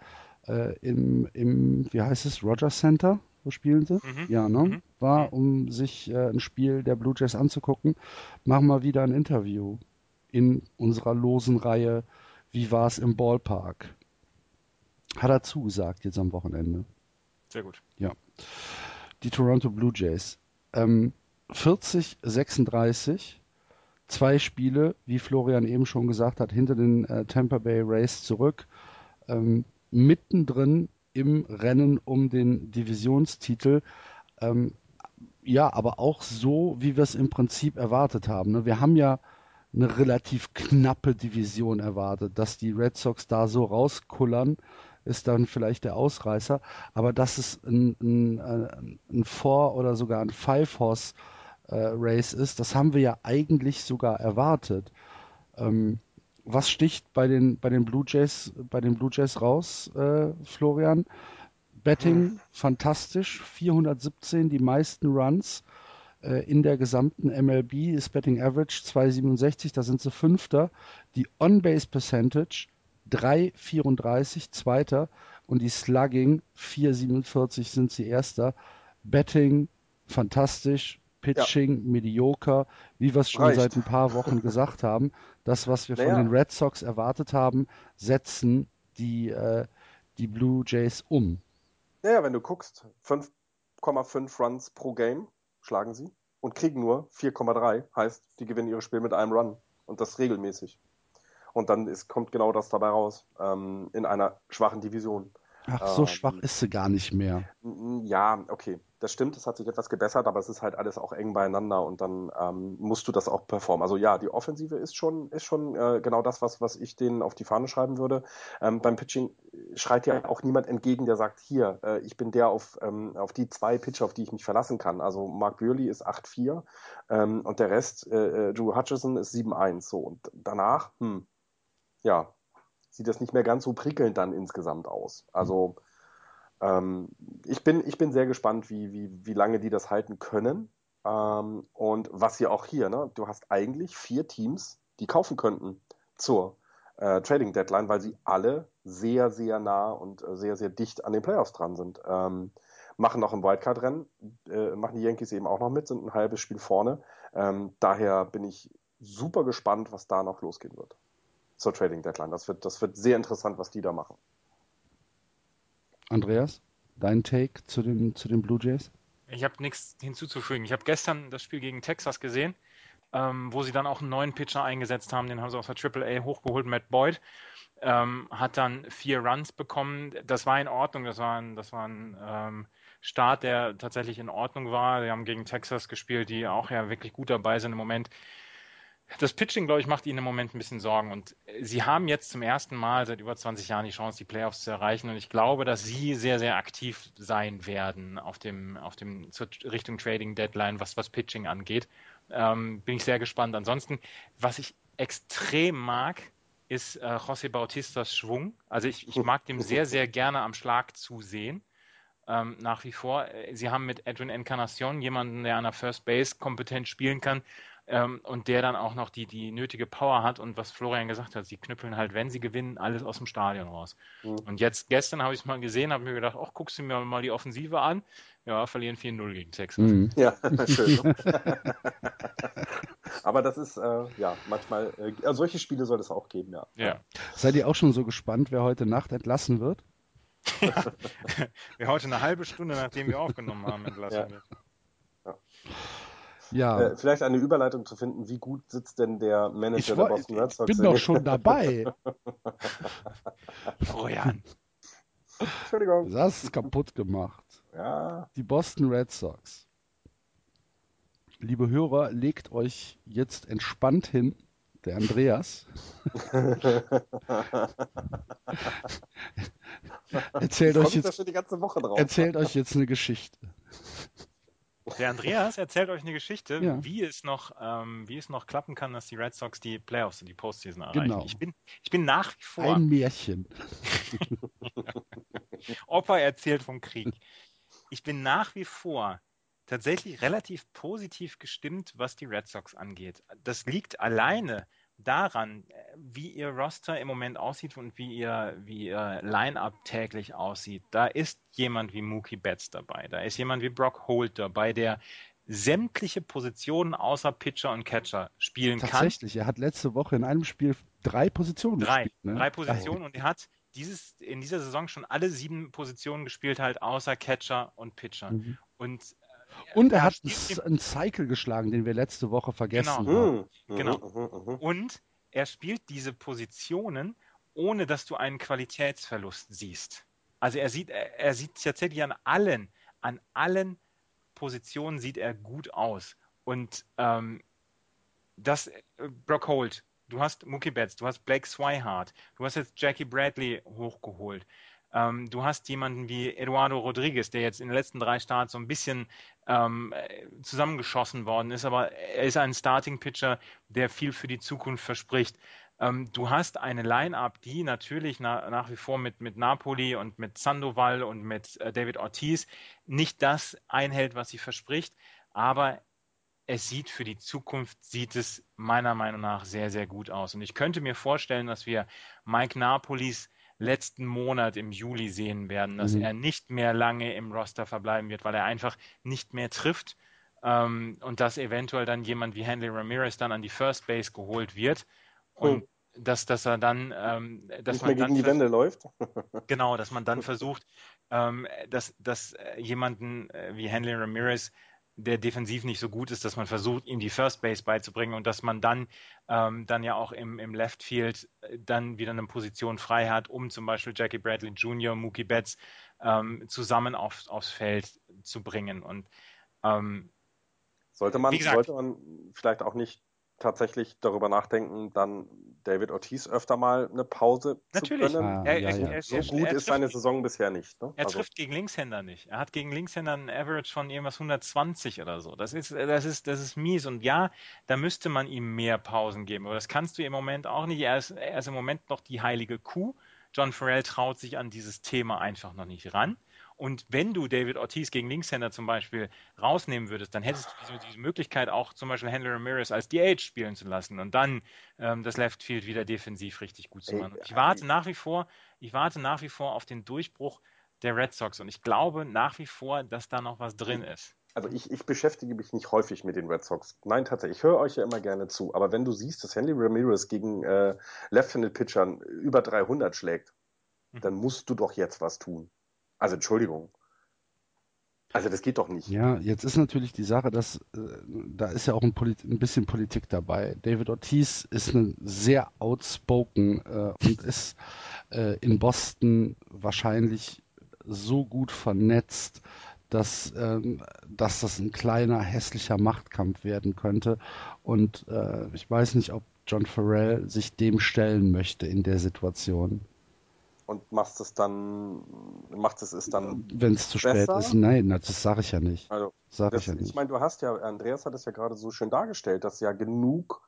äh, im, im, wie heißt es, Rogers Center, wo spielen sie? Mhm. Ja, ne? Mhm. War, mhm. um sich äh, ein Spiel der Blue Jays anzugucken, machen wir wieder ein Interview in unserer losen Reihe Wie war es im Ballpark? Hat er zugesagt jetzt am Wochenende. Sehr gut. Ja. Die Toronto Blue Jays. Ähm, 40, 36, zwei Spiele, wie Florian eben schon gesagt hat, hinter den äh, Tampa Bay Rays zurück. Ähm, mittendrin im Rennen um den Divisionstitel. Ähm, ja, aber auch so, wie wir es im Prinzip erwartet haben. Ne? Wir haben ja eine relativ knappe Division erwartet, dass die Red Sox da so rauskullern ist dann vielleicht der Ausreißer. Aber dass es ein, ein, äh, ein Four- oder sogar ein Five-Horse-Race äh, ist, das haben wir ja eigentlich sogar erwartet. Ähm, was sticht bei den, bei den Blue Jays, bei den Blue Jays raus, äh, Florian? Betting hm. fantastisch, 417, die meisten Runs äh, in der gesamten MLB ist Betting Average 267, da sind sie Fünfter. Die On-Base Percentage 3,34 Zweiter und die Slugging 4,47 sind sie Erster. Betting fantastisch, Pitching ja. mediocre, wie wir es schon Reicht. seit ein paar Wochen gesagt haben. Das, was wir naja. von den Red Sox erwartet haben, setzen die, äh, die Blue Jays um. Naja, wenn du guckst, 5,5 Runs pro Game schlagen sie und kriegen nur 4,3. Heißt, die gewinnen ihre Spiel mit einem Run. Und das regelmäßig. Und dann ist, kommt genau das dabei raus, ähm, in einer schwachen Division. Ach, so ähm, schwach ist sie gar nicht mehr. Ja, okay, das stimmt, es hat sich etwas gebessert, aber es ist halt alles auch eng beieinander und dann ähm, musst du das auch performen. Also ja, die Offensive ist schon, ist schon äh, genau das, was, was ich denen auf die Fahne schreiben würde. Ähm, beim Pitching schreit ja auch niemand entgegen, der sagt, hier, äh, ich bin der auf, ähm, auf die zwei Pitcher, auf die ich mich verlassen kann. Also Mark Burley ist 8-4 ähm, und der Rest, äh, äh Drew Hutchison ist 7-1. So, und danach, hm, ja, sieht das nicht mehr ganz so prickelnd dann insgesamt aus. Also ähm, ich, bin, ich bin sehr gespannt, wie, wie, wie lange die das halten können. Ähm, und was ja auch hier, ne, du hast eigentlich vier Teams, die kaufen könnten zur äh, Trading Deadline, weil sie alle sehr, sehr nah und äh, sehr, sehr dicht an den Playoffs dran sind. Ähm, machen noch im Wildcard-Rennen, äh, machen die Yankees eben auch noch mit, sind ein halbes Spiel vorne. Ähm, daher bin ich super gespannt, was da noch losgehen wird zur Trading Deadline. Das wird, das wird sehr interessant, was die da machen. Andreas, dein Take zu den, zu den Blue Jays? Ich habe nichts hinzuzufügen. Ich habe gestern das Spiel gegen Texas gesehen, ähm, wo sie dann auch einen neuen Pitcher eingesetzt haben. Den haben sie aus der AAA hochgeholt, Matt Boyd. Ähm, hat dann vier Runs bekommen. Das war in Ordnung. Das war ein, das war ein ähm, Start, der tatsächlich in Ordnung war. Sie haben gegen Texas gespielt, die auch ja wirklich gut dabei sind im Moment. Das Pitching, glaube ich, macht ihnen im Moment ein bisschen Sorgen. Und sie haben jetzt zum ersten Mal seit über 20 Jahren die Chance, die Playoffs zu erreichen. Und ich glaube, dass sie sehr, sehr aktiv sein werden auf dem, auf dem zur Richtung Trading Deadline, was, was Pitching angeht. Ähm, bin ich sehr gespannt. Ansonsten, was ich extrem mag, ist äh, José Bautistas Schwung. Also ich, ich mag dem sehr, sehr gerne am Schlag zusehen. Ähm, nach wie vor. Sie haben mit Edwin Encarnacion jemanden, der an der First Base kompetent spielen kann ähm, und der dann auch noch die, die nötige Power hat und was Florian gesagt hat, sie knüppeln halt, wenn sie gewinnen, alles aus dem Stadion raus. Mhm. Und jetzt, gestern habe ich es mal gesehen, habe mir gedacht, ach, guckst du mir mal die Offensive an. Ja, verlieren 4-0 gegen Texas. Mhm. Ja, schön. Aber das ist, äh, ja, manchmal, äh, solche Spiele soll es auch geben, ja. ja. Seid ihr auch schon so gespannt, wer heute Nacht entlassen wird? wer heute eine halbe Stunde, nachdem wir aufgenommen haben, entlassen ja. wird. Ja. Ja. Äh, vielleicht eine Überleitung zu finden, wie gut sitzt denn der Manager der Boston Red Sox? Ich bin doch schon dabei. Florian. Entschuldigung. Das ist kaputt gemacht. Ja. Die Boston Red Sox. Liebe Hörer, legt euch jetzt entspannt hin. Der Andreas. erzählt, euch jetzt, erzählt euch jetzt eine Geschichte. Der Andreas erzählt euch eine Geschichte, ja. wie, es noch, ähm, wie es noch klappen kann, dass die Red Sox die Playoffs und die Postseason erreichen. Genau. Ich, bin, ich bin nach wie vor. Ein Märchen. Opa erzählt vom Krieg. Ich bin nach wie vor tatsächlich relativ positiv gestimmt, was die Red Sox angeht. Das liegt alleine daran, wie ihr Roster im Moment aussieht und wie ihr, wie ihr Line-Up täglich aussieht, da ist jemand wie Mookie Betts dabei, da ist jemand wie Brock Holt dabei, der sämtliche Positionen außer Pitcher und Catcher spielen Tatsächlich, kann. Tatsächlich, er hat letzte Woche in einem Spiel drei Positionen drei, gespielt. Ne? Drei Positionen und er hat dieses, in dieser Saison schon alle sieben Positionen gespielt, halt außer Catcher und Pitcher. Mhm. Und und er hat einen Cycle geschlagen, den wir letzte Woche vergessen genau. haben. Mhm. Genau. Mhm. Und er spielt diese Positionen, ohne dass du einen Qualitätsverlust siehst. Also er sieht, er, er sieht tatsächlich an allen, an allen Positionen sieht er gut aus. Und ähm, das, äh, Brock Holt, du hast Mookie Betts, du hast Blake Swihart, du hast jetzt Jackie Bradley hochgeholt. Ähm, du hast jemanden wie Eduardo Rodriguez, der jetzt in den letzten drei Starts so ein bisschen ähm, zusammengeschossen worden ist, aber er ist ein Starting-Pitcher, der viel für die Zukunft verspricht. Ähm, du hast eine Line-Up, die natürlich na, nach wie vor mit, mit Napoli und mit Sandoval und mit äh, David Ortiz nicht das einhält, was sie verspricht, aber es sieht für die Zukunft, sieht es meiner Meinung nach sehr, sehr gut aus. Und ich könnte mir vorstellen, dass wir Mike Napolis letzten Monat im Juli sehen werden, dass mhm. er nicht mehr lange im Roster verbleiben wird, weil er einfach nicht mehr trifft ähm, und dass eventuell dann jemand wie Henley Ramirez dann an die First Base geholt wird und oh. dass, dass er dann, ähm, dass nicht man mehr gegen die Wände läuft. genau, dass man dann versucht, ähm, dass, dass jemanden äh, wie Henley Ramirez der defensiv nicht so gut ist, dass man versucht, ihm die First Base beizubringen und dass man dann, ähm, dann ja auch im, im Left Field äh, dann wieder eine Position frei hat, um zum Beispiel Jackie Bradley Jr., Mookie Betts ähm, zusammen auf, aufs Feld zu bringen. Und ähm, sollte man, gesagt, sollte man vielleicht auch nicht tatsächlich darüber nachdenken, dann David Ortiz öfter mal eine Pause Natürlich. zu können. Ah, er, ja, ja. Er, so er, gut ist seine Saison bisher nicht. Ne? Er also. trifft gegen Linkshänder nicht. Er hat gegen Linkshänder einen Average von irgendwas 120 oder so. Das ist, das ist, das ist mies. Und ja, da müsste man ihm mehr Pausen geben. Aber das kannst du im Moment auch nicht. Er ist, er ist im Moment noch die heilige Kuh. John Farrell traut sich an dieses Thema einfach noch nicht ran. Und wenn du David Ortiz gegen Linkshänder zum Beispiel rausnehmen würdest, dann hättest du diese, diese Möglichkeit auch zum Beispiel Handler Ramirez als DH spielen zu lassen und dann ähm, das Left Field wieder defensiv richtig gut zu machen. Ich warte nach wie vor, ich warte nach wie vor auf den Durchbruch der Red Sox und ich glaube nach wie vor, dass da noch was drin ist also ich, ich, beschäftige mich nicht häufig mit den Red Sox. Nein, tatsächlich, ich höre euch ja immer gerne zu. Aber wenn du siehst, dass Henry Ramirez gegen äh, Left-Handed-Pitchern über 300 schlägt, hm. dann musst du doch jetzt was tun. Also Entschuldigung. Also das geht doch nicht. Ja, jetzt ist natürlich die Sache, dass äh, da ist ja auch ein, ein, bisschen Politik dabei. David Ortiz ist ein sehr outspoken äh, und ist äh, in Boston wahrscheinlich so gut vernetzt, dass, ähm, dass das ein kleiner, hässlicher Machtkampf werden könnte. Und äh, ich weiß nicht, ob John Farrell sich dem stellen möchte in der Situation. Und macht es dann, macht es es dann. Wenn es zu spät ist, nein, das sage ich ja nicht. Also, sag das, ich ja nicht. Ich meine, du hast ja, Andreas hat es ja gerade so schön dargestellt, dass ja genug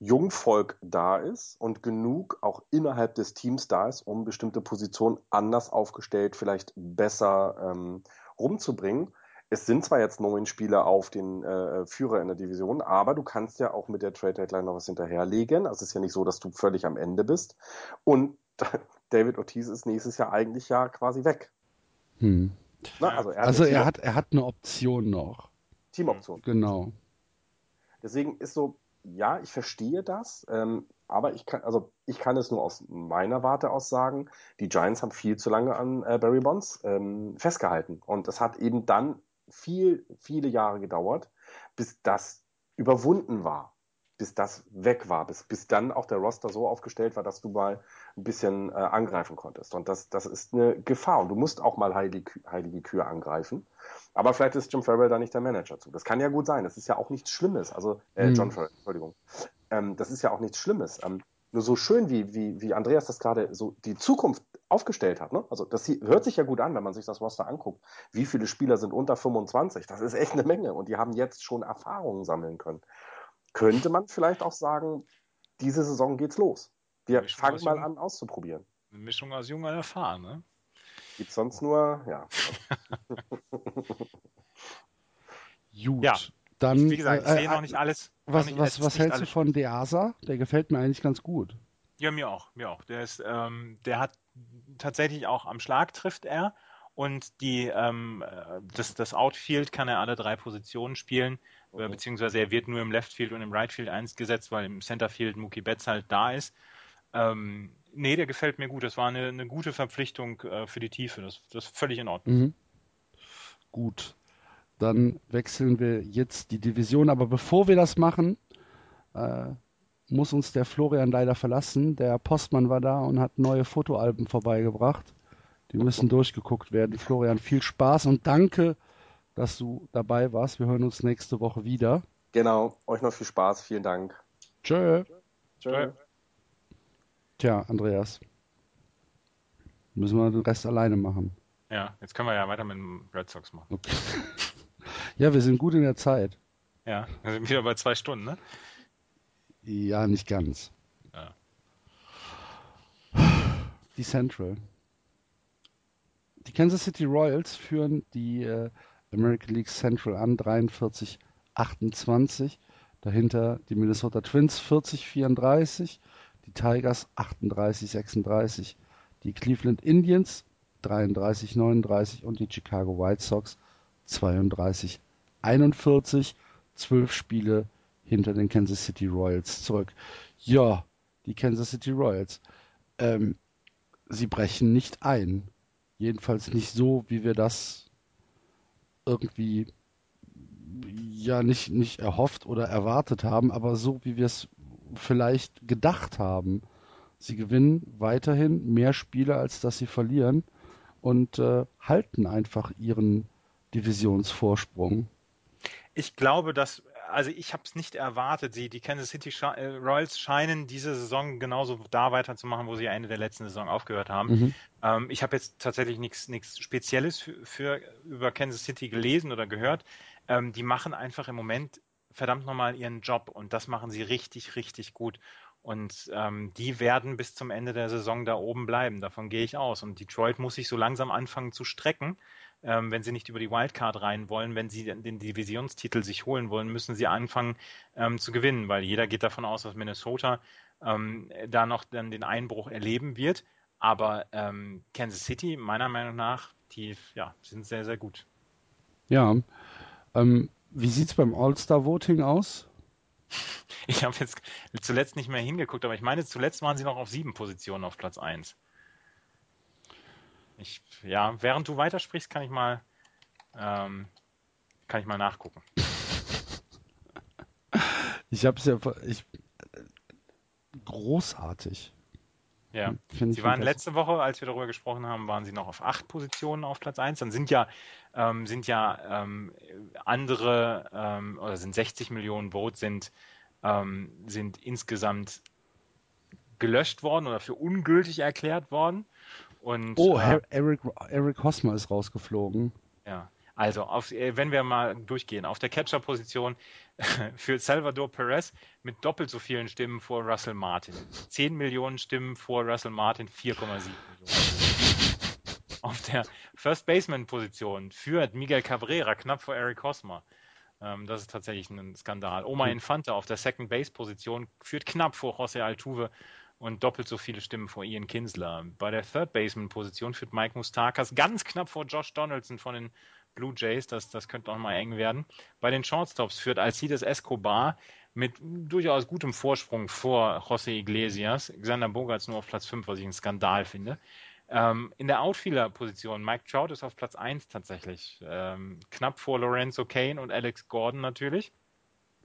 Jungvolk da ist und genug auch innerhalb des Teams da ist, um bestimmte Positionen anders aufgestellt, vielleicht besser ähm, rumzubringen. Es sind zwar jetzt neun Spieler auf den äh, Führer in der Division, aber du kannst ja auch mit der Trade Deadline noch was hinterherlegen. Also es ist ja nicht so, dass du völlig am Ende bist. Und David Ortiz ist nächstes Jahr eigentlich ja quasi weg. Hm. Na, also er, also er hat, er hat eine Option noch. Teamoption. Genau. Deswegen ist so, ja, ich verstehe das. Ähm, aber ich kann, also ich kann es nur aus meiner Warte aus sagen, die Giants haben viel zu lange an äh, Barry Bonds ähm, festgehalten. Und es hat eben dann viel, viele Jahre gedauert, bis das überwunden war, bis das weg war, bis, bis dann auch der Roster so aufgestellt war, dass du mal ein bisschen äh, angreifen konntest. Und das, das ist eine Gefahr. Und du musst auch mal heilige, heilige Kühe angreifen. Aber vielleicht ist Jim Farrell da nicht der Manager zu. Das kann ja gut sein. Das ist ja auch nichts Schlimmes. Also, äh, hm. John Farrell, Entschuldigung. Ähm, das ist ja auch nichts Schlimmes. Ähm, nur so schön, wie, wie, wie Andreas das gerade so die Zukunft aufgestellt hat. Ne? Also das hört sich ja gut an, wenn man sich das Roster anguckt. Wie viele Spieler sind unter 25? Das ist echt eine Menge und die haben jetzt schon Erfahrungen sammeln können. Könnte man vielleicht auch sagen, diese Saison geht's los. Wir fangen mal an auszuprobieren. Eine Mischung aus jung und erfahren, ne? Gibt sonst nur, ja. Gut. Ja. Dann, Wie gesagt, ich äh, sehe noch nicht alles. Was, nicht, was, was hältst du von Deasa? Der gefällt mir eigentlich ganz gut. Ja, mir auch, mir auch. Der ist, ähm, der hat tatsächlich auch am Schlag trifft er und die, ähm, das, das Outfield kann er alle drei Positionen spielen, okay. beziehungsweise er wird nur im Leftfield und im Rightfield eingesetzt, weil im Centerfield Mookie Betts halt da ist. Ähm, nee, der gefällt mir gut. Das war eine, eine gute Verpflichtung äh, für die Tiefe. Das, das ist völlig in Ordnung. Mhm. Gut. Dann wechseln wir jetzt die Division. Aber bevor wir das machen, äh, muss uns der Florian leider verlassen. Der Postmann war da und hat neue Fotoalben vorbeigebracht. Die müssen durchgeguckt werden. Florian, viel Spaß und danke, dass du dabei warst. Wir hören uns nächste Woche wieder. Genau, euch noch viel Spaß. Vielen Dank. Tschö. Tschö. Tja, Andreas. Müssen wir den Rest alleine machen. Ja, jetzt können wir ja weiter mit dem Red Sox machen. Okay. Ja, wir sind gut in der Zeit. Ja, wir sind wieder bei zwei Stunden, ne? Ja, nicht ganz. Ja. Die Central. Die Kansas City Royals führen die äh, American League Central an, 43, 28. Dahinter die Minnesota Twins 40, 34. Die Tigers 38, 36. Die Cleveland Indians 33, 39 und die Chicago White Sox 32, 41, 12 Spiele hinter den Kansas City Royals zurück. Ja, die Kansas City Royals. Ähm, sie brechen nicht ein. Jedenfalls nicht so, wie wir das irgendwie ja nicht, nicht erhofft oder erwartet haben, aber so, wie wir es vielleicht gedacht haben. Sie gewinnen weiterhin mehr Spiele, als dass sie verlieren und äh, halten einfach ihren Divisionsvorsprung. Ich glaube, dass also ich habe es nicht erwartet. Sie, die Kansas City äh, Royals scheinen diese Saison genauso da weiterzumachen, wo sie Ende der letzten Saison aufgehört haben. Mhm. Ähm, ich habe jetzt tatsächlich nichts Spezielles für, für, über Kansas City gelesen oder gehört. Ähm, die machen einfach im Moment verdammt nochmal ihren Job und das machen sie richtig, richtig gut. Und ähm, die werden bis zum Ende der Saison da oben bleiben. Davon gehe ich aus. Und Detroit muss sich so langsam anfangen zu strecken ähm, wenn sie nicht über die Wildcard rein wollen, wenn sie den Divisionstitel sich holen wollen, müssen sie anfangen ähm, zu gewinnen, weil jeder geht davon aus, dass Minnesota ähm, da noch dann den Einbruch erleben wird. Aber ähm, Kansas City, meiner Meinung nach, die ja, sind sehr, sehr gut. Ja. Ähm, wie sieht es beim All-Star-Voting aus? Ich habe jetzt zuletzt nicht mehr hingeguckt, aber ich meine, zuletzt waren sie noch auf sieben Positionen auf Platz 1. Ich, ja, während du weitersprichst, kann ich mal, ähm, kann ich mal nachgucken. Ich habe es ja, ich, großartig. Ja, Find sie waren letzte Woche, als wir darüber gesprochen haben, waren sie noch auf acht Positionen auf Platz 1. Dann sind ja, ähm, sind ja ähm, andere, ähm, oder sind 60 Millionen Votes sind, ähm, sind insgesamt gelöscht worden oder für ungültig erklärt worden. Und, oh, äh, Eric, Eric Hosmer ist rausgeflogen. Ja, also auf, äh, wenn wir mal durchgehen, auf der Catcher-Position für Salvador Perez mit doppelt so vielen Stimmen vor Russell Martin. 10 Millionen Stimmen vor Russell Martin, 4,7 Millionen. Auf der First Baseman-Position führt Miguel Cabrera knapp vor Eric Hosmer. Ähm, das ist tatsächlich ein Skandal. Oma hm. Infante auf der Second Base-Position führt knapp vor José Altuve und doppelt so viele Stimmen vor Ian Kinsler. Bei der Third Baseman-Position führt Mike Mustakas ganz knapp vor Josh Donaldson von den Blue Jays. Das, das könnte auch mal eng werden. Bei den Shortstops führt Alcides Escobar mit durchaus gutem Vorsprung vor José Iglesias. Xander Bogarts nur auf Platz 5, was ich einen Skandal finde. Ähm, in der Outfielder-Position, Mike Trout ist auf Platz 1 tatsächlich. Ähm, knapp vor Lorenzo Kane und Alex Gordon natürlich.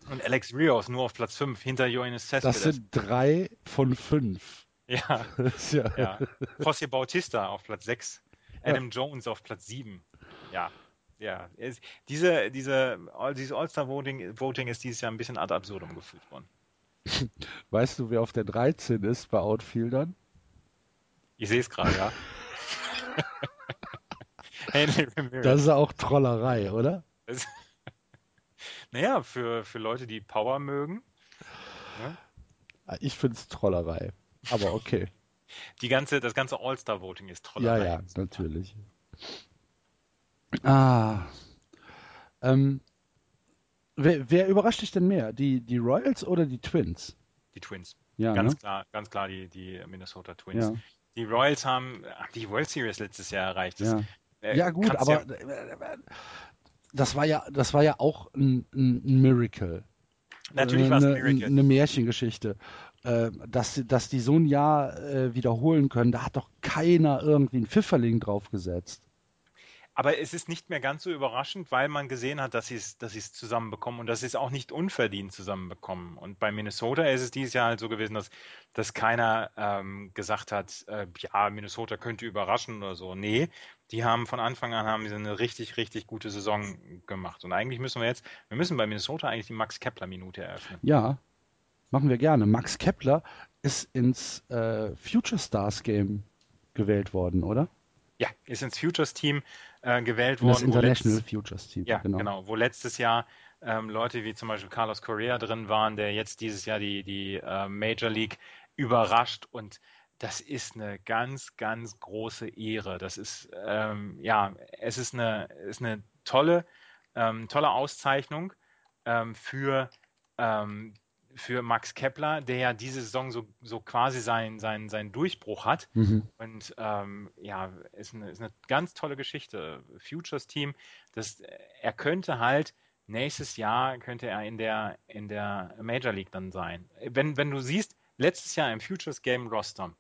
Und Alex Rios nur auf Platz 5 hinter Johannes Cespedes. Das sind drei von fünf. Ja. ja. ja. José Bautista auf Platz 6. Adam ja. Jones auf Platz 7. Ja. Ja. Es, diese, diese, dieses All-Star-Voting Voting ist dieses Jahr ein bisschen ad absurdum geführt worden. Weißt du, wer auf der 13 ist bei Outfieldern? Ich sehe es gerade, ja. das ist auch Trollerei, oder? Naja, für, für Leute, die Power mögen. Ne? Ich finde es Trollerei. Aber okay. Die ganze, das ganze All-Star-Voting ist Trollerei. Ja, ja, natürlich. Ah. Ähm, wer, wer, überrascht dich denn mehr? Die, die Royals oder die Twins? Die Twins. Ja, ganz ne? klar, ganz klar die, die Minnesota Twins. Ja. Die Royals haben die World Series letztes Jahr erreicht. Das, ja. Äh, ja, gut, aber ja, äh, das war ja, das war ja auch ein, ein Miracle. Natürlich war es ein Miracle. Eine Märchengeschichte. Äh, dass, dass die so ein Jahr äh, wiederholen können, da hat doch keiner irgendwie einen Pfifferling draufgesetzt. Aber es ist nicht mehr ganz so überraschend, weil man gesehen hat, dass sie es dass zusammenbekommen und dass sie es auch nicht unverdient zusammenbekommen. Und bei Minnesota ist es dieses Jahr halt so gewesen, dass, dass keiner ähm, gesagt hat, äh, ja, Minnesota könnte überraschen oder so. Nee, die haben von Anfang an haben sie eine richtig, richtig gute Saison gemacht. Und eigentlich müssen wir jetzt, wir müssen bei Minnesota eigentlich die Max Kepler-Minute eröffnen. Ja, machen wir gerne. Max Kepler ist ins äh, Future Stars Game gewählt worden, oder? Ja, ist ins Futures Team äh, gewählt worden. Das International letzt... Futures Team. Ja, genau. genau. Wo letztes Jahr ähm, Leute wie zum Beispiel Carlos Correa drin waren, der jetzt dieses Jahr die, die äh, Major League überrascht und das ist eine ganz, ganz große Ehre. Das ist, ähm, ja, es ist eine, ist eine tolle, ähm, tolle Auszeichnung ähm, für ähm, für Max Kepler, der ja diese Saison so, so quasi seinen sein, sein Durchbruch hat. Mhm. Und ähm, ja, ist eine, ist eine ganz tolle Geschichte. Futures Team, das, er könnte halt nächstes Jahr könnte er in der, in der Major League dann sein. Wenn, wenn du siehst, letztes Jahr im Futures Game Roster,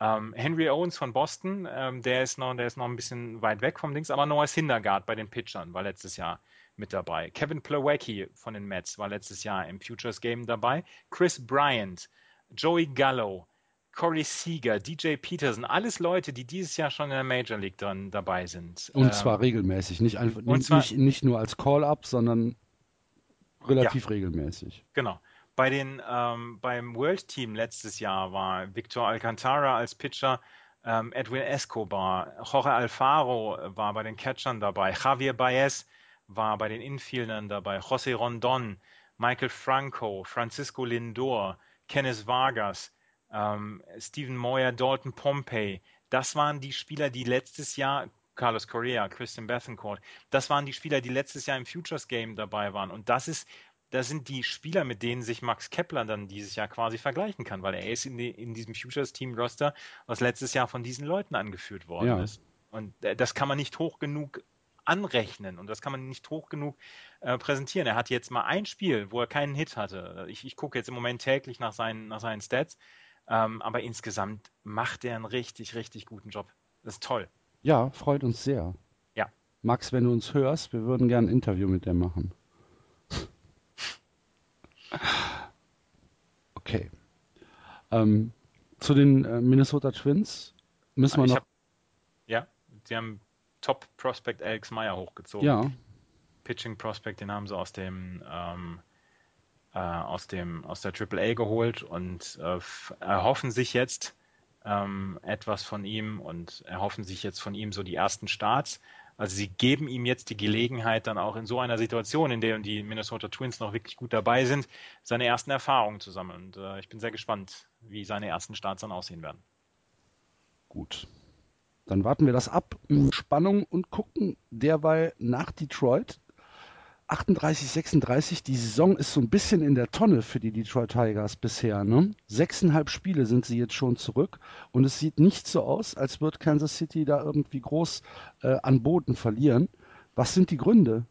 ähm, Henry Owens von Boston, ähm, der ist noch, der ist noch ein bisschen weit weg vom Dings, aber Noah Syndergaard bei den Pitchern war letztes Jahr mit dabei. Kevin Plawecki von den Mets war letztes Jahr im Futures Game dabei. Chris Bryant, Joey Gallo, Corey Seager, DJ Peterson, alles Leute, die dieses Jahr schon in der Major League dann dabei sind. Und ähm, zwar regelmäßig, nicht, einfach, zwar, nicht, nicht, nur als Call-up, sondern relativ ja, regelmäßig. Genau. Bei den, ähm, beim World Team letztes Jahr war Victor Alcantara als Pitcher, ähm, Edwin Escobar, Jorge Alfaro war bei den Catchern dabei, Javier Baez, war bei den Infieldern dabei José Rondon, Michael Franco, Francisco Lindor, Kenneth Vargas, ähm, Stephen Moyer, Dalton Pompey. Das waren die Spieler, die letztes Jahr Carlos Correa, Christian Bethencourt. Das waren die Spieler, die letztes Jahr im Futures Game dabei waren. Und das ist, das sind die Spieler, mit denen sich Max Kepler dann dieses Jahr quasi vergleichen kann, weil er ist in, die, in diesem Futures Team Roster, was letztes Jahr von diesen Leuten angeführt worden ja. ist. Und äh, das kann man nicht hoch genug anrechnen und das kann man nicht hoch genug äh, präsentieren. Er hat jetzt mal ein Spiel, wo er keinen Hit hatte. Ich, ich gucke jetzt im Moment täglich nach seinen, nach seinen Stats, ähm, aber insgesamt macht er einen richtig, richtig guten Job. Das ist toll. Ja, freut uns sehr. Ja. Max, wenn du uns hörst, wir würden gerne ein Interview mit dir machen. Okay. Ähm, zu den äh, Minnesota Twins müssen wir noch. Hab, ja, sie haben Top Prospect Alex Meyer hochgezogen. Ja. Pitching Prospect, den haben sie aus dem ähm, äh, aus dem aus der AAA geholt und äh, erhoffen sich jetzt ähm, etwas von ihm und erhoffen sich jetzt von ihm so die ersten Starts. Also sie geben ihm jetzt die Gelegenheit, dann auch in so einer Situation, in der die Minnesota Twins noch wirklich gut dabei sind, seine ersten Erfahrungen zu sammeln. Und äh, ich bin sehr gespannt, wie seine ersten Starts dann aussehen werden. Gut. Dann warten wir das ab in Spannung und gucken derweil nach Detroit. 38, 36. Die Saison ist so ein bisschen in der Tonne für die Detroit Tigers bisher. Ne? Sechseinhalb Spiele sind sie jetzt schon zurück und es sieht nicht so aus, als wird Kansas City da irgendwie groß äh, an Boden verlieren. Was sind die Gründe?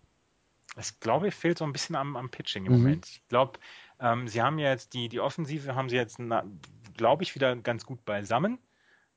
Ich glaube, fehlt so ein bisschen am, am Pitching im mhm. Moment. Ich glaube, ähm, sie haben ja jetzt die, die Offensive haben sie jetzt, glaube ich, wieder ganz gut beisammen.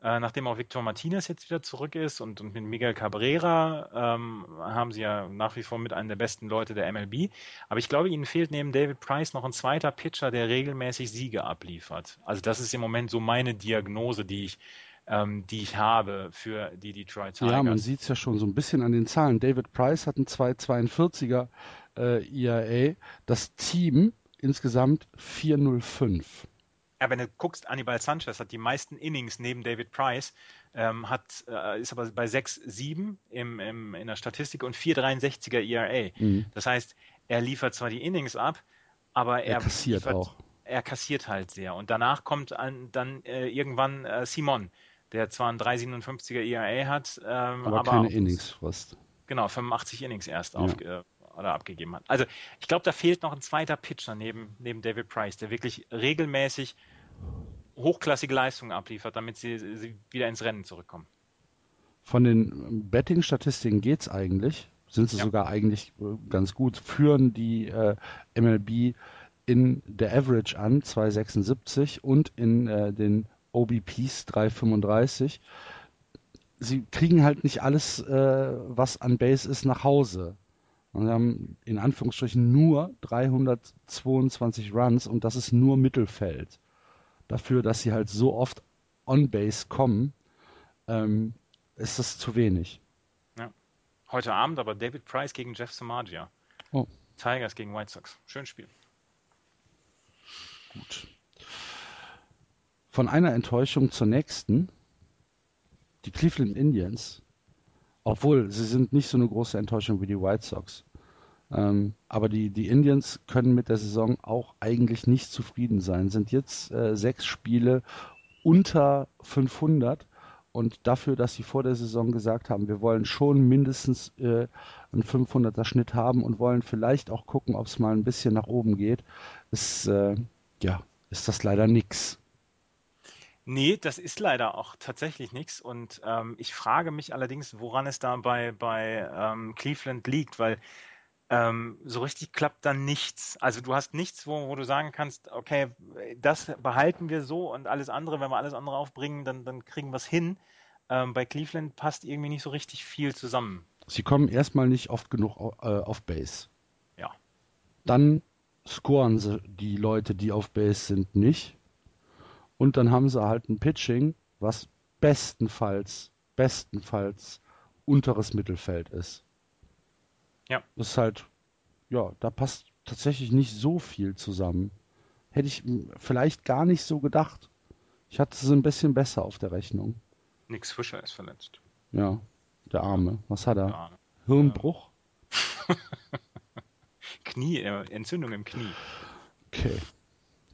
Äh, nachdem auch Victor Martinez jetzt wieder zurück ist und, und mit Miguel Cabrera ähm, haben sie ja nach wie vor mit einem der besten Leute der MLB. Aber ich glaube, ihnen fehlt neben David Price noch ein zweiter Pitcher, der regelmäßig Siege abliefert. Also das ist im Moment so meine Diagnose, die ich ähm, die ich habe für die Detroit Tigers. Ja, man sieht es ja schon so ein bisschen an den Zahlen. David Price hat einen 2,42er äh, ERA. Das Team insgesamt 405. Ja, wenn du guckst, Anibal Sanchez hat die meisten Innings neben David Price, ähm, hat, äh, ist aber bei 6,7 im, im, in der Statistik und 4,63er ERA. Mhm. Das heißt, er liefert zwar die Innings ab, aber er, er kassiert liefert, auch. Er kassiert halt sehr. Und danach kommt an, dann äh, irgendwann äh, Simon, der zwar ein 3,57er ERA hat, ähm, aber, aber keine Innings fast. Genau, 85 Innings erst ja. auf, äh, oder abgegeben hat. Also ich glaube, da fehlt noch ein zweiter Pitcher neben, neben David Price, der wirklich regelmäßig hochklassige Leistungen abliefert, damit sie, sie wieder ins Rennen zurückkommen. Von den Betting-Statistiken geht es eigentlich. Sind sie ja. sogar eigentlich äh, ganz gut. Führen die äh, MLB in der Average an, 2,76 und in äh, den OBPs 3,35. Sie kriegen halt nicht alles, äh, was an Base ist, nach Hause. Und haben in Anführungsstrichen nur 322 Runs und das ist nur Mittelfeld dafür, dass sie halt so oft on Base kommen, ähm, ist das zu wenig. Ja. Heute Abend aber David Price gegen Jeff Samagia. Oh. Tigers gegen White Sox. Schön Spiel. Gut. Von einer Enttäuschung zur nächsten. Die Cleveland Indians. Obwohl, sie sind nicht so eine große Enttäuschung wie die White Sox. Ähm, aber die, die Indians können mit der Saison auch eigentlich nicht zufrieden sein. Sind jetzt äh, sechs Spiele unter 500 und dafür, dass sie vor der Saison gesagt haben, wir wollen schon mindestens äh, einen 500er Schnitt haben und wollen vielleicht auch gucken, ob es mal ein bisschen nach oben geht, ist, äh, ja, ist das leider nichts. Nee, das ist leider auch tatsächlich nichts. Und ähm, ich frage mich allerdings, woran es da bei, bei ähm, Cleveland liegt, weil ähm, so richtig klappt dann nichts. Also du hast nichts, wo, wo du sagen kannst, okay, das behalten wir so und alles andere, wenn wir alles andere aufbringen, dann, dann kriegen wir es hin. Ähm, bei Cleveland passt irgendwie nicht so richtig viel zusammen. Sie kommen erstmal nicht oft genug äh, auf Base. Ja. Dann scoren sie die Leute, die auf Base sind, nicht. Und dann haben sie halt ein Pitching, was bestenfalls, bestenfalls unteres Mittelfeld ist. Ja. Das ist halt, ja, da passt tatsächlich nicht so viel zusammen. Hätte ich vielleicht gar nicht so gedacht. Ich hatte es ein bisschen besser auf der Rechnung. Nix Fischer ist verletzt. Ja, der Arme. Was hat er? Hirnbruch? Knie, äh, Entzündung im Knie. Okay.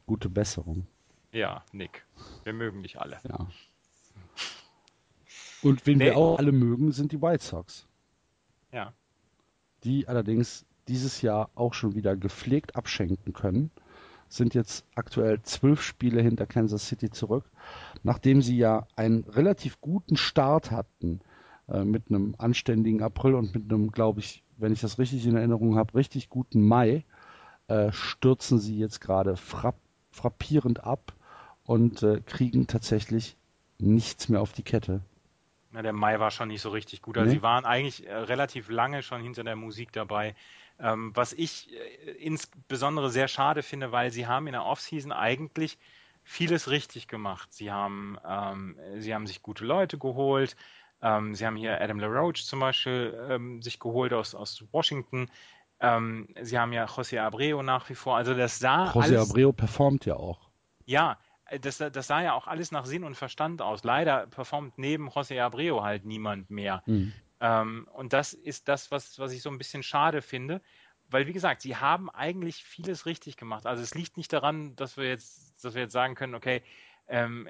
Gute Besserung. Ja, Nick. Wir mögen dich alle. Ja. Und wen nee. wir auch alle mögen, sind die White Sox. Ja. Die allerdings dieses Jahr auch schon wieder gepflegt abschenken können. Sind jetzt aktuell zwölf Spiele hinter Kansas City zurück, nachdem sie ja einen relativ guten Start hatten äh, mit einem anständigen April und mit einem, glaube ich, wenn ich das richtig in Erinnerung habe, richtig guten Mai, äh, stürzen sie jetzt gerade frapp, frappierend ab und äh, kriegen tatsächlich nichts mehr auf die Kette. Na, der Mai war schon nicht so richtig gut. Also nee. sie waren eigentlich äh, relativ lange schon hinter der Musik dabei. Ähm, was ich äh, insbesondere sehr schade finde, weil sie haben in der Offseason eigentlich vieles richtig gemacht. Sie haben, ähm, sie haben sich gute Leute geholt. Ähm, sie haben hier Adam LaRoche zum Beispiel ähm, sich geholt aus, aus Washington. Ähm, sie haben ja José Abreu nach wie vor. Also das sah José alles, Abreu performt ja auch. Ja, das, das sah ja auch alles nach Sinn und Verstand aus. Leider performt neben José Abreu halt niemand mehr. Mhm. Ähm, und das ist das, was, was ich so ein bisschen schade finde, weil wie gesagt, sie haben eigentlich vieles richtig gemacht. Also es liegt nicht daran, dass wir jetzt, dass wir jetzt sagen können, okay, ähm,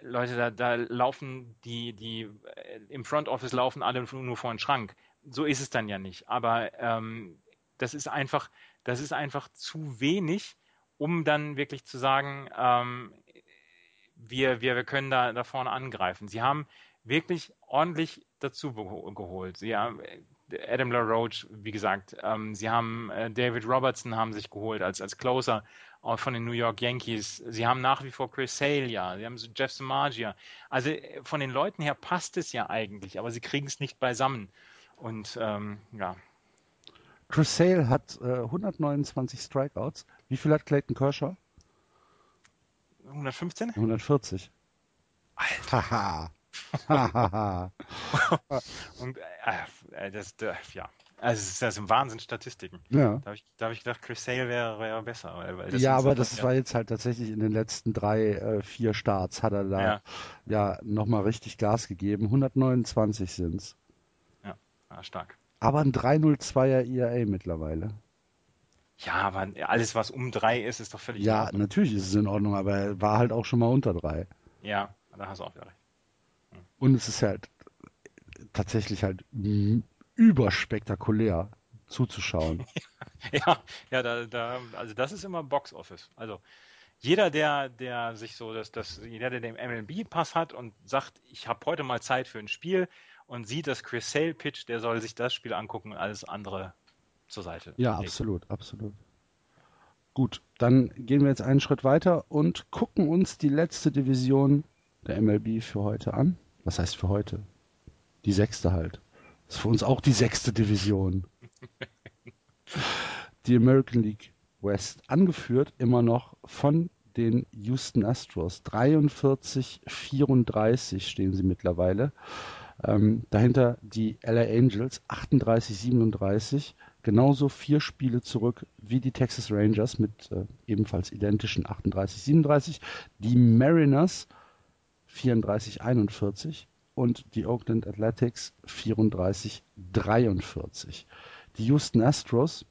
Leute, da, da, laufen die, die äh, im Front Office laufen alle nur vor den Schrank. So ist es dann ja nicht. Aber ähm, das ist einfach, das ist einfach zu wenig, um dann wirklich zu sagen, ähm, wir, wir, wir können da, da vorne angreifen. Sie haben wirklich ordentlich dazu geholt. Sie haben Adam LaRoche, wie gesagt, ähm, sie haben äh, David Robertson haben sich geholt als, als Closer äh, von den New York Yankees. Sie haben nach wie vor Chris Sale, ja, sie haben Jeff Samagia. Also äh, von den Leuten her passt es ja eigentlich, aber sie kriegen es nicht beisammen. Und ähm, ja. Chris Sale hat äh, 129 Strikeouts. Wie viel hat Clayton Kershaw? 115? 140. Alter. Haha. und äh, das, äh, ja, also das sind Wahnsinnsstatistiken. Ja. Da habe ich, hab ich gedacht, Chris Sale wäre, wäre besser. Ja, aber das ja. war jetzt halt tatsächlich in den letzten drei, äh, vier Starts hat er da ja, ja nochmal richtig Gas gegeben. 129 sind's. Ja, ja stark. Aber ein 302er ERA mittlerweile. Ja, aber alles, was um drei ist, ist doch völlig Ja, natürlich ist es in Ordnung, aber er war halt auch schon mal unter drei. Ja, da hast du auch wieder recht. Hm. Und es ist halt tatsächlich halt überspektakulär zuzuschauen. ja, ja, da, da, also das ist immer Box Office. Also jeder, der, der sich so, dass, dass jeder, der den MLB-Pass hat und sagt, ich habe heute mal Zeit für ein Spiel und sieht das Chris Sale Pitch, der soll sich das Spiel angucken und alles andere zur Seite. Ja, legen. absolut, absolut. Gut, dann gehen wir jetzt einen Schritt weiter und gucken uns die letzte Division der MLB für heute an. Was heißt für heute? Die sechste halt. Das ist für uns auch die sechste Division. die American League West, angeführt immer noch von den Houston Astros. 43-34 stehen sie mittlerweile. Ähm, dahinter die LA Angels 38-37. Genauso vier Spiele zurück wie die Texas Rangers mit äh, ebenfalls identischen 38-37. Die Mariners 34-41 und die Oakland Athletics 34-43. Die Houston Astros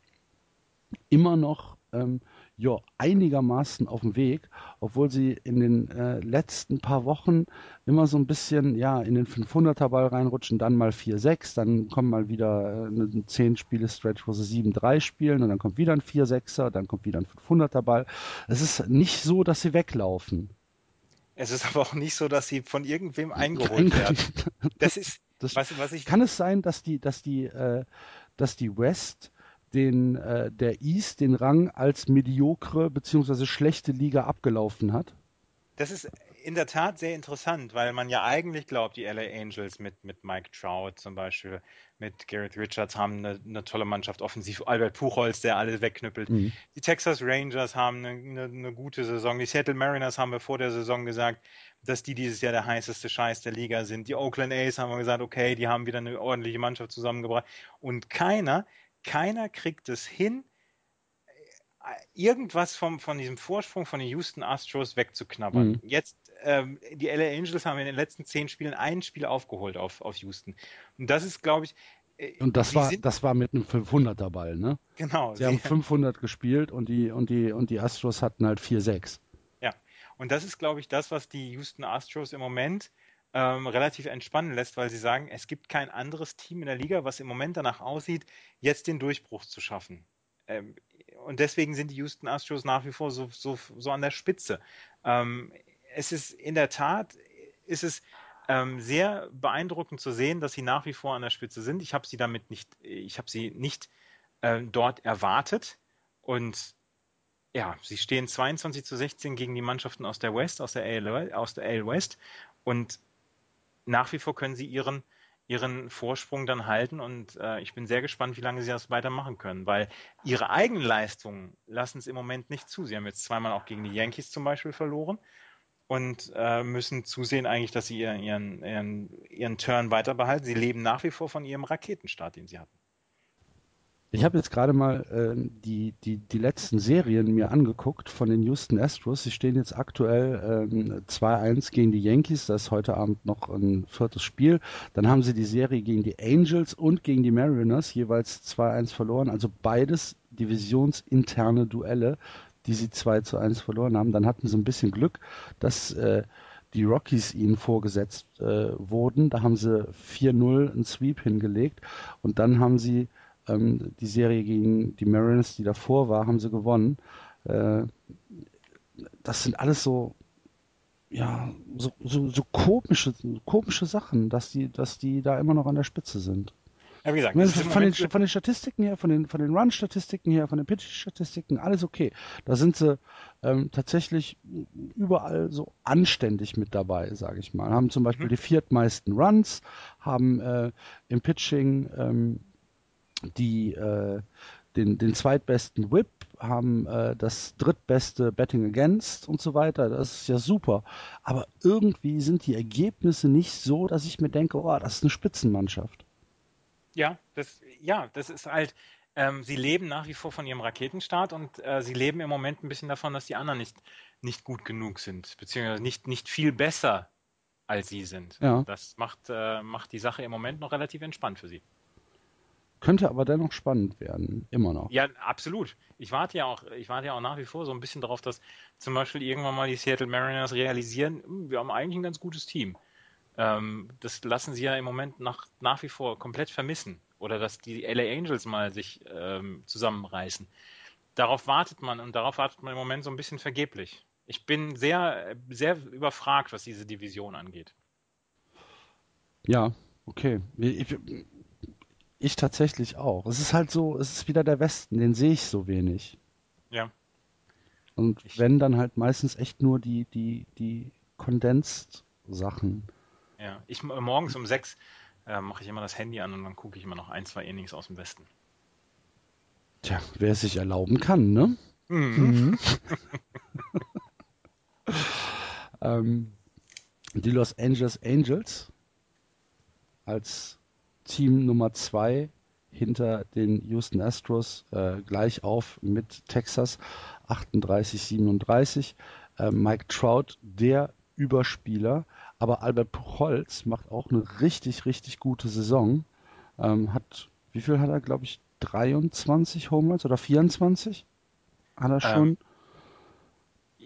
immer noch ähm, ja, einigermaßen auf dem Weg, obwohl sie in den äh, letzten paar Wochen immer so ein bisschen ja in den 500er Ball reinrutschen, dann mal 4-6, dann kommt mal wieder äh, eine 10 Spiele Stretch, wo sie 7-3 spielen und dann kommt wieder ein 4-6er, dann kommt wieder ein 500er Ball. Es ist nicht so, dass sie weglaufen. Es ist aber auch nicht so, dass sie von irgendwem eingeholt werden. Das ist, das, was, was ich. Kann es sein, dass die, dass die, äh, dass die West den, äh, der East den Rang als mediokre bzw. schlechte Liga abgelaufen hat? Das ist in der Tat sehr interessant, weil man ja eigentlich glaubt, die LA Angels mit, mit Mike Trout zum Beispiel, mit Garrett Richards haben eine, eine tolle Mannschaft offensiv, Albert Puchholz, der alles wegknüppelt. Mhm. Die Texas Rangers haben eine, eine, eine, gute Saison. Die Seattle Mariners haben wir vor der Saison gesagt, dass die dieses Jahr der heißeste Scheiß der Liga sind. Die Oakland A's haben wir gesagt, okay, die haben wieder eine ordentliche Mannschaft zusammengebracht. Und keiner, keiner kriegt es hin, irgendwas vom, von diesem Vorsprung von den Houston Astros wegzuknabbern. Mhm. Jetzt ähm, die LA Angels haben in den letzten zehn Spielen ein Spiel aufgeholt auf, auf Houston. Und das ist, glaube ich, äh, und das war, das war mit einem 500er Ball, ne? Genau. Sie, sie haben 500 gespielt und die, und die, und die Astros hatten halt 4-6. Ja. Und das ist, glaube ich, das, was die Houston Astros im Moment ähm, relativ entspannen lässt, weil sie sagen, es gibt kein anderes Team in der Liga, was im Moment danach aussieht, jetzt den Durchbruch zu schaffen. Ähm, und deswegen sind die Houston Astros nach wie vor so, so, so an der Spitze. Ähm, es ist in der Tat, ist es ähm, sehr beeindruckend zu sehen, dass sie nach wie vor an der Spitze sind. Ich habe sie damit nicht, ich habe sie nicht äh, dort erwartet. Und ja, sie stehen 22 zu 16 gegen die Mannschaften aus der West, aus der AL, aus der AL West. Und nach wie vor können sie ihren, ihren Vorsprung dann halten. Und äh, ich bin sehr gespannt, wie lange sie das weitermachen können, weil ihre eigenen Leistungen lassen es im Moment nicht zu. Sie haben jetzt zweimal auch gegen die Yankees zum Beispiel verloren und äh, müssen zusehen eigentlich, dass sie ihren, ihren, ihren, ihren Turn weiter behalten. Sie leben nach wie vor von ihrem Raketenstart, den sie hatten. Ich habe jetzt gerade mal äh, die, die, die letzten Serien mir angeguckt von den Houston Astros. Sie stehen jetzt aktuell ähm, 2-1 gegen die Yankees. Das ist heute Abend noch ein viertes Spiel. Dann haben sie die Serie gegen die Angels und gegen die Mariners jeweils 2-1 verloren. Also beides divisionsinterne Duelle die sie 2 zu 1 verloren haben. Dann hatten sie ein bisschen Glück, dass äh, die Rockies ihnen vorgesetzt äh, wurden. Da haben sie 4-0 einen Sweep hingelegt und dann haben sie ähm, die Serie gegen die Mariners, die davor war, haben sie gewonnen. Äh, das sind alles so ja, so, so, so komische, komische Sachen, dass die, dass die da immer noch an der Spitze sind. Ja, wie gesagt, von, den, von, den, Statistiken her, von den, von den Run-Statistiken her, von den Pitch-Statistiken, alles okay. Da sind sie ähm, tatsächlich überall so anständig mit dabei, sage ich mal. Haben zum Beispiel mhm. die viertmeisten Runs, haben äh, im Pitching ähm, die äh, den, den zweitbesten Whip, haben äh, das drittbeste Betting Against und so weiter. Das ist ja super. Aber irgendwie sind die Ergebnisse nicht so, dass ich mir denke, oh, das ist eine Spitzenmannschaft. Ja, das, ja, das ist halt, ähm, sie leben nach wie vor von ihrem Raketenstart und äh, sie leben im Moment ein bisschen davon, dass die anderen nicht, nicht gut genug sind, beziehungsweise nicht, nicht viel besser als sie sind. Ja. Das macht, äh, macht die Sache im Moment noch relativ entspannt für sie. Könnte aber dennoch spannend werden, immer noch. Ja, absolut. Ich warte ja auch, ich warte ja auch nach wie vor so ein bisschen darauf, dass zum Beispiel irgendwann mal die Seattle Mariners realisieren, hm, wir haben eigentlich ein ganz gutes Team. Ähm, das lassen sie ja im Moment nach, nach wie vor komplett vermissen. Oder dass die LA Angels mal sich ähm, zusammenreißen. Darauf wartet man und darauf wartet man im Moment so ein bisschen vergeblich. Ich bin sehr, sehr überfragt, was diese Division angeht. Ja, okay. Ich, ich tatsächlich auch. Es ist halt so, es ist wieder der Westen, den sehe ich so wenig. Ja. Und ich, wenn, dann halt meistens echt nur die, die, die Condensed-Sachen. Ja, ich äh, morgens um sechs äh, mache ich immer das Handy an und dann gucke ich immer noch ein, zwei Innings aus dem Westen. Tja, wer es sich erlauben kann, ne? Mhm. mhm. ähm, die Los Angeles Angels als Team Nummer zwei hinter den Houston Astros äh, gleich auf mit Texas 38-37. Äh, Mike Trout, der Überspieler, aber Albert Puchholz macht auch eine richtig, richtig gute Saison. Ähm, hat, wie viel hat er, glaube ich, 23 Home Runs oder 24? Hat er schon? Ähm,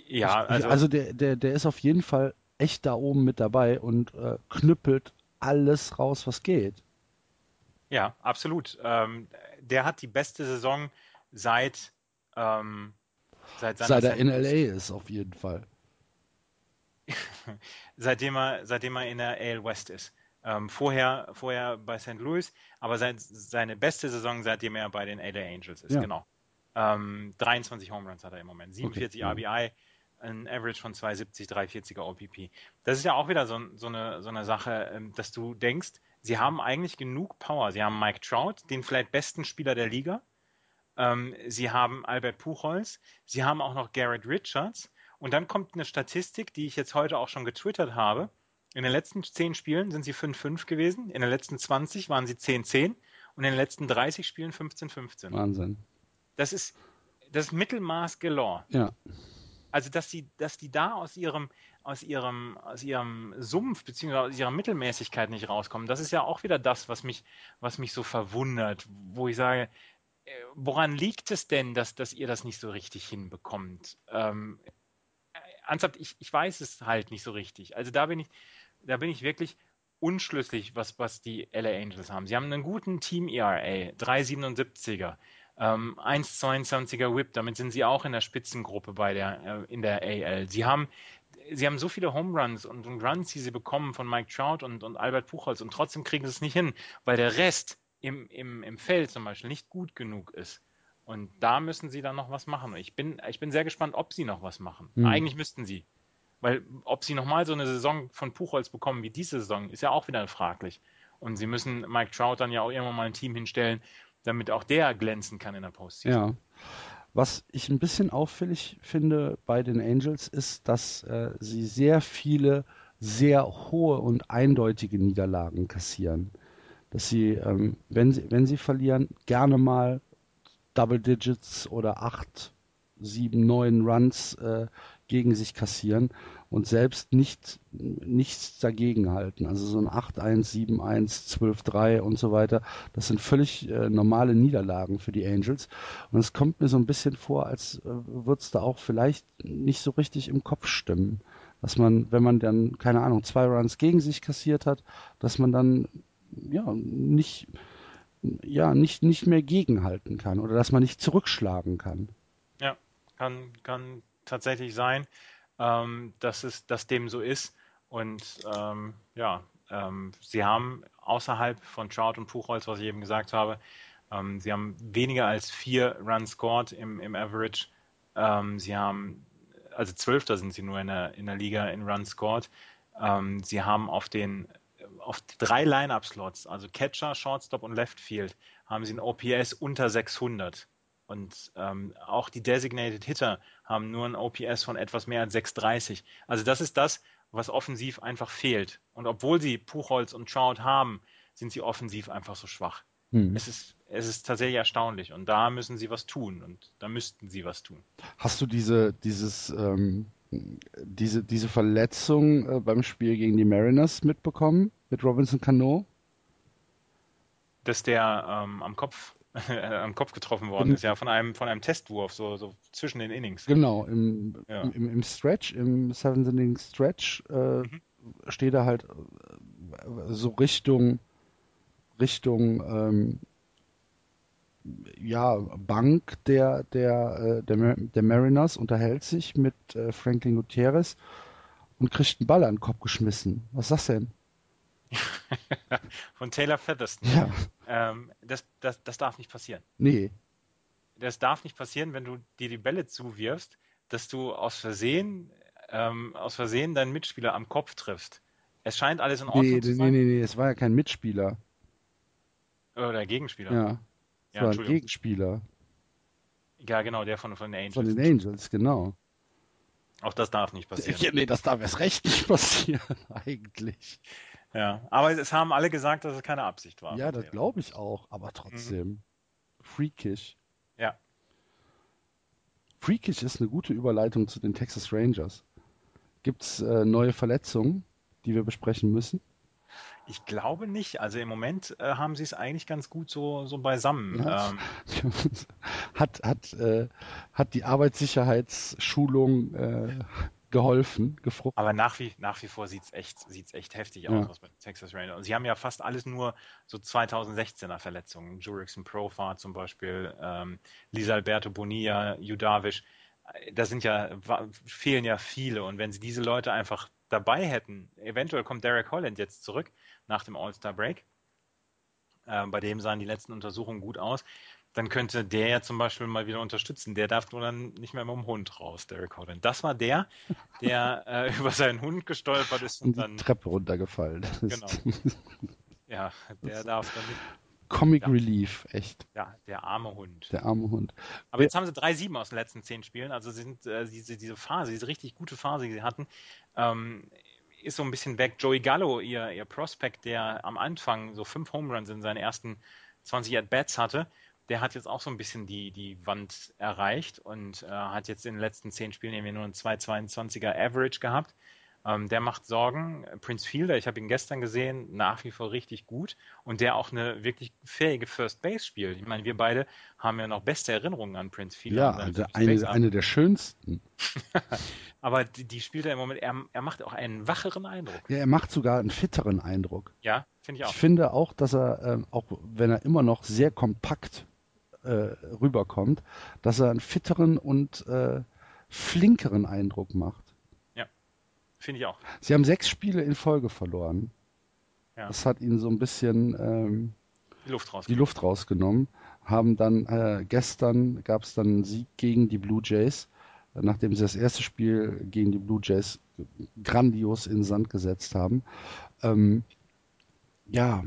ja, also, also der, der, der ist auf jeden Fall echt da oben mit dabei und äh, knüppelt alles raus, was geht. Ja, absolut. Ähm, der hat die beste Saison seit, ähm, seit, seit er in LA ist, auf jeden Fall. seitdem er, seitdem er in der AL West ist. Ähm, vorher, vorher bei St. Louis, aber sein, seine beste Saison, seitdem er bei den LA Angels ist, ja. genau. Ähm, 23 Home Runs hat er im Moment, 47 okay. RBI, ein Average von 270, 340er OPP. Das ist ja auch wieder so, so, eine, so eine Sache, ähm, dass du denkst, sie haben eigentlich genug Power. Sie haben Mike Trout, den vielleicht besten Spieler der Liga. Ähm, sie haben Albert Puchholz. Sie haben auch noch Garrett Richards. Und dann kommt eine Statistik, die ich jetzt heute auch schon getwittert habe. In den letzten 10 Spielen sind sie 5-5 gewesen, in den letzten 20 waren sie 10-10 und in den letzten 30 Spielen 15-15. Wahnsinn. Das ist das Mittelmaß galore. Ja. Also, dass die, dass die da aus ihrem, aus ihrem, aus ihrem Sumpf beziehungsweise aus ihrer Mittelmäßigkeit nicht rauskommen, das ist ja auch wieder das, was mich, was mich so verwundert, wo ich sage, äh, woran liegt es denn, dass, dass ihr das nicht so richtig hinbekommt? Ähm, ernsthaft, ich, ich weiß es halt nicht so richtig. Also da bin ich, da bin ich wirklich unschlüssig, was, was die LA Angels haben. Sie haben einen guten Team ERA, 377er, ähm, 1,22er Whip, damit sind sie auch in der Spitzengruppe bei der, äh, in der AL. Sie haben, sie haben so viele Home Runs und, und Runs, die sie bekommen von Mike Trout und, und Albert Puchholz und trotzdem kriegen sie es nicht hin, weil der Rest im, im, im Feld zum Beispiel nicht gut genug ist. Und da müssen sie dann noch was machen. Ich bin, ich bin sehr gespannt, ob sie noch was machen. Hm. Eigentlich müssten sie. Weil ob sie nochmal so eine Saison von Puchholz bekommen wie diese Saison, ist ja auch wieder fraglich. Und sie müssen Mike Trout dann ja auch irgendwann mal ein Team hinstellen, damit auch der glänzen kann in der Postseason. Ja. Was ich ein bisschen auffällig finde bei den Angels ist, dass äh, sie sehr viele sehr hohe und eindeutige Niederlagen kassieren. Dass sie, ähm, wenn sie, wenn sie verlieren, gerne mal Double Digits oder acht, sieben, neun Runs äh, gegen sich kassieren und selbst nicht nichts dagegen halten. Also so ein 8-1, 7-1, 12-3 und so weiter. Das sind völlig äh, normale Niederlagen für die Angels. Und es kommt mir so ein bisschen vor, als äh, würde es da auch vielleicht nicht so richtig im Kopf stimmen. Dass man, wenn man dann, keine Ahnung, zwei Runs gegen sich kassiert hat, dass man dann ja nicht ja nicht nicht mehr gegenhalten kann oder dass man nicht zurückschlagen kann. Ja, kann kann tatsächlich sein, ähm, dass, es, dass dem so ist. Und ähm, ja, ähm, sie haben außerhalb von Trout und Puchholz, was ich eben gesagt habe, ähm, sie haben weniger als vier Runs scored im, im Average. Ähm, sie haben, also Zwölfter sind sie nur in der, in der Liga in Runs scored. Ähm, sie haben auf den auf drei Line-Up-Slots, also Catcher, Shortstop und Left Field, haben sie ein OPS unter 600. Und ähm, auch die Designated Hitter haben nur ein OPS von etwas mehr als 630. Also das ist das, was offensiv einfach fehlt. Und obwohl sie Puchholz und Trout haben, sind sie offensiv einfach so schwach. Hm. Es, ist, es ist tatsächlich erstaunlich. Und da müssen sie was tun. Und da müssten sie was tun. Hast du diese, dieses, ähm, diese, diese Verletzung äh, beim Spiel gegen die Mariners mitbekommen? Mit Robinson Cano? Dass der ähm, am Kopf am Kopf getroffen worden ist, ja, von einem, von einem Testwurf, so, so zwischen den Innings. Genau, im, ja. im, im, Stretch, im Seventh Inning Stretch äh, mhm. steht er halt äh, so Richtung Richtung ähm, ja, Bank der, der, äh, der, der Mariners, unterhält sich mit äh, Franklin Gutierrez und kriegt einen Ball an den Kopf geschmissen. Was sagst du denn? Von Taylor Featherston. Ja. Ähm, das, das, das darf nicht passieren. Nee. Das darf nicht passieren, wenn du dir die Bälle zuwirfst, dass du aus Versehen, ähm, aus Versehen deinen Mitspieler am Kopf triffst. Es scheint alles in Ordnung nee, zu sein. Nee, nee, nee, es war ja kein Mitspieler. Oder Gegenspieler. Ja. Es ja, war ein Gegenspieler. Ja, genau, der von, von den Angels. Von den Angels, genau. Auch das darf nicht passieren. Ja, nee, das darf erst recht nicht passieren, eigentlich. Ja, aber es haben alle gesagt, dass es keine Absicht war. Ja, das glaube ich auch, aber trotzdem. Mhm. Freakish. Ja. Freakish ist eine gute Überleitung zu den Texas Rangers. Gibt es äh, neue Verletzungen, die wir besprechen müssen? Ich glaube nicht. Also im Moment äh, haben sie es eigentlich ganz gut so, so beisammen. Ja. Ähm. hat, hat, äh, hat die Arbeitssicherheitsschulung äh, geholfen, gefruchtet. Aber nach wie, nach wie vor sieht es echt, sieht's echt heftig aus, ja. was bei Texas Rangers. Und sie haben ja fast alles nur so 2016er Verletzungen. Jurickson Profar zum Beispiel, ähm, Lisa Alberto Bonilla, Judavish. Da sind ja, fehlen ja viele. Und wenn sie diese Leute einfach dabei hätten, eventuell kommt Derek Holland jetzt zurück nach dem All-Star Break. Äh, bei dem sahen die letzten Untersuchungen gut aus dann könnte der ja zum Beispiel mal wieder unterstützen. Der darf nur dann nicht mehr mit dem Hund raus, Derek Holland. Das war der, der äh, über seinen Hund gestolpert ist und, und dann. Treppe runtergefallen ist. Genau. Ja, der darf dann nicht. Comic ja. Relief, echt. Ja, der arme Hund. Der arme Hund. Aber jetzt haben sie drei Sieben aus den letzten zehn Spielen. Also sind äh, diese, diese Phase, diese richtig gute Phase, die sie hatten, ähm, ist so ein bisschen weg. Joey Gallo, ihr, ihr Prospect, der am Anfang so fünf Home Runs in seinen ersten 20 At-Bats hatte, der hat jetzt auch so ein bisschen die, die Wand erreicht und äh, hat jetzt in den letzten zehn Spielen irgendwie nur ein 2,22er Average gehabt. Ähm, der macht Sorgen. Prince Fielder, ich habe ihn gestern gesehen, nach wie vor richtig gut und der auch eine wirklich fähige First Base spielt. Ich meine, wir beide haben ja noch beste Erinnerungen an Prince Fielder. Ja, also eine, eine der schönsten. Aber die, die, spielt er im Moment, er, er macht auch einen wacheren Eindruck. Ja, er macht sogar einen fitteren Eindruck. Ja, finde ich auch. Ich finde auch, dass er, äh, auch wenn er immer noch sehr kompakt äh, rüberkommt, dass er einen fitteren und äh, flinkeren Eindruck macht. Finde ich auch. Sie haben sechs Spiele in Folge verloren. Ja. Das hat ihnen so ein bisschen ähm, die, Luft die, Luft rausgenommen. Haben dann äh, gestern gab es dann einen Sieg gegen die Blue Jays, nachdem sie das erste Spiel gegen die Blue Jays grandios in den Sand gesetzt haben. Ähm, ja,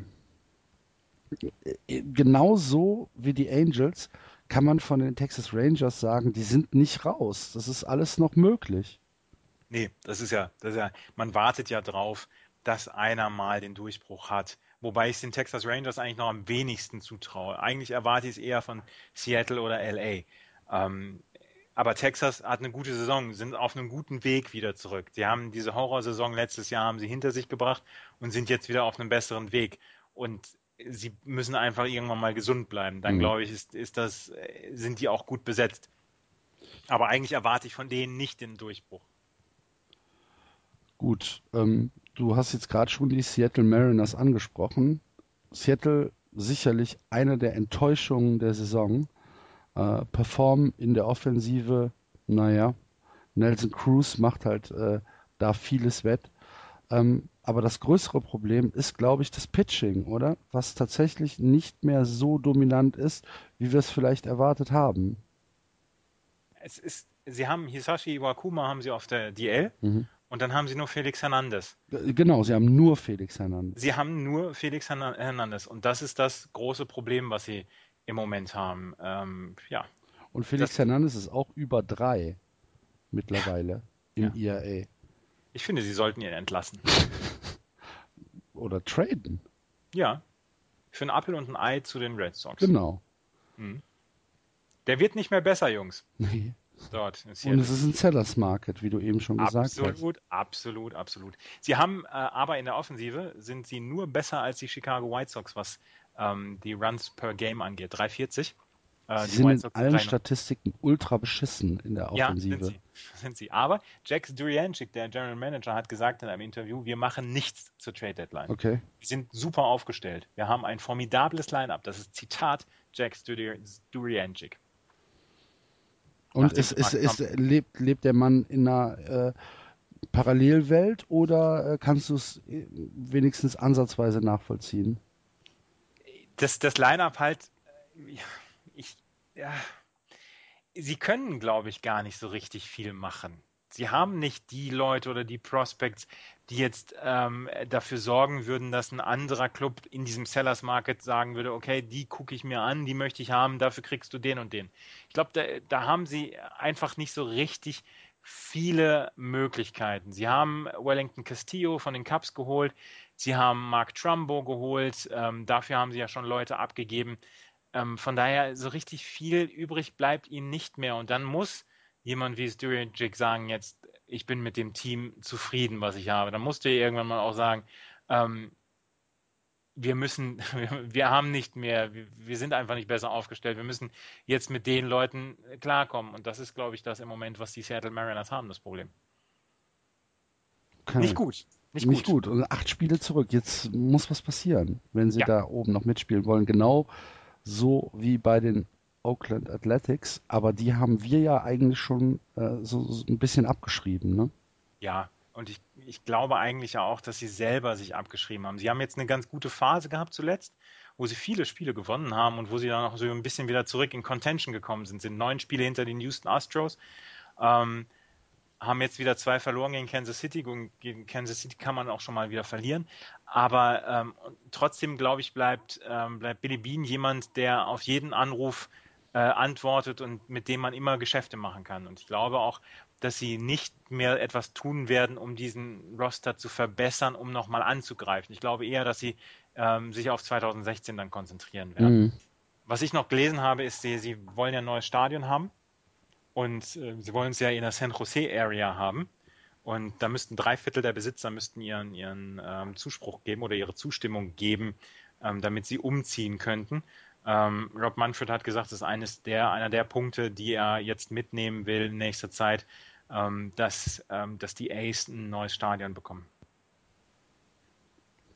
genauso wie die Angels kann man von den Texas Rangers sagen, die sind nicht raus. Das ist alles noch möglich. Nee, das ist ja, das ist ja, man wartet ja drauf, dass einer mal den Durchbruch hat. Wobei ich es den Texas Rangers eigentlich noch am wenigsten zutraue. Eigentlich erwarte ich es eher von Seattle oder LA. Ähm, aber Texas hat eine gute Saison, sind auf einem guten Weg wieder zurück. Sie haben diese Horrorsaison letztes Jahr haben sie hinter sich gebracht und sind jetzt wieder auf einem besseren Weg. Und sie müssen einfach irgendwann mal gesund bleiben. Dann mhm. glaube ich, ist, ist das, sind die auch gut besetzt. Aber eigentlich erwarte ich von denen nicht den Durchbruch. Gut, ähm, du hast jetzt gerade schon die Seattle Mariners angesprochen. Seattle sicherlich eine der Enttäuschungen der Saison. Äh, performen in der Offensive, naja, Nelson Cruz macht halt äh, da vieles wett. Ähm, aber das größere Problem ist, glaube ich, das Pitching, oder? Was tatsächlich nicht mehr so dominant ist, wie wir es vielleicht erwartet haben. Es ist, sie haben Hisashi Iwakuma haben sie auf der DL mhm. Und dann haben sie nur Felix Hernandez. Genau, sie haben nur Felix Hernandez. Sie haben nur Felix Hernandez. Und das ist das große Problem, was sie im Moment haben. Ähm, ja. Und Felix das, Hernandez ist auch über drei mittlerweile ja. im ja. IAA. Ich finde, sie sollten ihn entlassen. Oder traden. Ja. Für ein Apfel und ein Ei zu den Red Sox. Genau. Hm. Der wird nicht mehr besser, Jungs. Nee dort. Und es ist ein Sellers Market, wie du eben schon gesagt absolut, hast. Absolut, absolut, absolut. Sie haben äh, aber in der Offensive sind sie nur besser als die Chicago White Sox, was ähm, die Runs per Game angeht. 340. Äh, sie sind in allen Statistiken ultra beschissen in der Offensive. Ja, sind sie. Sind sie. Aber Jax Duriancic, der General Manager, hat gesagt in einem Interview, wir machen nichts zur Trade Deadline. Okay. Wir sind super aufgestellt. Wir haben ein formidables Line-up. Das ist Zitat Jax Duriancic. Und ist, ist, ist, lebt, lebt der Mann in einer äh, Parallelwelt oder äh, kannst du es äh, wenigstens ansatzweise nachvollziehen? Das, das Line-Up halt, äh, ich, ja, sie können, glaube ich, gar nicht so richtig viel machen. Sie haben nicht die Leute oder die Prospects, die jetzt ähm, dafür sorgen würden, dass ein anderer Club in diesem Sellers Market sagen würde, okay, die gucke ich mir an, die möchte ich haben, dafür kriegst du den und den. Ich glaube, da, da haben sie einfach nicht so richtig viele Möglichkeiten. Sie haben Wellington Castillo von den Cubs geholt, sie haben Mark Trumbo geholt, ähm, dafür haben sie ja schon Leute abgegeben. Ähm, von daher, so richtig viel übrig bleibt ihnen nicht mehr. Und dann muss jemand wie Sturincic sagen, jetzt, ich bin mit dem Team zufrieden, was ich habe. Dann musst du irgendwann mal auch sagen, ähm, wir müssen, wir haben nicht mehr, wir sind einfach nicht besser aufgestellt. Wir müssen jetzt mit den Leuten klarkommen. Und das ist, glaube ich, das im Moment, was die Seattle Mariners haben, das Problem. Okay. Nicht gut. Nicht, nicht gut. gut. Und acht Spiele zurück. Jetzt muss was passieren, wenn sie ja. da oben noch mitspielen wollen. Genau so wie bei den Oakland Athletics, aber die haben wir ja eigentlich schon äh, so, so, ein bisschen abgeschrieben, ne? Ja, und ich, ich glaube eigentlich auch, dass sie selber sich abgeschrieben haben. Sie haben jetzt eine ganz gute Phase gehabt zuletzt, wo sie viele Spiele gewonnen haben und wo sie dann auch so ein bisschen wieder zurück in Contention gekommen sind. Sind neun Spiele hinter den Houston Astros. Ähm, haben jetzt wieder zwei verloren gegen Kansas City. Gegen Kansas City kann man auch schon mal wieder verlieren. Aber ähm, trotzdem, glaube ich, bleibt, ähm, bleibt Billy Bean jemand, der auf jeden Anruf äh, antwortet und mit dem man immer Geschäfte machen kann. Und ich glaube auch, dass sie nicht mehr etwas tun werden, um diesen Roster zu verbessern, um nochmal anzugreifen. Ich glaube eher, dass sie ähm, sich auf 2016 dann konzentrieren werden. Mhm. Was ich noch gelesen habe, ist, sie, sie wollen ja ein neues Stadion haben und äh, sie wollen es ja in der San Jose Area haben. Und da müssten drei Viertel der Besitzer müssten ihren, ihren ähm, Zuspruch geben oder ihre Zustimmung geben, ähm, damit sie umziehen könnten. Ähm, Rob Manfred hat gesagt, das ist eines der, einer der Punkte, die er jetzt mitnehmen will in nächster Zeit, ähm, dass, ähm, dass die Ace ein neues Stadion bekommen.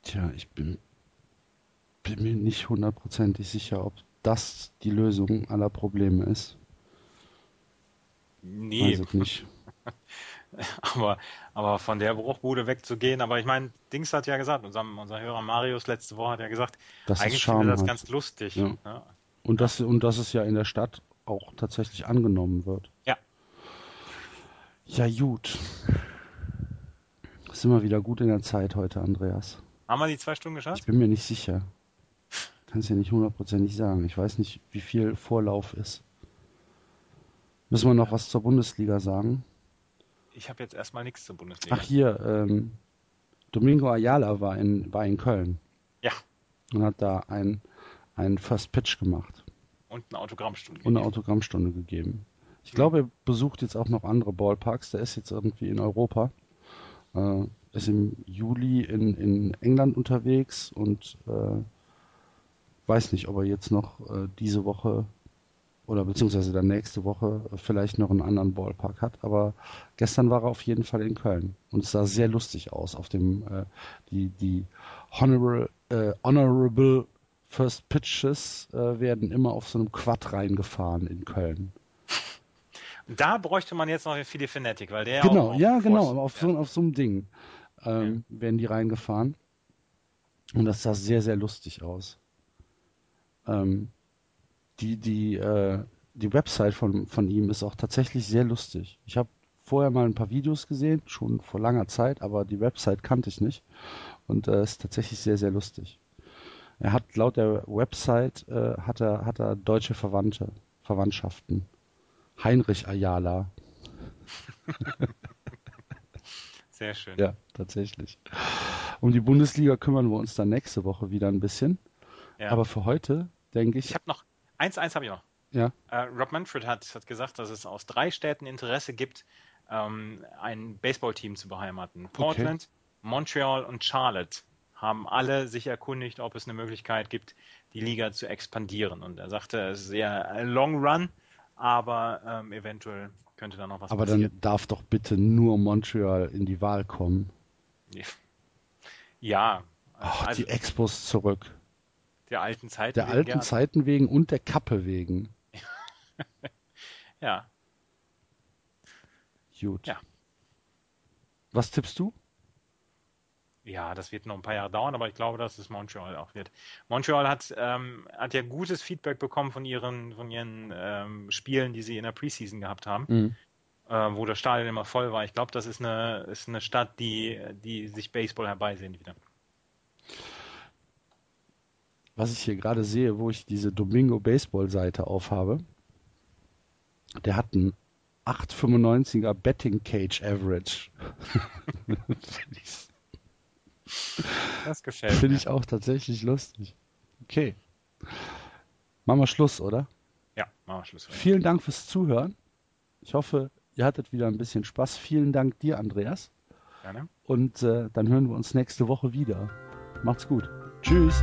Tja, ich bin, bin mir nicht hundertprozentig sicher, ob das die Lösung aller Probleme ist. Nee. Weiß ich nicht. aber, aber von der Bruchbude wegzugehen, aber ich meine, Dings hat ja gesagt, unser, unser Hörer Marius letzte Woche hat ja gesagt, Das ist eigentlich er das ganz lustig. Ja. Ja. Und das, und dass es ja in der Stadt auch tatsächlich angenommen wird. Ja. Ja, gut. Sind wir wieder gut in der Zeit heute, Andreas. Haben wir die zwei Stunden Ich geschafft? bin mir nicht sicher. Kann es ja nicht hundertprozentig sagen. Ich weiß nicht, wie viel Vorlauf ist. Müssen wir noch was zur Bundesliga sagen? Ich habe jetzt erstmal nichts zur Bundesliga. Ach hier, ähm, Domingo Ayala war in, war in Köln Ja, und hat da ein, einen First Pitch gemacht und eine Autogrammstunde. und eine gegeben. Autogrammstunde gegeben. Ich glaube, er besucht jetzt auch noch andere Ballparks. Der ist jetzt irgendwie in Europa. Äh, ist im Juli in, in England unterwegs und äh, weiß nicht, ob er jetzt noch äh, diese Woche oder beziehungsweise dann nächste Woche vielleicht noch einen anderen Ballpark hat. Aber gestern war er auf jeden Fall in Köln und es sah sehr lustig aus. Auf dem äh, die die Honorable, äh, Honorable First Pitches äh, werden immer auf so einem Quad reingefahren in Köln. Da bräuchte man jetzt noch den Philly Fanatic, weil der Genau, auch ja, genau, Force- auf so, auf so einem Ding ähm, werden die reingefahren. Und das sah sehr, sehr lustig aus. Ähm, die, die, äh, die Website von, von ihm ist auch tatsächlich sehr lustig. Ich habe vorher mal ein paar Videos gesehen, schon vor langer Zeit, aber die Website kannte ich nicht. Und äh, ist tatsächlich sehr, sehr lustig. Er hat laut der Website äh, hat er, hat er deutsche Verwandte, Verwandtschaften. Heinrich Ayala. Sehr schön. Ja, tatsächlich. Um die Bundesliga kümmern wir uns dann nächste Woche wieder ein bisschen. Ja. Aber für heute denke ich, ich habe noch eins, eins habe ich noch. ja, Äh, Rob Manfred hat, hat gesagt, dass es aus drei Städten Interesse gibt, ähm, ein Baseballteam zu beheimaten. Portland, Montreal und Charlotte haben alle sich erkundigt, ob es eine Möglichkeit gibt, die Liga zu expandieren. Und er sagte, es ist eher ein Long Run, aber ähm, eventuell könnte da noch was aber passieren. dann darf doch bitte nur Montreal in die Wahl kommen. Ja, Ach, also die Expos zurück. Der alten Zeit. Der wegen alten gerne. Zeiten wegen und der Kappe wegen. Ja, Gut. Ja. Was tippst du? Ja, das wird noch ein paar Jahre dauern, aber ich glaube, dass es Montreal auch wird. Montreal hat, ähm, hat ja gutes Feedback bekommen von ihren, von ihren ähm, Spielen, die sie in der Preseason gehabt haben, Mhm. äh, wo das Stadion immer voll war. Ich glaube, das ist eine, ist eine Stadt, die, die sich Baseball herbeisehnt wieder. Was ich hier gerade sehe, wo ich diese Domingo Baseball Seite aufhabe, der hat einen 8,95er Betting Cage Average. Das gefällt Finde ich auch tatsächlich lustig. Okay. Machen wir Schluss, oder? Ja, machen wir Schluss. Vielen Dank fürs Zuhören. Ich hoffe, ihr hattet wieder ein bisschen Spaß. Vielen Dank dir, Andreas. Gerne. Und äh, dann hören wir uns nächste Woche wieder. Macht's gut. Tschüss.